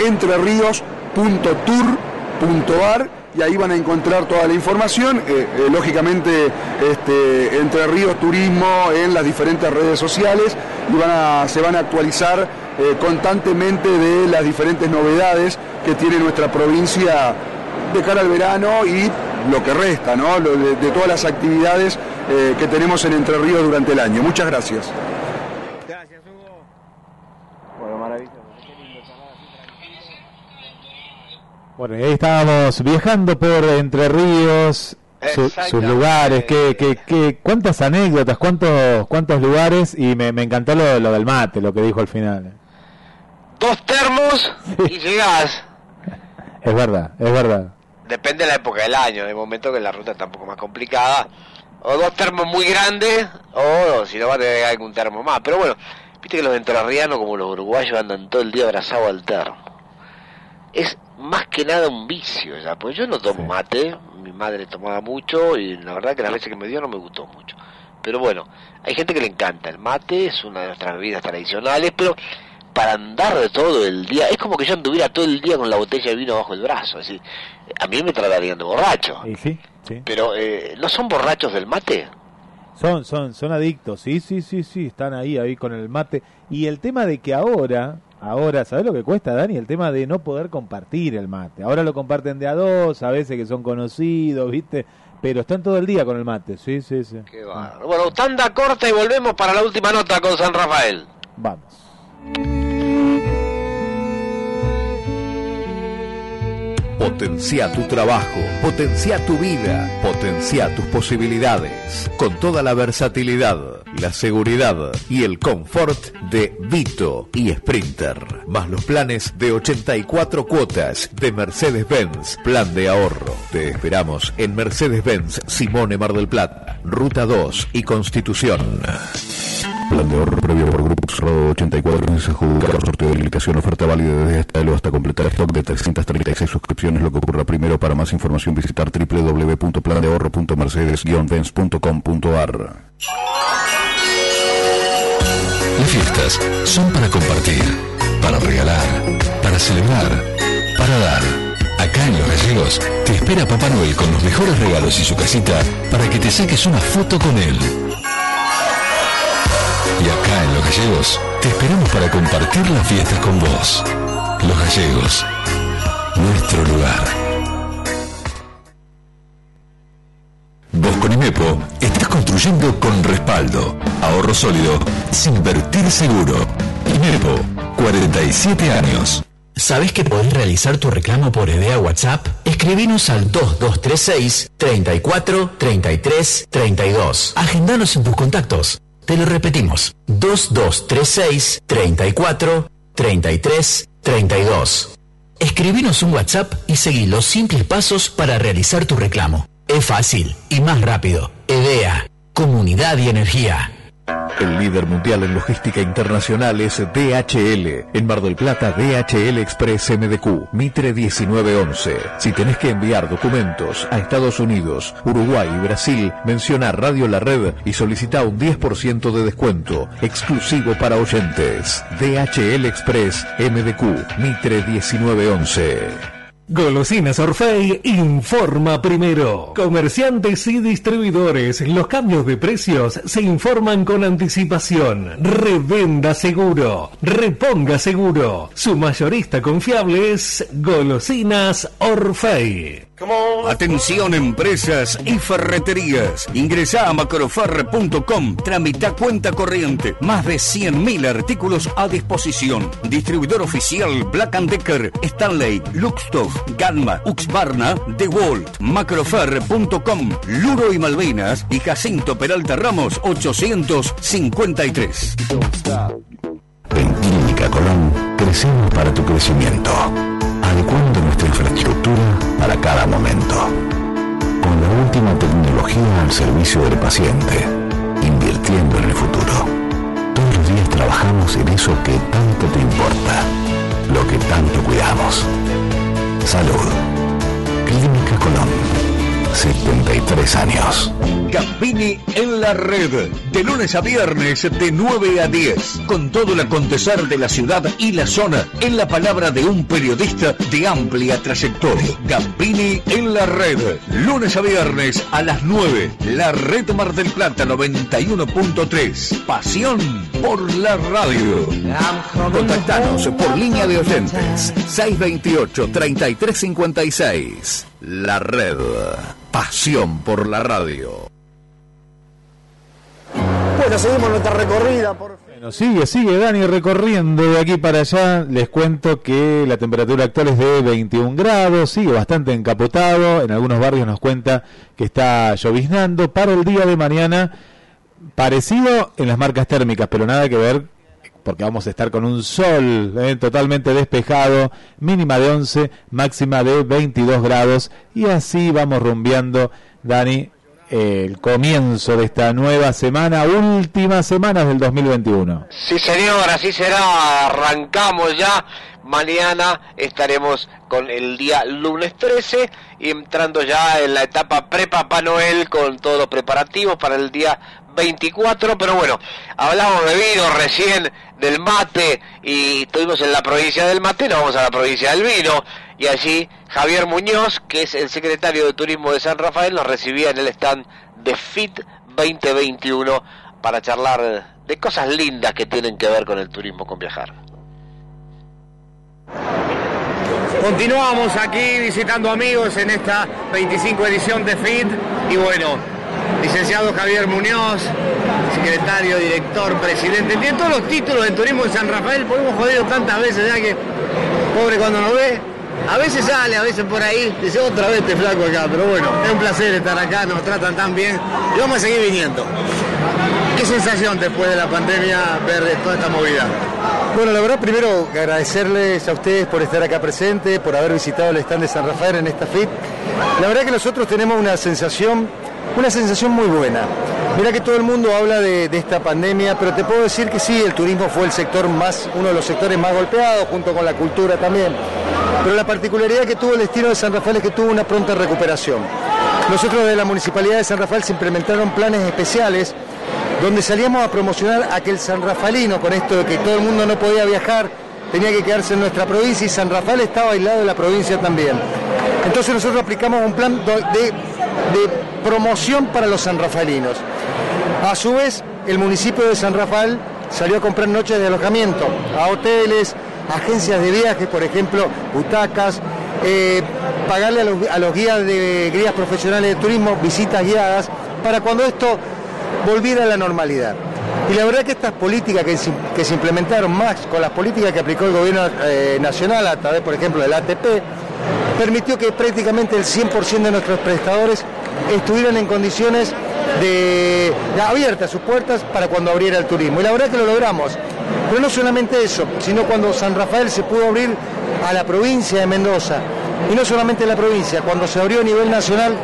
[SPEAKER 20] www.entreríos.tour.ar y ahí van a encontrar toda la información. Eh, eh, lógicamente, este, Entre Ríos Turismo en las diferentes redes sociales y van a- se van a actualizar eh, constantemente de las diferentes novedades que tiene nuestra provincia de cara al verano y lo que resta, ¿no? De, de todas las actividades que tenemos en Entre Ríos durante el año. Muchas gracias.
[SPEAKER 17] Bueno, maravilloso.
[SPEAKER 2] Bueno, y ahí estábamos viajando por Entre Ríos, su- sus lugares, que, que, que, cuántas anécdotas, cuántos, cuántos lugares, y me, me encantó lo, lo del mate, lo que dijo al final.
[SPEAKER 3] Dos termos y llegás.
[SPEAKER 2] Es verdad, es verdad.
[SPEAKER 3] Depende de la época del año, hay momentos que la ruta está un poco más complicada. O dos termos muy grandes, o si no va a tener algún termo más. Pero bueno, viste que los entrerrianos como los uruguayos andan todo el día abrazados al termo. Es más que nada un vicio ya, pues yo no tomo mate, mi madre tomaba mucho y la verdad que las veces que me dio no me gustó mucho. Pero bueno, hay gente que le encanta el mate, es una de nuestras bebidas tradicionales, pero para andar de todo el día, es como que yo anduviera todo el día con la botella de vino bajo el brazo, decir, a mí me tratarían de borracho.
[SPEAKER 2] Y sí, sí.
[SPEAKER 3] Pero, eh, ¿no son borrachos del mate?
[SPEAKER 2] Son, son, son adictos, sí, sí, sí, sí, están ahí, ahí con el mate. Y el tema de que ahora, ahora, ¿sabes lo que cuesta, Dani? El tema de no poder compartir el mate. Ahora lo comparten de a dos, a veces que son conocidos, ¿viste? Pero están todo el día con el mate, sí, sí, sí.
[SPEAKER 3] Qué bárbaro. Bueno, tanda corta y volvemos para la última nota con San Rafael.
[SPEAKER 2] Vamos.
[SPEAKER 4] Potencia tu trabajo, potencia tu vida, potencia tus posibilidades, con toda la versatilidad, la seguridad y el confort de Vito y Sprinter, más los planes de 84 cuotas de Mercedes-Benz, plan de ahorro. Te esperamos en Mercedes-Benz Simone Mar del Plata, Ruta 2 y Constitución.
[SPEAKER 9] Plan de ahorro previo por grupos cerrado 84 meses jugar sorteo de limitación oferta válida desde esta hasta completar stock de 336 suscripciones. Lo que ocurra primero para más información visitar www.plandehorro.mercedes-benz.com.ar
[SPEAKER 21] Las fiestas son para compartir, para regalar, para celebrar, para dar. Acá en Los Gallegos te espera Papá Noel con los mejores regalos y su casita para que te saques una foto con él. Y acá en Los Gallegos te esperamos para compartir las fiestas con vos. Los Gallegos, nuestro lugar. Vos con IMEPO estás construyendo con respaldo, ahorro sólido, sin invertir seguro. IMEPO, 47 años.
[SPEAKER 22] ¿Sabes que podés realizar tu reclamo por EDEA WhatsApp? Escribinos al 2236 34 33 32. Agendanos en tus contactos. Te lo repetimos. 2236 34 33 32. Escribinos un WhatsApp y seguí los simples pasos para realizar tu reclamo. Es fácil y más rápido. EDEA, Comunidad y Energía.
[SPEAKER 4] El líder mundial en logística internacional es DHL. En Mar del Plata, DHL Express MDQ, Mitre 1911. Si tenés que enviar documentos a Estados Unidos, Uruguay y Brasil, menciona Radio La Red y solicita un 10% de descuento, exclusivo para oyentes. DHL Express MDQ, Mitre 1911.
[SPEAKER 23] Golosinas Orfei informa primero. Comerciantes y distribuidores, los cambios de precios se informan con anticipación. Revenda seguro, reponga seguro. Su mayorista confiable es Golosinas Orfei.
[SPEAKER 6] Atención empresas y ferreterías. Ingresá a macroferre.com. Tramita cuenta corriente. Más de 100.000 artículos a disposición. Distribuidor oficial Black Decker, Stanley, Luxtoff, Gamma, Uxbarna, DeWalt, macroferre.com, Luro y Malvinas y Jacinto Peralta Ramos 853.
[SPEAKER 9] En Clínica Colón crecemos para tu crecimiento, adecuando nuestra infraestructura para cada momento.
[SPEAKER 4] con la última tecnología al servicio del paciente, invirtiendo en el futuro. Todos los días trabajamos en eso que tanto te importa, lo que tanto cuidamos. Salud. Clínica Colón. 73 años.
[SPEAKER 6] Gambini en la red, de lunes a viernes de 9 a 10, con todo el acontecer de la ciudad y la zona, en la palabra de un periodista de amplia trayectoria. Gambini en la red, lunes a viernes a las 9, la red Mar del Plata 91.3, pasión por la radio.
[SPEAKER 24] Contactanos por línea de oyentes 628-3356. La red. Pasión por la radio.
[SPEAKER 25] Bueno, seguimos nuestra recorrida. Por...
[SPEAKER 2] Bueno, sigue, sigue Dani recorriendo de aquí para allá. Les cuento que la temperatura actual es de 21 grados, sigue bastante encapotado. En algunos barrios nos cuenta que está lloviznando. Para el día de mañana, parecido en las marcas térmicas, pero nada que ver porque vamos a estar con un sol eh, totalmente despejado, mínima de 11, máxima de 22 grados y así vamos rumbeando, Dani, el comienzo de esta nueva semana, última semana del 2021.
[SPEAKER 3] Sí, señor, así será. Arrancamos ya. Mañana estaremos con el día lunes 13 y entrando ya en la etapa pre-Papá Noel con todos los preparativos para el día 24. Pero bueno, hablamos de vino recién, del mate y estuvimos en la provincia del mate, nos vamos a la provincia del vino y allí Javier Muñoz, que es el secretario de Turismo de San Rafael, nos recibía en el stand de FIT 2021 para charlar de cosas lindas que tienen que ver con el turismo, con viajar.
[SPEAKER 17] Continuamos aquí visitando amigos en esta 25 edición de FIT y bueno, licenciado Javier Muñoz, secretario, director, presidente, tiene todos los títulos de turismo en San Rafael, podemos jodido tantas veces ya que pobre cuando nos ve, a veces sale, a veces por ahí, dice otra vez te flaco acá, pero bueno, es un placer estar acá, nos tratan tan bien y vamos a seguir viniendo. ¿Qué sensación después de la pandemia ver toda esta movida?
[SPEAKER 25] Bueno, la verdad, primero agradecerles a ustedes por estar acá presente, por haber visitado el stand de San Rafael en esta FIT. La verdad que nosotros tenemos una sensación, una sensación muy buena. Mira que todo el mundo habla de, esta pandemia, pero te puedo decir que sí, el turismo fue el sector más, uno de los sectores más golpeados, junto con la cultura también. Pero la particularidad que tuvo el destino de San Rafael es que tuvo una pronta recuperación. Nosotros de la Municipalidad de San Rafael se implementaron planes especiales donde salíamos a promocionar aquel San Rafaelino con esto de que todo el mundo no podía viajar, tenía que quedarse en nuestra provincia y San Rafael estaba aislado de la provincia también. Entonces nosotros aplicamos un plan de, de promoción para los sanrafaelinos. A su vez, el municipio de San Rafael salió a comprar noches de alojamiento a hoteles, agencias de viajes, por ejemplo, butacas, eh, pagarle a los, guías de guías profesionales de turismo visitas guiadas para cuando esto volviera a la normalidad. Y la verdad que estas políticas que se, que se implementaron más con las políticas que aplicó el gobierno eh, nacional a través, por ejemplo, del ATP, permitió que prácticamente el 100% de nuestros prestadores estuvieran en condiciones de, de abiertas sus puertas para cuando abriera el turismo. Y la verdad que lo logramos. Pero no solamente eso, sino cuando San Rafael se pudo abrir a la provincia de Mendoza. Y no solamente la provincia, cuando se abrió a nivel nacional,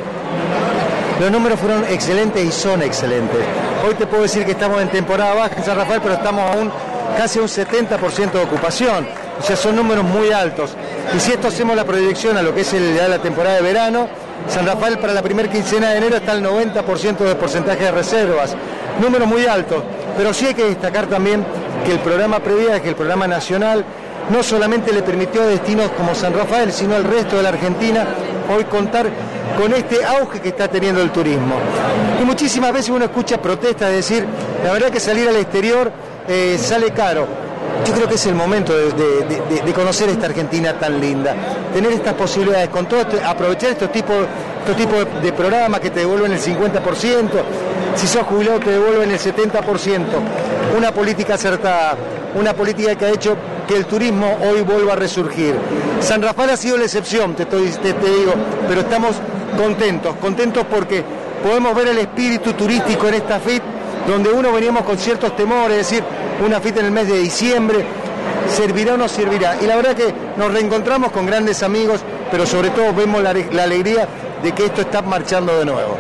[SPEAKER 25] los números fueron excelentes y son excelentes. Hoy te puedo decir que estamos en temporada baja en San Rafael, pero estamos aún casi a un 70% de ocupación. O sea, son números muy altos. Y si esto hacemos la proyección a lo que es la temporada de verano, San Rafael para la primera quincena de enero está al 90% de porcentaje de reservas. Números muy altos. Pero sí hay que destacar también que el programa Previaje, el programa nacional, no solamente le permitió a destinos como San Rafael, sino al resto de la Argentina hoy contar con este auge que está teniendo el turismo. Y muchísimas veces uno escucha protestas de decir, la verdad que salir al exterior eh, sale caro. Yo creo que es el momento de, conocer esta Argentina tan linda, tener estas posibilidades, con todo este, aprovechar estos tipos, estos tipos de programas que te devuelven el 50%, si sos jubilado te devuelven el 70%, una política acertada, una política que ha hecho que el turismo hoy vuelva a resurgir. San Rafael ha sido la excepción, te, estoy, te, digo, pero estamos contentos, contentos porque podemos ver el espíritu turístico en esta FIT, donde uno veníamos con ciertos temores, es decir, una FIT en el mes de diciembre, servirá o no servirá. Y la verdad que nos reencontramos con grandes amigos, pero sobre todo vemos la, la alegría
[SPEAKER 17] de que esto está marchando de nuevo.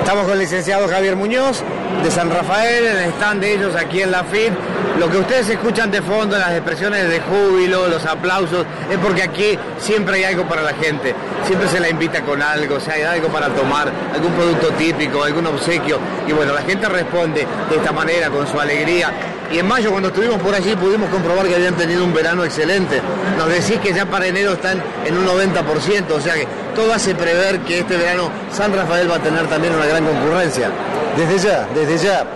[SPEAKER 17] Estamos con el licenciado Javier Muñoz de San Rafael, en el stand de ellos aquí en la FIT. Lo que ustedes escuchan de fondo, las expresiones de júbilo, los aplausos, es porque aquí siempre hay algo para la gente. Siempre se la invita con algo, o sea, hay algo para tomar, algún producto típico, algún obsequio. Y bueno, la gente responde de esta manera, con su alegría. Y en mayo, cuando estuvimos por allí, pudimos comprobar que habían tenido un verano excelente. Nos decís que ya para enero están en un 90%, o sea que todo hace prever que este verano San Rafael va a tener también una gran concurrencia.
[SPEAKER 25] Desde ya, desde ya.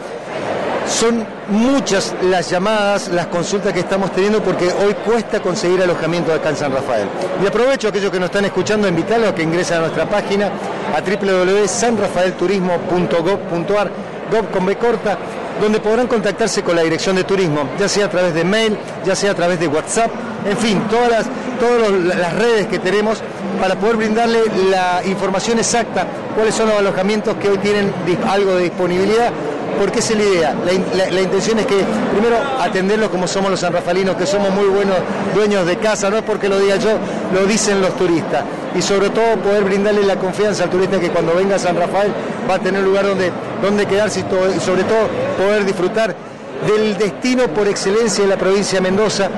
[SPEAKER 25] Son muchas las llamadas, las consultas que estamos teniendo porque hoy cuesta conseguir alojamiento acá en San Rafael. Y aprovecho a aquellos que nos están escuchando invitarlos a que ingresen a nuestra página a www.sanrafaelturismo.gov.ar, gov con B corta, donde podrán contactarse con la dirección de turismo, ya sea a través de mail, ya sea a través de WhatsApp, en fin, todas las, todas las redes que tenemos para poder brindarle la información exacta, cuáles son los alojamientos que hoy tienen algo de disponibilidad, porque esa es la idea. La, in- la- la intención es que, primero, atenderlos como somos los sanrafalinos, que somos muy buenos dueños de casa, no es porque lo diga yo, lo dicen los turistas. Y sobre todo poder brindarle la confianza al turista que cuando venga a San Rafael va a tener lugar donde, donde quedarse y, sobre todo poder disfrutar del destino por excelencia de la provincia de Mendoza,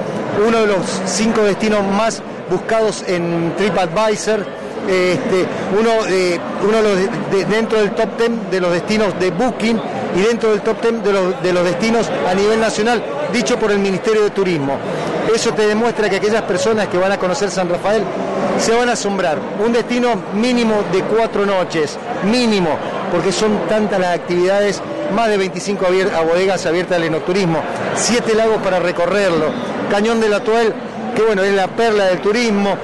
[SPEAKER 25] uno de los cinco destinos más buscados en TripAdvisor, este, uno, de, uno de- dentro del top 10 de los destinos de Booking y dentro del top 10 de los, de destinos a nivel nacional, dicho por el Ministerio de Turismo. Eso te demuestra que aquellas personas que van a conocer San Rafael se van a asombrar. Un destino mínimo de cuatro noches, mínimo, porque son tantas las actividades, más de 25 abier- a bodegas abiertas al enoturismo, siete lagos para recorrerlo, Cañón del Atuel, que bueno, es la perla del turismo,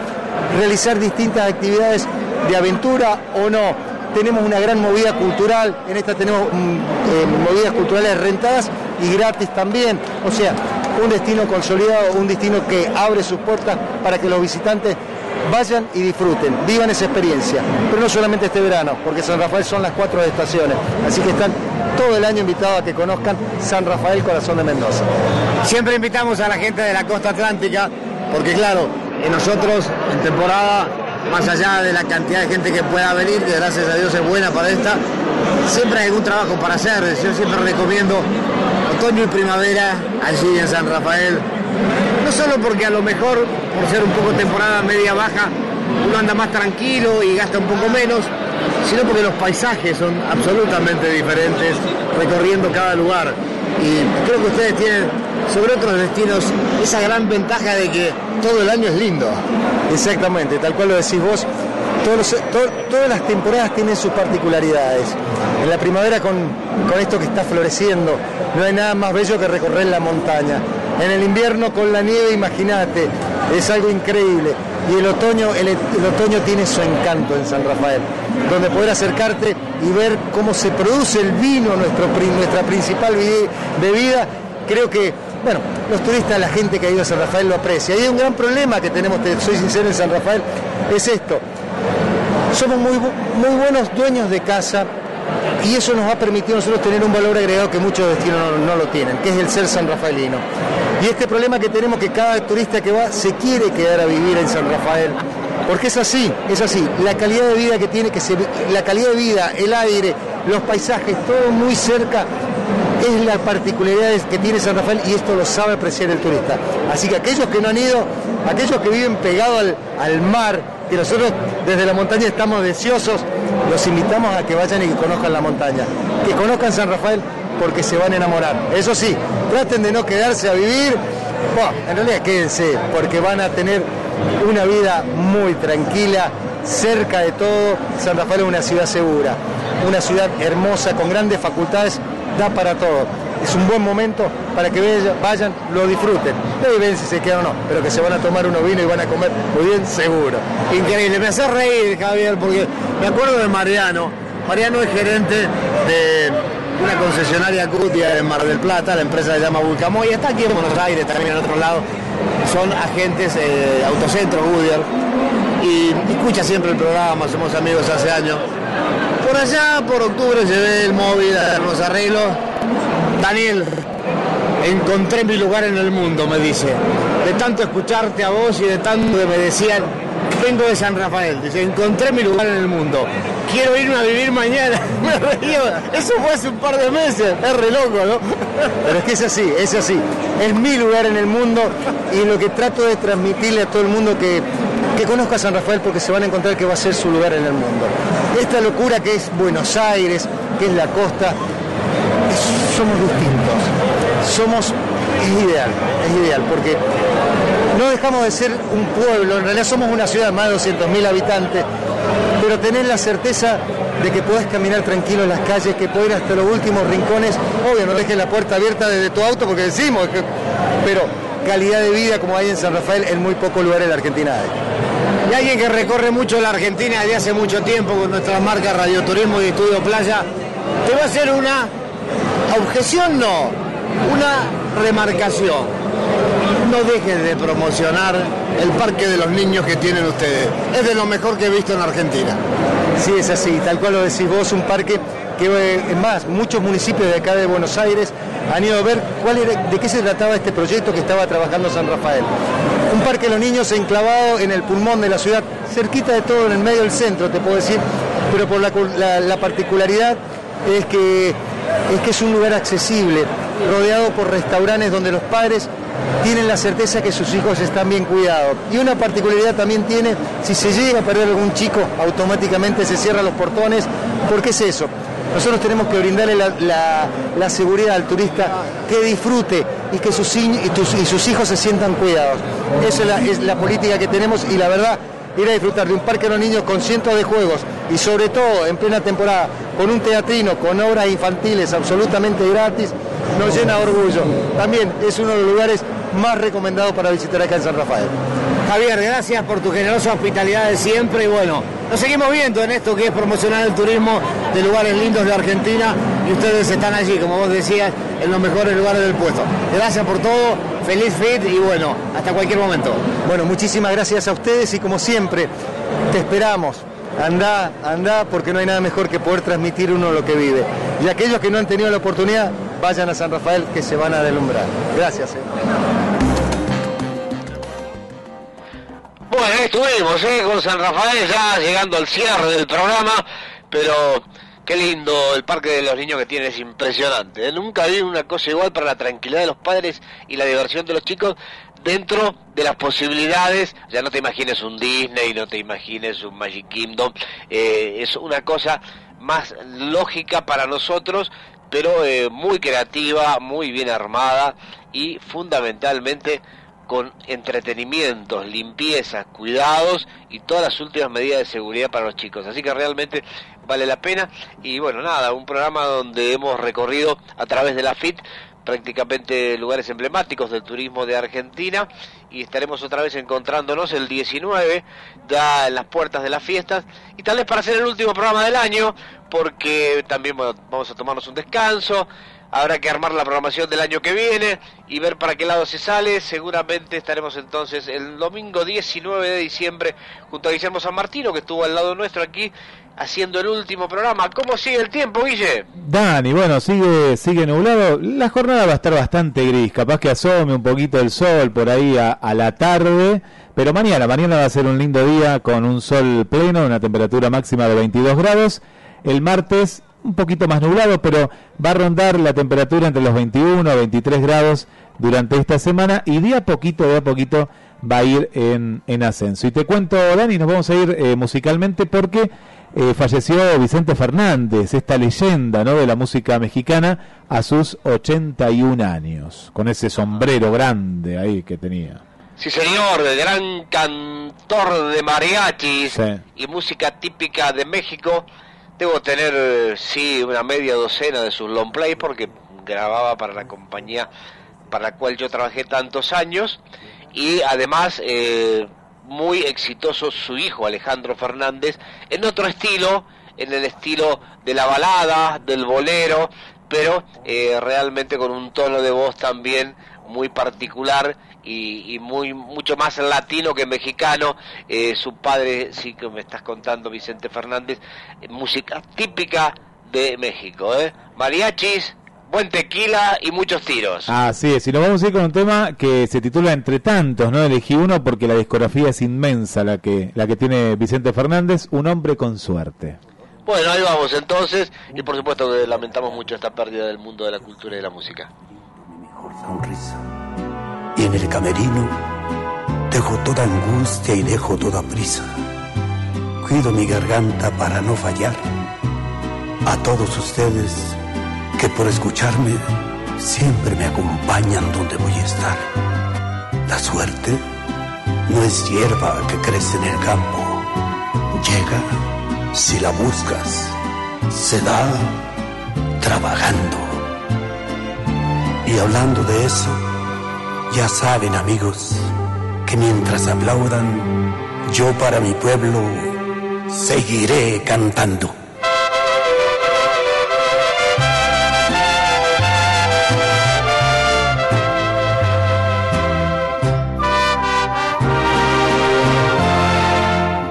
[SPEAKER 25] realizar distintas actividades de aventura o no. Tenemos una gran movida cultural, en esta tenemos mm, eh, movidas culturales rentadas y gratis también. O sea, un destino consolidado, un destino que abre sus puertas para que los visitantes vayan y disfruten, vivan esa experiencia. Pero no solamente este verano, porque San Rafael son las cuatro estaciones, así que están todo el año invitados a que conozcan San Rafael Corazón de Mendoza.
[SPEAKER 17] Siempre invitamos a la gente de la costa atlántica, porque claro, nosotros en temporada, más allá de la cantidad de gente que pueda venir, que gracias a Dios es buena para esta, siempre hay algún trabajo para hacer. Yo siempre recomiendo otoño y primavera allí en San Rafael. No solo porque a lo mejor, por ser un poco temporada media baja, uno anda más tranquilo y gasta un poco menos, sino porque los paisajes son absolutamente diferentes recorriendo cada lugar. Y creo que ustedes tienen sobre otros destinos esa gran ventaja de que todo el año es lindo.
[SPEAKER 25] Exactamente, tal cual lo decís vos. Todas las temporadas tienen sus particularidades. En la primavera con, esto que está floreciendo, no hay nada más bello que recorrer la montaña. En el invierno con la nieve, imagínate, es algo increíble. Y el otoño, el, otoño tiene su encanto en San Rafael, donde poder acercarte y ver cómo se produce el vino, nuestra principal bebida, creo que, bueno, los turistas, la gente que ha ido a San Rafael lo aprecia. Hay un gran problema que tenemos, te soy sincero, en San Rafael, es esto. Somos muy, muy buenos dueños de casa y eso nos ha permitido a nosotros tener un valor agregado que muchos destinos no, lo tienen, que es el ser san rafaelino. Y este problema que tenemos que cada turista que va se quiere quedar a vivir en San Rafael. Porque es así, es así. La calidad de vida que tiene que se, la calidad de vida, el aire, los paisajes, todo muy cerca, es la particularidad que tiene San Rafael y esto lo sabe apreciar el turista. Así que aquellos que no han ido, aquellos que viven pegados al, al mar, que nosotros desde la montaña estamos deseosos, los invitamos a que vayan y que conozcan la montaña, que conozcan San Rafael porque se van a enamorar. Eso sí, traten de no quedarse a vivir, bueno, en realidad quédense porque van a tener una vida muy tranquila, cerca de todo. San Rafael es una ciudad segura, una ciudad hermosa, con grandes facultades, da para todo. Es un buen momento para que vayan, lo disfruten. No ven si se quedan o no, pero que se van a tomar unos vinos y van a comer muy bien seguro.
[SPEAKER 17] Increíble, me hace reír Javier porque me acuerdo de Mariano. Mariano es gerente de una concesionaria Cutia en Mar del Plata, la empresa se llama Vulcamoy, está aquí en Buenos Aires, también en otro lado. Son agentes eh, Autocentro Goodyear y escucha siempre el programa, somos amigos hace años. Por allá, por octubre, llevé el móvil a los arreglos. Daniel, encontré mi lugar en el mundo, me dice. De tanto escucharte a vos y de tanto me decían vengo de San Rafael, dice, encontré mi lugar en el mundo, quiero irme a vivir mañana. Me Eso fue hace un par de meses, es re loco, ¿no?
[SPEAKER 25] Pero es que es así, es así. Es mi lugar en el mundo y lo que trato de transmitirle a todo el mundo que, que conozca San Rafael porque se van a encontrar que va a ser su lugar en el mundo. Esta locura que es Buenos Aires, que es la costa, somos distintos. Somos, es ideal, es ideal, porque no dejamos de ser un pueblo, en realidad somos una ciudad de más de 200.000 habitantes, pero tener la certeza de que podés caminar tranquilo en las calles, que podés ir hasta los últimos rincones, obvio, no dejes la puerta abierta desde tu auto porque decimos, pero calidad de vida como hay en San Rafael en muy pocos lugares de la Argentina hay.
[SPEAKER 17] Y alguien que recorre mucho la Argentina desde hace mucho tiempo con nuestras marcas Radioturismo y Estudio Playa, te va a hacer una objeción, no, una remarcación. No dejen de promocionar el parque de los niños que tienen ustedes. Es de lo mejor que he visto en Argentina.
[SPEAKER 25] Sí, es así, tal cual lo decís vos, un parque que, eh, es más, muchos municipios de acá de Buenos Aires han ido a ver cuál era, de qué se trataba este proyecto que estaba trabajando San Rafael. Un parque de los niños enclavado en el pulmón de la ciudad, cerquita de todo, en el medio del centro, te puedo decir, pero por la, la- la particularidad es que, es que es un lugar accesible, rodeado por restaurantes donde los padres tienen la certeza que sus hijos están bien cuidados. Y una particularidad también tiene, si se llega a perder algún chico, automáticamente se cierran los portones. ¿Por qué es eso? Nosotros tenemos que brindarle la, seguridad al turista que disfrute y que sus, y sus hijos se sientan cuidados. Esa es la, es la política que tenemos y la verdad, ir a disfrutar de un parque de los niños con cientos de juegos y sobre todo en plena temporada, con un teatrino, con obras infantiles absolutamente gratis, nos llena de orgullo. También es uno de los lugares más recomendados para visitar acá en San Rafael.
[SPEAKER 17] Javier, gracias por tu generosa hospitalidad de siempre y bueno, nos seguimos viendo en esto que es promocionar el turismo de lugares lindos de Argentina y ustedes están allí, como vos decías, en los mejores lugares del puesto. Gracias por todo, feliz fit y bueno, hasta cualquier momento.
[SPEAKER 25] Bueno, muchísimas gracias a ustedes y como siempre, te esperamos. Anda, anda, porque no hay nada mejor que poder transmitir uno lo que vive. Y aquellos que no han tenido la oportunidad, vayan a San Rafael que se van a deslumbrar. Gracias. eh.
[SPEAKER 3] Bueno, ahí estuvimos, ¿eh? Con San Rafael ya llegando al cierre del programa, pero qué lindo el Parque de los Niños que tiene, es impresionante. ¿eh? Nunca vi una cosa igual para la tranquilidad de los padres y la diversión de los chicos dentro de las posibilidades. Ya no te imagines un Disney, no te imagines un Magic Kingdom, eh, es una cosa más lógica para nosotros, pero eh, muy creativa, muy bien armada y fundamentalmente con entretenimientos, limpiezas, cuidados y todas las últimas medidas de seguridad para los chicos. Así que realmente vale la pena. Y bueno, nada, un programa donde hemos recorrido a través de la FIT prácticamente lugares emblemáticos del turismo de Argentina y estaremos otra vez encontrándonos el 19 ya en las puertas de las fiestas y tal vez para hacer el último programa del año porque también bueno, vamos a tomarnos un descanso Habrá que armar la programación del año que viene y ver para qué lado se sale. Seguramente estaremos entonces el domingo 19 de diciembre junto a Guillermo San Martino, que estuvo al lado nuestro aquí haciendo el último programa. ¿Cómo sigue el tiempo, Guille?
[SPEAKER 2] Dani, bueno, sigue, sigue nublado. La jornada va a estar bastante gris. Capaz que asome un poquito el sol por ahí a, a la tarde. Pero mañana, mañana va a ser un lindo día con un sol pleno, una temperatura máxima de 22 grados. El martes un poquito más nublado, pero va a rondar la temperatura entre los 21 a 23 grados durante esta semana y de a poquito, de a poquito va a ir en, en ascenso. Y te cuento, Dani, nos vamos a ir eh, musicalmente porque eh, falleció Vicente Fernández, esta leyenda ¿no? de la música mexicana, a sus 81 años, con ese sombrero grande ahí que tenía.
[SPEAKER 3] Sí, señor, el gran cantor de mariachis
[SPEAKER 2] Sí.
[SPEAKER 3] y música típica de México. Debo tener, sí, una media docena de sus long play porque grababa para la compañía para la cual yo trabajé tantos años. Y además eh, muy exitoso su hijo Alejandro Fernández en otro estilo, en el estilo de la balada, del bolero, pero eh, realmente con un tono de voz también muy particular y, y muy mucho más latino que mexicano. Eh, su padre, sí que me estás contando, Vicente Fernández, eh, música típica de México, ¿eh? mariachis, buen tequila y muchos tiros.
[SPEAKER 2] Así es, y nos vamos a ir con un tema que se titula Entre tantos, ¿no? Elegí uno porque la discografía es inmensa la que, la que tiene Vicente Fernández, un hombre con suerte.
[SPEAKER 3] Bueno, ahí vamos entonces, y por supuesto que lamentamos mucho esta pérdida del mundo de la cultura y de la música.
[SPEAKER 26] sonrisa. Y en el camerino dejo toda angustia y dejo toda prisa. Cuido mi garganta para no fallar. A todos ustedes que por escucharme siempre me acompañan donde voy a estar. La suerte no es hierba que crece en el campo. Llega si la buscas. Se da trabajando. Y hablando de eso, ya saben amigos que mientras aplaudan, yo para mi pueblo seguiré cantando.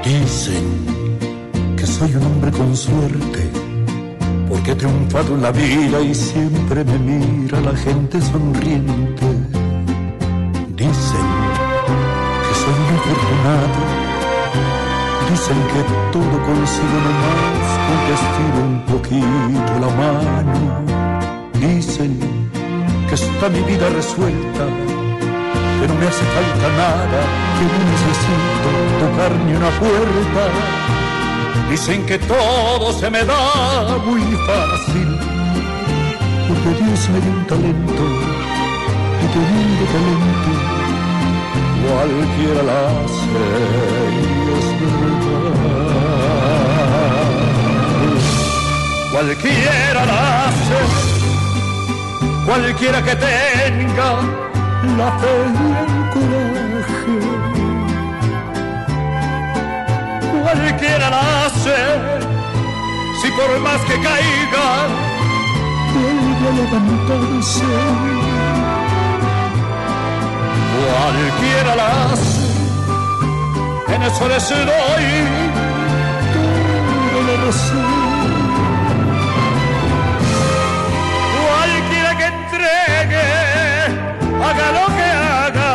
[SPEAKER 26] Dicen que soy un hombre con suerte, porque he triunfado en la vida y siempre me mira la gente sonriente. Dicen que soy un afortunado, dicen que todo consigo nomás con que estiro un poquito la mano. Dicen que está mi vida resuelta, que no me hace falta nada, que no necesito tocar ni una puerta. Dicen que todo se me da muy fácil, porque Dios me dio un talento, y teniendo talento, cualquiera la hace. Cualquiera la hace, cualquiera que tenga la fe y el coraje. Cualquiera la hace, si por más que caiga, vuelve a levantarse. Cualquiera la hace, en eso les doy toda la razón. Cualquiera que entregue haga lo que haga,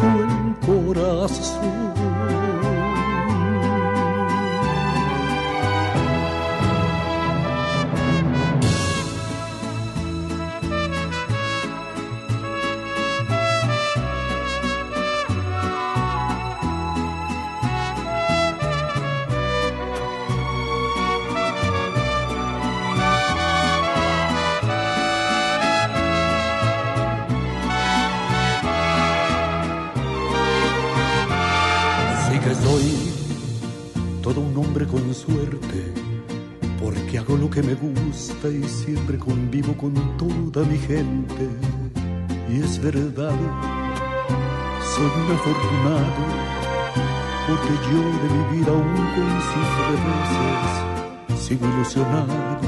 [SPEAKER 26] todo el corazón. Hombre con suerte, porque hago lo que me gusta y siempre convivo con toda mi gente. Y es verdad, soy un afortunado, porque yo de mi vida aún con sus reveses sigo ilusionado.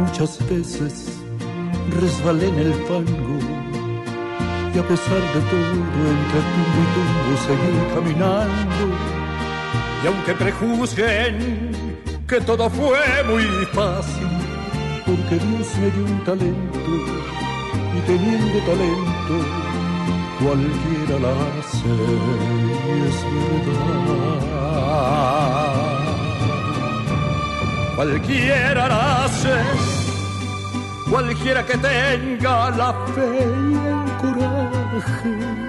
[SPEAKER 26] Muchas veces resbalé en el fango y a pesar de todo, entre tumbo y tumbo seguí caminando. Y aunque prejuzguen que todo fue muy fácil, porque Dios me dio un talento y teniendo talento, cualquiera la hace, y es verdad. Cualquiera la hace cualquiera que tenga la fe y el coraje.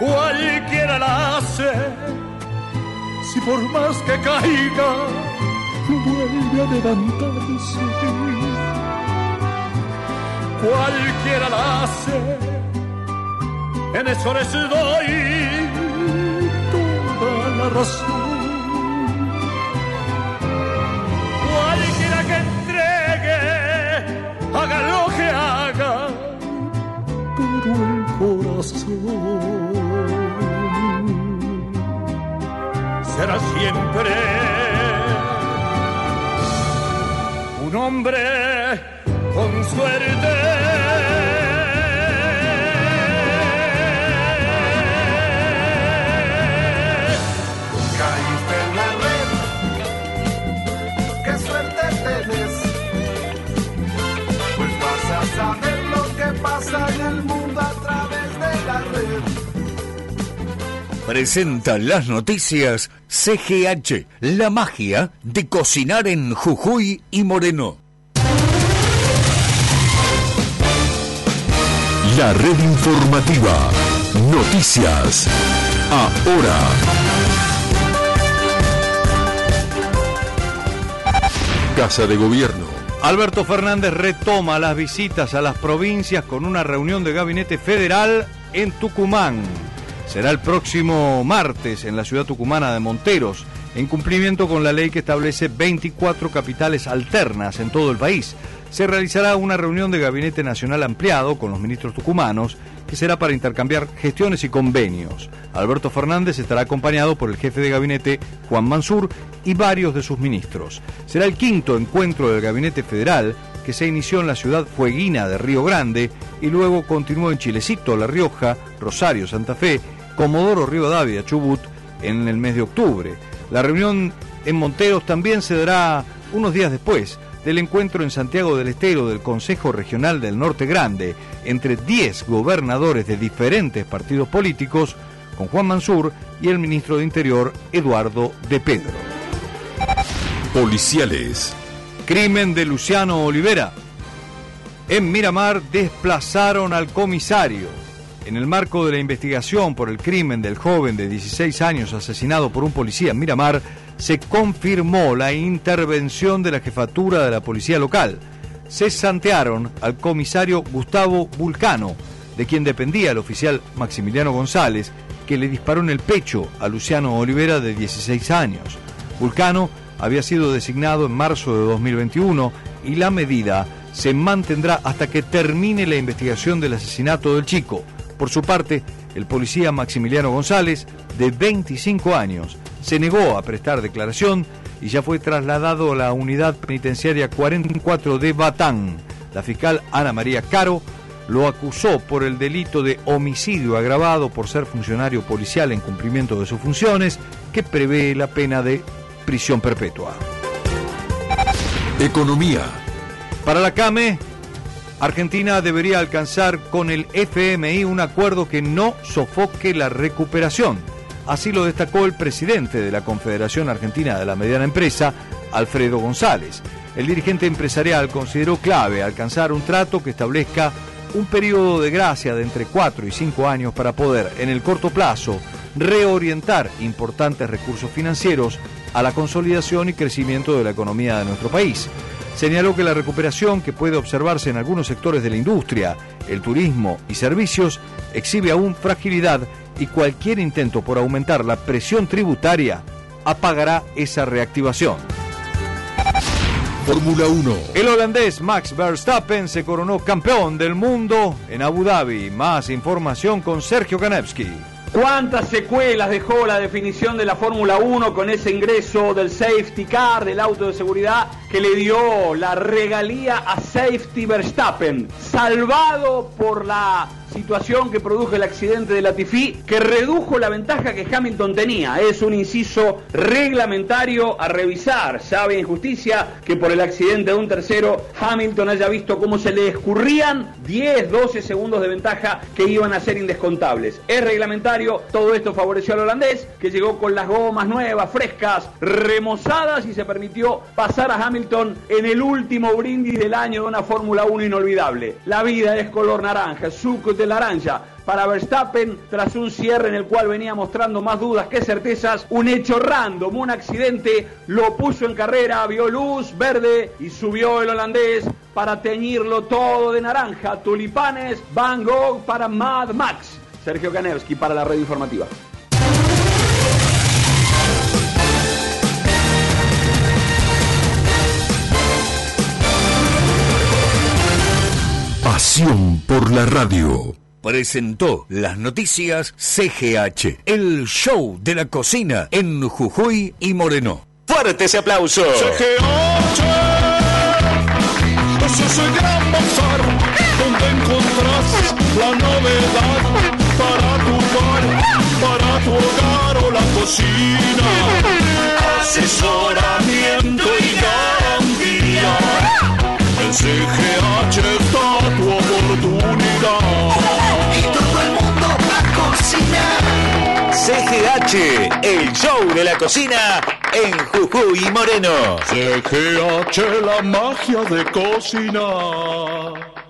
[SPEAKER 26] Cualquiera la hace, si por más que caiga, vuelve a levantarse. Cualquiera la hace, en eso les doy toda la razón. Cualquiera que entregue, haga lo que haga, todo el corazón será siempre un hombre con suerte.
[SPEAKER 1] qué suerte tenés. Pues vas a saber lo que pasa en el mundo a través de la red.
[SPEAKER 6] Presenta las noticias CGH, la magia de cocinar en Jujuy y Moreno.
[SPEAKER 5] La red informativa. Noticias. Ahora. Casa de Gobierno.
[SPEAKER 27] Alberto Fernández retoma las visitas a las provincias con una reunión de gabinete federal en Tucumán. Será el próximo martes en la ciudad tucumana de Monteros, en cumplimiento con la ley que establece 24 capitales alternas en todo el país. Se realizará una reunión de gabinete nacional ampliado con los ministros tucumanos que será para intercambiar gestiones y convenios. Alberto Fernández estará acompañado por el jefe de gabinete Juan Mansur y varios de sus ministros. Será el quinto encuentro del gabinete federal que se inició en la ciudad fueguina de Río Grande y luego continuó en Chilecito, La Rioja, Rosario, Santa Fe, Comodoro Rivadavia, Chubut en el mes de octubre. La reunión en Monteros también se dará unos días después del encuentro en Santiago del Estero del Consejo Regional del Norte Grande entre 10 gobernadores de diferentes partidos políticos con Juan Mansur y el ministro de Interior Eduardo de Pedro.
[SPEAKER 5] Policiales.
[SPEAKER 27] Crimen de Luciano Olivera. En Miramar desplazaron al comisario. En el marco de la investigación por el crimen del joven de 16 años asesinado por un policía en Miramar, se confirmó la intervención de la jefatura de la policía local. Se santearon al comisario Gustavo Vulcano, de quien dependía el oficial Maximiliano González, que le disparó en el pecho a Luciano Olivera de 16 años. Vulcano había sido designado en marzo de 2021 y la medida se mantendrá hasta que termine la investigación del asesinato del chico. Por su parte, el policía Maximiliano González, de 25 años, se negó a prestar declaración y ya fue trasladado a la unidad penitenciaria 44 de Batán. La fiscal Ana María Caro lo acusó por el delito de homicidio agravado por ser funcionario policial en cumplimiento de sus funciones, que prevé la pena de prisión perpetua.
[SPEAKER 5] Economía.
[SPEAKER 27] Para la CAME, Argentina debería alcanzar con el FMI un acuerdo que no sofoque la recuperación. Así lo destacó el presidente de la Confederación Argentina de la Mediana Empresa, Alfredo González. El dirigente empresarial consideró clave alcanzar un trato que establezca un periodo de gracia de entre 4 y 5 años para poder, en el corto plazo, reorientar importantes recursos financieros a la consolidación y crecimiento de la economía de nuestro país. Señaló que la recuperación que puede observarse en algunos sectores de la industria, el turismo y servicios exhibe aún fragilidad y cualquier intento por aumentar la presión tributaria apagará esa reactivación.
[SPEAKER 5] Fórmula 1.
[SPEAKER 27] El holandés Max Verstappen se coronó campeón del mundo en Abu Dhabi. Más información con Sergio Kanevsky.
[SPEAKER 28] ¿Cuántas secuelas dejó la definición de la Fórmula 1 con ese ingreso del safety car, del auto de seguridad, que le dio la regalía a Safety Verstappen? Salvado por la situación que produjo el accidente de Latifi, que redujo la ventaja que Hamilton tenía. Es un inciso reglamentario a revisar. Sabe en justicia que por el accidente de un tercero, Hamilton haya visto cómo se le escurrían 10, 12 segundos de ventaja que iban a ser indescontables. Es reglamentario, todo esto favoreció al holandés, que llegó con las gomas nuevas, frescas, remozadas y se permitió pasar a Hamilton en el último brindis del año de una Fórmula 1 inolvidable. La vida es color naranja, suco de laranja para Verstappen tras un cierre en el cual venía mostrando más dudas que certezas. Un hecho random, un accidente, lo puso en carrera, vio luz verde y subió el holandés para teñirlo todo de naranja. Tulipanes, Van Gogh para Mad Max. Sergio Kanevsky para la red informativa.
[SPEAKER 5] Pasión por la radio.
[SPEAKER 6] Presentó las noticias CGH, el show de la cocina en Jujuy y Moreno.
[SPEAKER 29] Fuerte ese aplauso.
[SPEAKER 1] CGH, ese es el gran bazar donde encontrás la novedad para tu bar, para tu hogar o la cocina. Asesoramiento
[SPEAKER 29] El show de la cocina en Jujuy Moreno.
[SPEAKER 1] CGH, la magia de cocinar.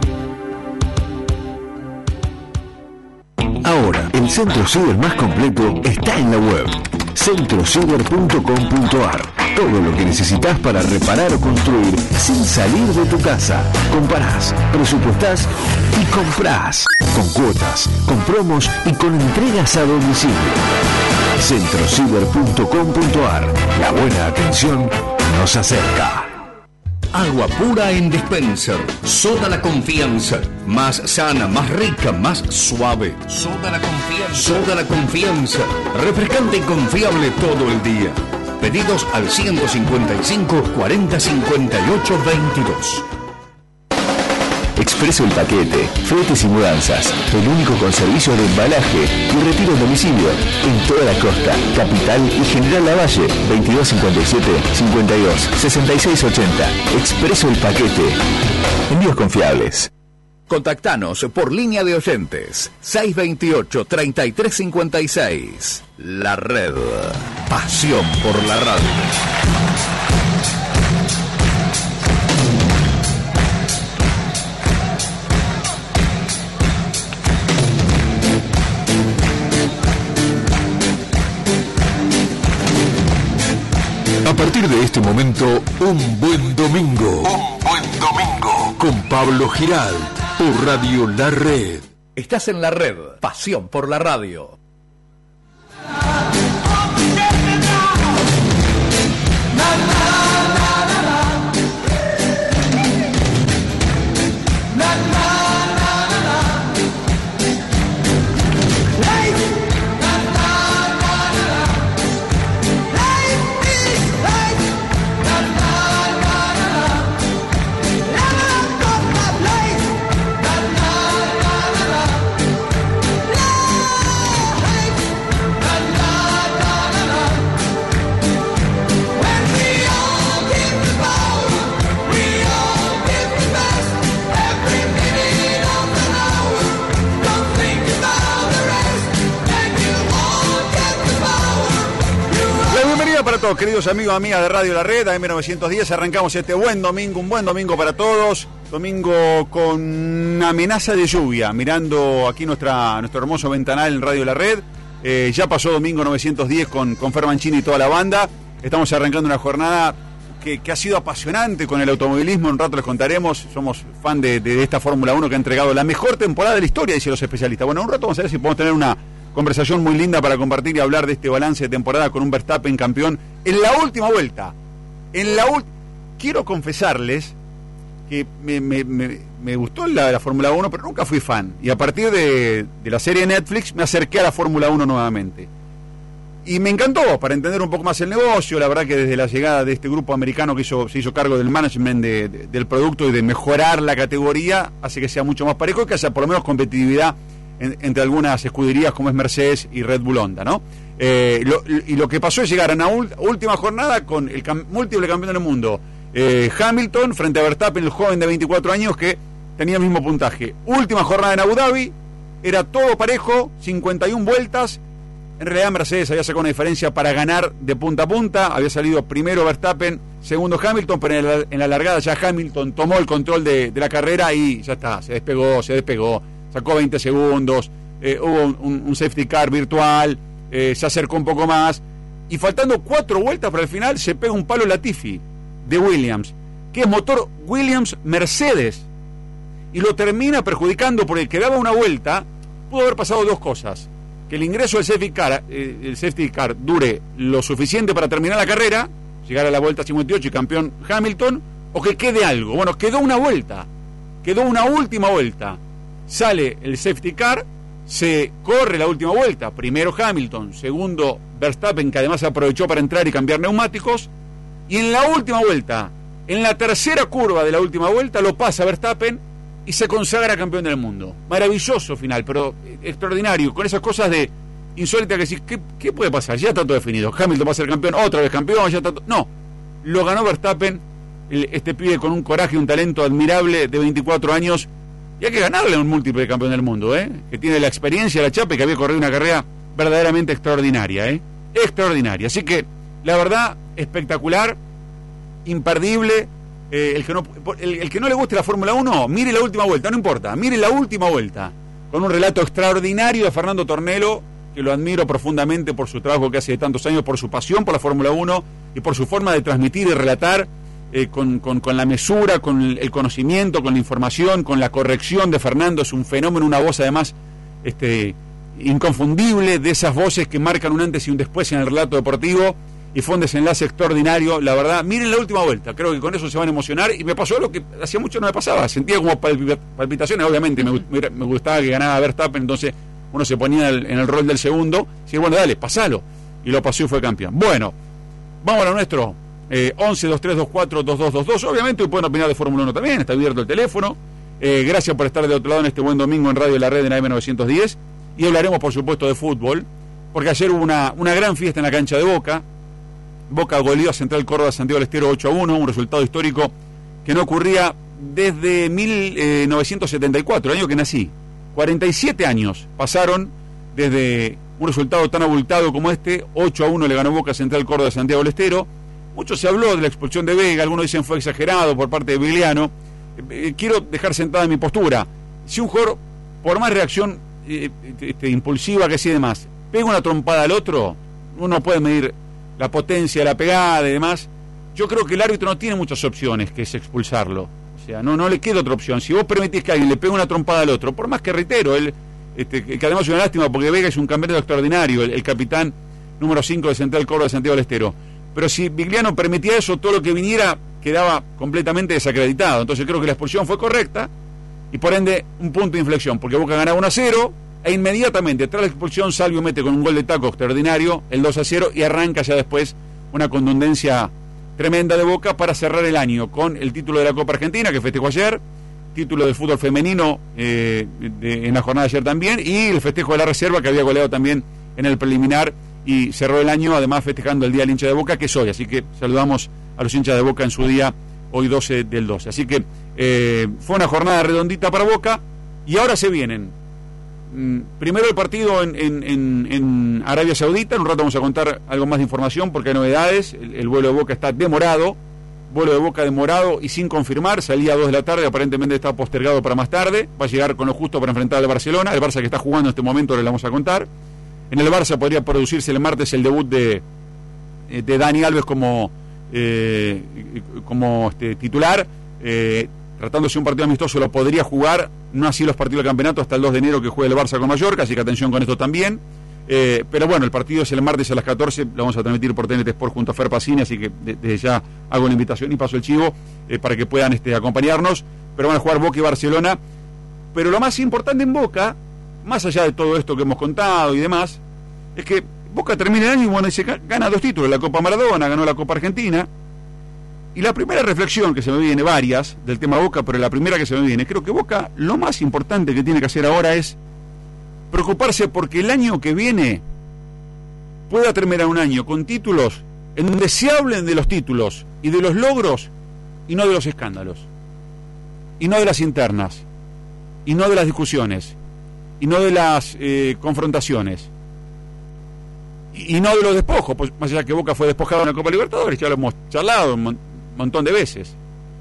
[SPEAKER 5] El centro ciber más completo está en la web. centrociber.com.ar Todo lo que necesitas para reparar o construir sin salir de tu casa. Comparás, presupuestás y comprás. Con cuotas, con promos y con entregas a domicilio. centrociber.com.ar La buena atención nos acerca.
[SPEAKER 6] Agua pura en dispenser. Soda la confianza. Más sana, más rica, más suave. Soda la confianza. Soda la confianza. Refrescante y confiable todo el día. Pedidos al 155 40 58 22.
[SPEAKER 5] Expreso el paquete, fletes y mudanzas, el único con servicio de embalaje y retiro en domicilio en toda la costa, capital y General Lavalle, 2257 52 66 80. Expreso el paquete. Envíos confiables.
[SPEAKER 4] Contactanos por línea de oyentes 628-3356. La red. Pasión por la radio.
[SPEAKER 21] Partir de este momento, un buen domingo. Un buen domingo. Con Pablo Giral, por Radio La Red.
[SPEAKER 4] Estás en la red. Pasión por la radio.
[SPEAKER 30] Todos, queridos amigos, amigas de Radio La Red, AM910. Arrancamos este buen domingo, un buen domingo para todos. Domingo con amenaza de lluvia, mirando aquí nuestra, nuestro hermoso ventanal en Radio La Red. Eh, ya pasó domingo 910 con, con Fer Mancini y toda la banda. Estamos arrancando una jornada que, que ha sido apasionante con el automovilismo. Un rato les contaremos. Somos fan de, de esta Fórmula 1 que ha entregado la mejor temporada de la historia, dicen los especialistas. Bueno, en un rato vamos a ver si podemos tener una conversación muy linda para compartir y hablar de este balance de temporada con un Verstappen campeón en la última vuelta. En la Quiero confesarles que me, me- me- me gustó la, la Fórmula 1, pero nunca fui fan. Y a partir de, la serie Netflix me acerqué a la Fórmula 1 nuevamente. Y me encantó para entender un poco más el negocio. La verdad que desde la llegada de este grupo americano que hizo, se hizo cargo del management de- del producto y de mejorar la categoría, hace que sea mucho más parejo y que haya por lo menos competitividad en- entre algunas escuderías como es Mercedes y Red Bull Honda, ¿no? Eh, y lo que pasó es llegar a una última jornada con el múltiple campeón del mundo, eh, Hamilton, frente a Verstappen, el joven de 24 años que tenía el mismo puntaje. Última jornada en Abu Dhabi, era todo parejo, 51 vueltas. En realidad Mercedes había sacado una diferencia para ganar de punta a punta. Había salido primero Verstappen, segundo Hamilton, pero en la, largada ya Hamilton tomó el control de la carrera y ya está, se despegó, se despegó. Sacó 20 segundos, eh, hubo un, safety car virtual, eh, se acercó un poco más. Y faltando cuatro vueltas para el final, se pega un palo Latifi de Williams, que es motor Williams Mercedes. Y lo termina perjudicando porque que daba una vuelta, pudo haber pasado dos cosas. Que el ingreso del safety car, eh, el safety car dure lo suficiente para terminar la carrera, llegar a la vuelta 58 y campeón Hamilton, o que quede algo. Bueno, quedó una vuelta, quedó una última vuelta. Sale el safety car, se corre la última vuelta. Primero Hamilton, segundo Verstappen, que además aprovechó para entrar y cambiar neumáticos. Y en la última vuelta, en la tercera curva de la última vuelta, lo pasa Verstappen y se consagra campeón del mundo. Maravilloso final, pero extraordinario, con esas cosas de insólita que decís, ¿qué, puede pasar? Ya está todo definido. Hamilton va a ser campeón, otra vez campeón, ya está. No, lo ganó Verstappen, este pibe con un coraje y un talento admirable de 24 años. Y hay que ganarle a un múltiple campeón del mundo, ¿eh? Que tiene la experiencia, la chapa que había corrido una carrera verdaderamente extraordinaria, ¿eh? Extraordinaria. Así que, la verdad, espectacular, imperdible. Eh, el, que no, el que no le guste la Fórmula 1, mire la última vuelta, no importa, mire la última vuelta. Con un relato extraordinario de Fernando Tornelo, que lo admiro profundamente por su trabajo que hace de tantos años, por su pasión por la Fórmula 1 y por su forma de transmitir y relatar eh, con, con- con la mesura, con el, conocimiento, con la información, con la corrección de Fernando. Es un fenómeno, una voz además este, inconfundible, de esas voces que marcan un antes y un después en el relato deportivo. Y fue un desenlace extraordinario, la verdad. Miren la última vuelta, creo que con eso se van a emocionar. Y me pasó lo que hacía mucho no me pasaba. Sentía como palpi- palpitaciones, obviamente. Me, me- gustaba que ganaba Verstappen, entonces uno se ponía en el, rol del segundo. Y bueno, dale, pasalo. Y lo pasó y fue campeón. Bueno, vamos a nuestro. Eh, 11 2324 2222. Obviamente hoy pueden opinar de Fórmula 1 también, está abierto el teléfono. Eh, gracias por estar de otro lado en este buen domingo en Radio La Red en AM910. Y hablaremos, por supuesto, de fútbol, porque ayer hubo una, una gran fiesta en la cancha de Boca. Boca goleó a Central Córdoba Santiago del Estero 8 a 1, un resultado histórico que no ocurría desde 1974, el año que nací. 47 años pasaron desde un resultado tan abultado como este, 8 a 1 le ganó Boca Central Córdoba Santiago del Estero. Mucho se habló de la expulsión de Vega, algunos dicen fue exagerado por parte de Vigliano. Eh, quiero dejar sentada mi postura. Si un jugador, por más reacción eh, este, impulsiva que sea y demás, pega una trompada al otro, uno puede medir la potencia la pegada y demás. Yo creo que el árbitro no tiene muchas opciones, que es expulsarlo. O sea, no, no le queda otra opción. Si vos permitís que alguien le pegue una trompada al otro, por más que reitero, él, este, que además es una lástima porque Vega es un campeonato extraordinario, el, el capitán número 5 de Central Córdoba de Santiago del Estero. Pero si Vigliano permitía eso, todo lo que viniera quedaba completamente desacreditado. Entonces creo que la expulsión fue correcta y por ende un punto de inflexión, porque Boca ganaba 1 a 0 e inmediatamente tras la expulsión Salvio mete con un gol de taco extraordinario el 2 a 0 y arranca ya después una contundencia tremenda de Boca para cerrar el año con el título de la Copa Argentina que festejó ayer, título del fútbol femenino eh, de- en la jornada de ayer también y el festejo de la reserva que había goleado también en el preliminar y cerró el año además festejando el Día del hincha de Boca que es hoy, así que saludamos a los hinchas de Boca en su día hoy 12 del 12. Así que eh, fue una jornada redondita para Boca y ahora se vienen. Mm, primero el partido en, Arabia Saudita, en un rato vamos a contar algo más de información porque hay novedades, el, el vuelo de Boca está demorado, vuelo de Boca demorado y sin confirmar, salía a 2 de la tarde, aparentemente está postergado para más tarde, va a llegar con lo justo para enfrentar al Barcelona, el Barça que está jugando en este momento le vamos a contar, en el Barça podría producirse el martes el debut de, eh, de Dani Alves como, eh, como este, titular, eh, tratándose de un partido amistoso lo podría jugar, no así los partidos del campeonato hasta el 2 de enero que juegue el Barça con Mallorca, así que atención con esto también. Pero bueno, el partido es el martes a las 14, lo vamos a transmitir por TNT Sport junto a Fer Pacini, así que de- desde ya hago la invitación y paso el chivo para que puedan este, acompañarnos. Pero van a jugar Boca y Barcelona. Pero lo más importante en Boca, más allá de todo esto que hemos contado y demás, es que Boca termina el año y bueno, dice, "Ga- gana dos títulos, la Copa Maradona, ganó la Copa Argentina. Y la primera reflexión que se me viene, varias, del tema Boca, pero la primera que se me viene, creo que Boca lo más importante que tiene que hacer ahora es preocuparse porque el año que viene pueda terminar un año con títulos en donde se hablen de los títulos y de los logros y no de los escándalos, y no de las internas, y no de las discusiones, y no de las eh, confrontaciones, y, no de los despojos, pues más allá que Boca fue despojado en la Copa Libertadores, ya lo hemos charlado un mon- montón de veces.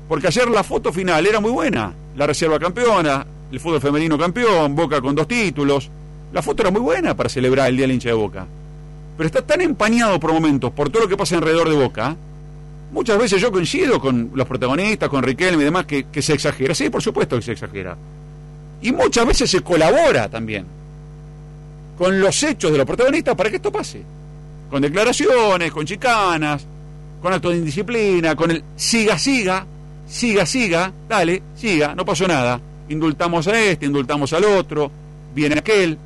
[SPEAKER 30] Porque ayer la foto final era muy buena, la reserva campeona, el fútbol femenino campeón, Boca con dos títulos, la foto era muy buena para celebrar el Día del Hincha de Boca. Pero está tan empañado por momentos por todo lo que pasa alrededor de Boca, muchas veces yo coincido con los protagonistas, con Riquelme y demás, que se exagera. Sí, por supuesto que se exagera. Y muchas veces se colabora también con los hechos de los protagonistas para que esto pase. Con declaraciones, con chicanas, con actos de indisciplina, con el siga, siga, siga, siga, dale, siga, no pasó nada. Indultamos a este, indultamos al otro, viene aquel.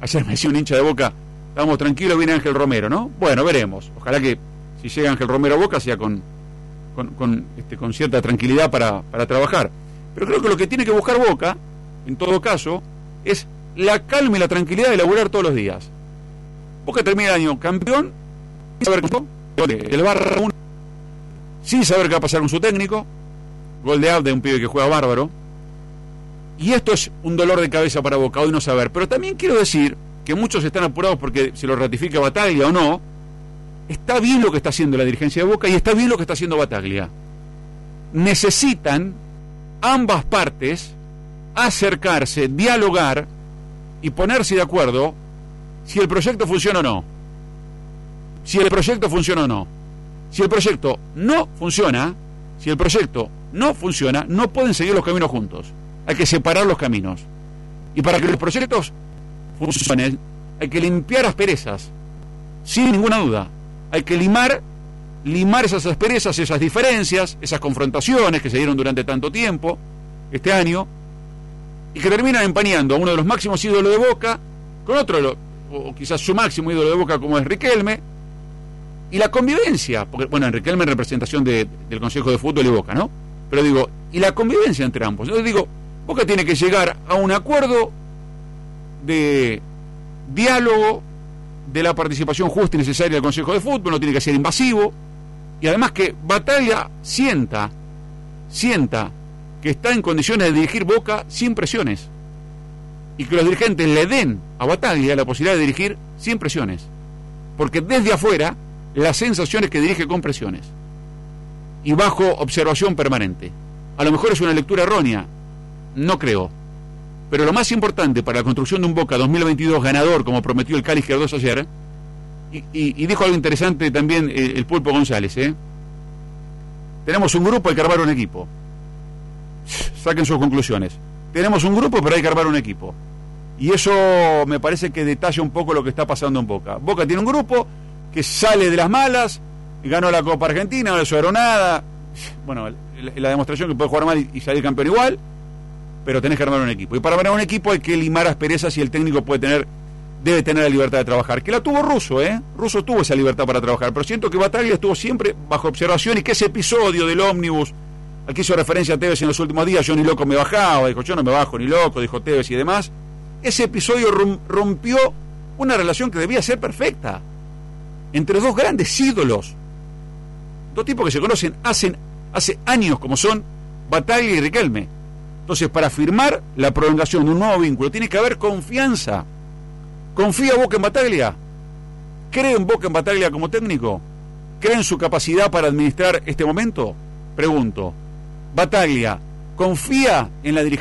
[SPEAKER 30] Ayer me decía un hincha de boca, estamos tranquilos, viene Ángel Romero, ¿no? Bueno, veremos. Ojalá que si llega Ángel Romero a Boca, sea con, con, con, este, con cierta tranquilidad para, para trabajar. Pero creo que lo que tiene que buscar Boca, en todo caso, es la calma y la tranquilidad de laburar todos los días. Boca termina el año campeón, sin saber cómo, el barra uno, sin saber qué va a pasar con su técnico, gol de Abde, un pibe que juega bárbaro. Y esto es un dolor de cabeza para Boca, hoy no saber. Pero también quiero decir que muchos están apurados porque se lo ratifica Bataglia o no. Está bien lo que está haciendo la dirigencia de Boca y está bien lo que está haciendo Bataglia. Necesitan ambas partes acercarse, dialogar y ponerse de acuerdo si el proyecto funciona o no. Si el proyecto funciona o no. Si el proyecto no funciona, si el proyecto no funciona, no pueden seguir los caminos juntos. Hay que separar los caminos. Y para que los proyectos funcionen, hay que limpiar asperezas, sin ninguna duda. Hay que limar, limar esas asperezas, esas diferencias, esas confrontaciones que se dieron durante tanto tiempo, este año, y que terminan empañando a uno de los máximos ídolos de Boca, con otro, o quizás su máximo ídolo de Boca como es Riquelme, y la convivencia, porque, bueno, Riquelme en representación de, del Consejo de Fútbol y Boca, ¿no? Pero digo, y la convivencia entre ambos. Entonces digo, Boca tiene que llegar a un acuerdo de diálogo, de la participación justa y necesaria del Consejo de Fútbol, no tiene que ser invasivo, y además que Batalla sienta, sienta que está en condiciones de dirigir Boca sin presiones, y que los dirigentes le den a Batalla la posibilidad de dirigir sin presiones, porque desde afuera la sensación es que dirige con presiones y bajo observación permanente. A lo mejor es una lectura errónea, no creo. Pero lo más importante para la construcción de un Boca 2022 ganador, como prometió el Cali Izquierdos ayer, y, y, dijo algo interesante también el, el Pulpo González, ¿eh? tenemos un grupo, hay que armar un equipo. Saquen sus conclusiones. Tenemos un grupo, pero hay que armar un equipo. Y eso me parece que detalla un poco lo que está pasando en Boca. Boca tiene un grupo que sale de las malas, ganó la Copa Argentina, no le sobró nada. Bueno, la demostración que puede jugar mal y salir campeón igual pero tenés que armar un equipo. Y para armar un equipo hay que limar asperezas y el técnico puede tener, debe tener la libertad de trabajar. Que la tuvo Russo, ¿eh? Russo tuvo esa libertad para trabajar, pero siento que Bataglia estuvo siempre bajo observación y que ese episodio del ómnibus, al que hizo referencia a Tevez en los últimos días, yo ni loco me bajaba, dijo yo no me bajo ni loco, dijo Tevez y demás, ese episodio rompió una relación que debía ser perfecta entre dos grandes ídolos, dos tipos que se conocen hace, años como son Bataglia y Riquelme entonces, para firmar la prolongación de un nuevo vínculo, tiene que haber confianza. ¿Confía Boca en Bataglia? ¿Cree en Boca en Bataglia como técnico? ¿Cree en su capacidad para administrar este momento? Pregunto. Bataglia, ¿confía en la dirigencia?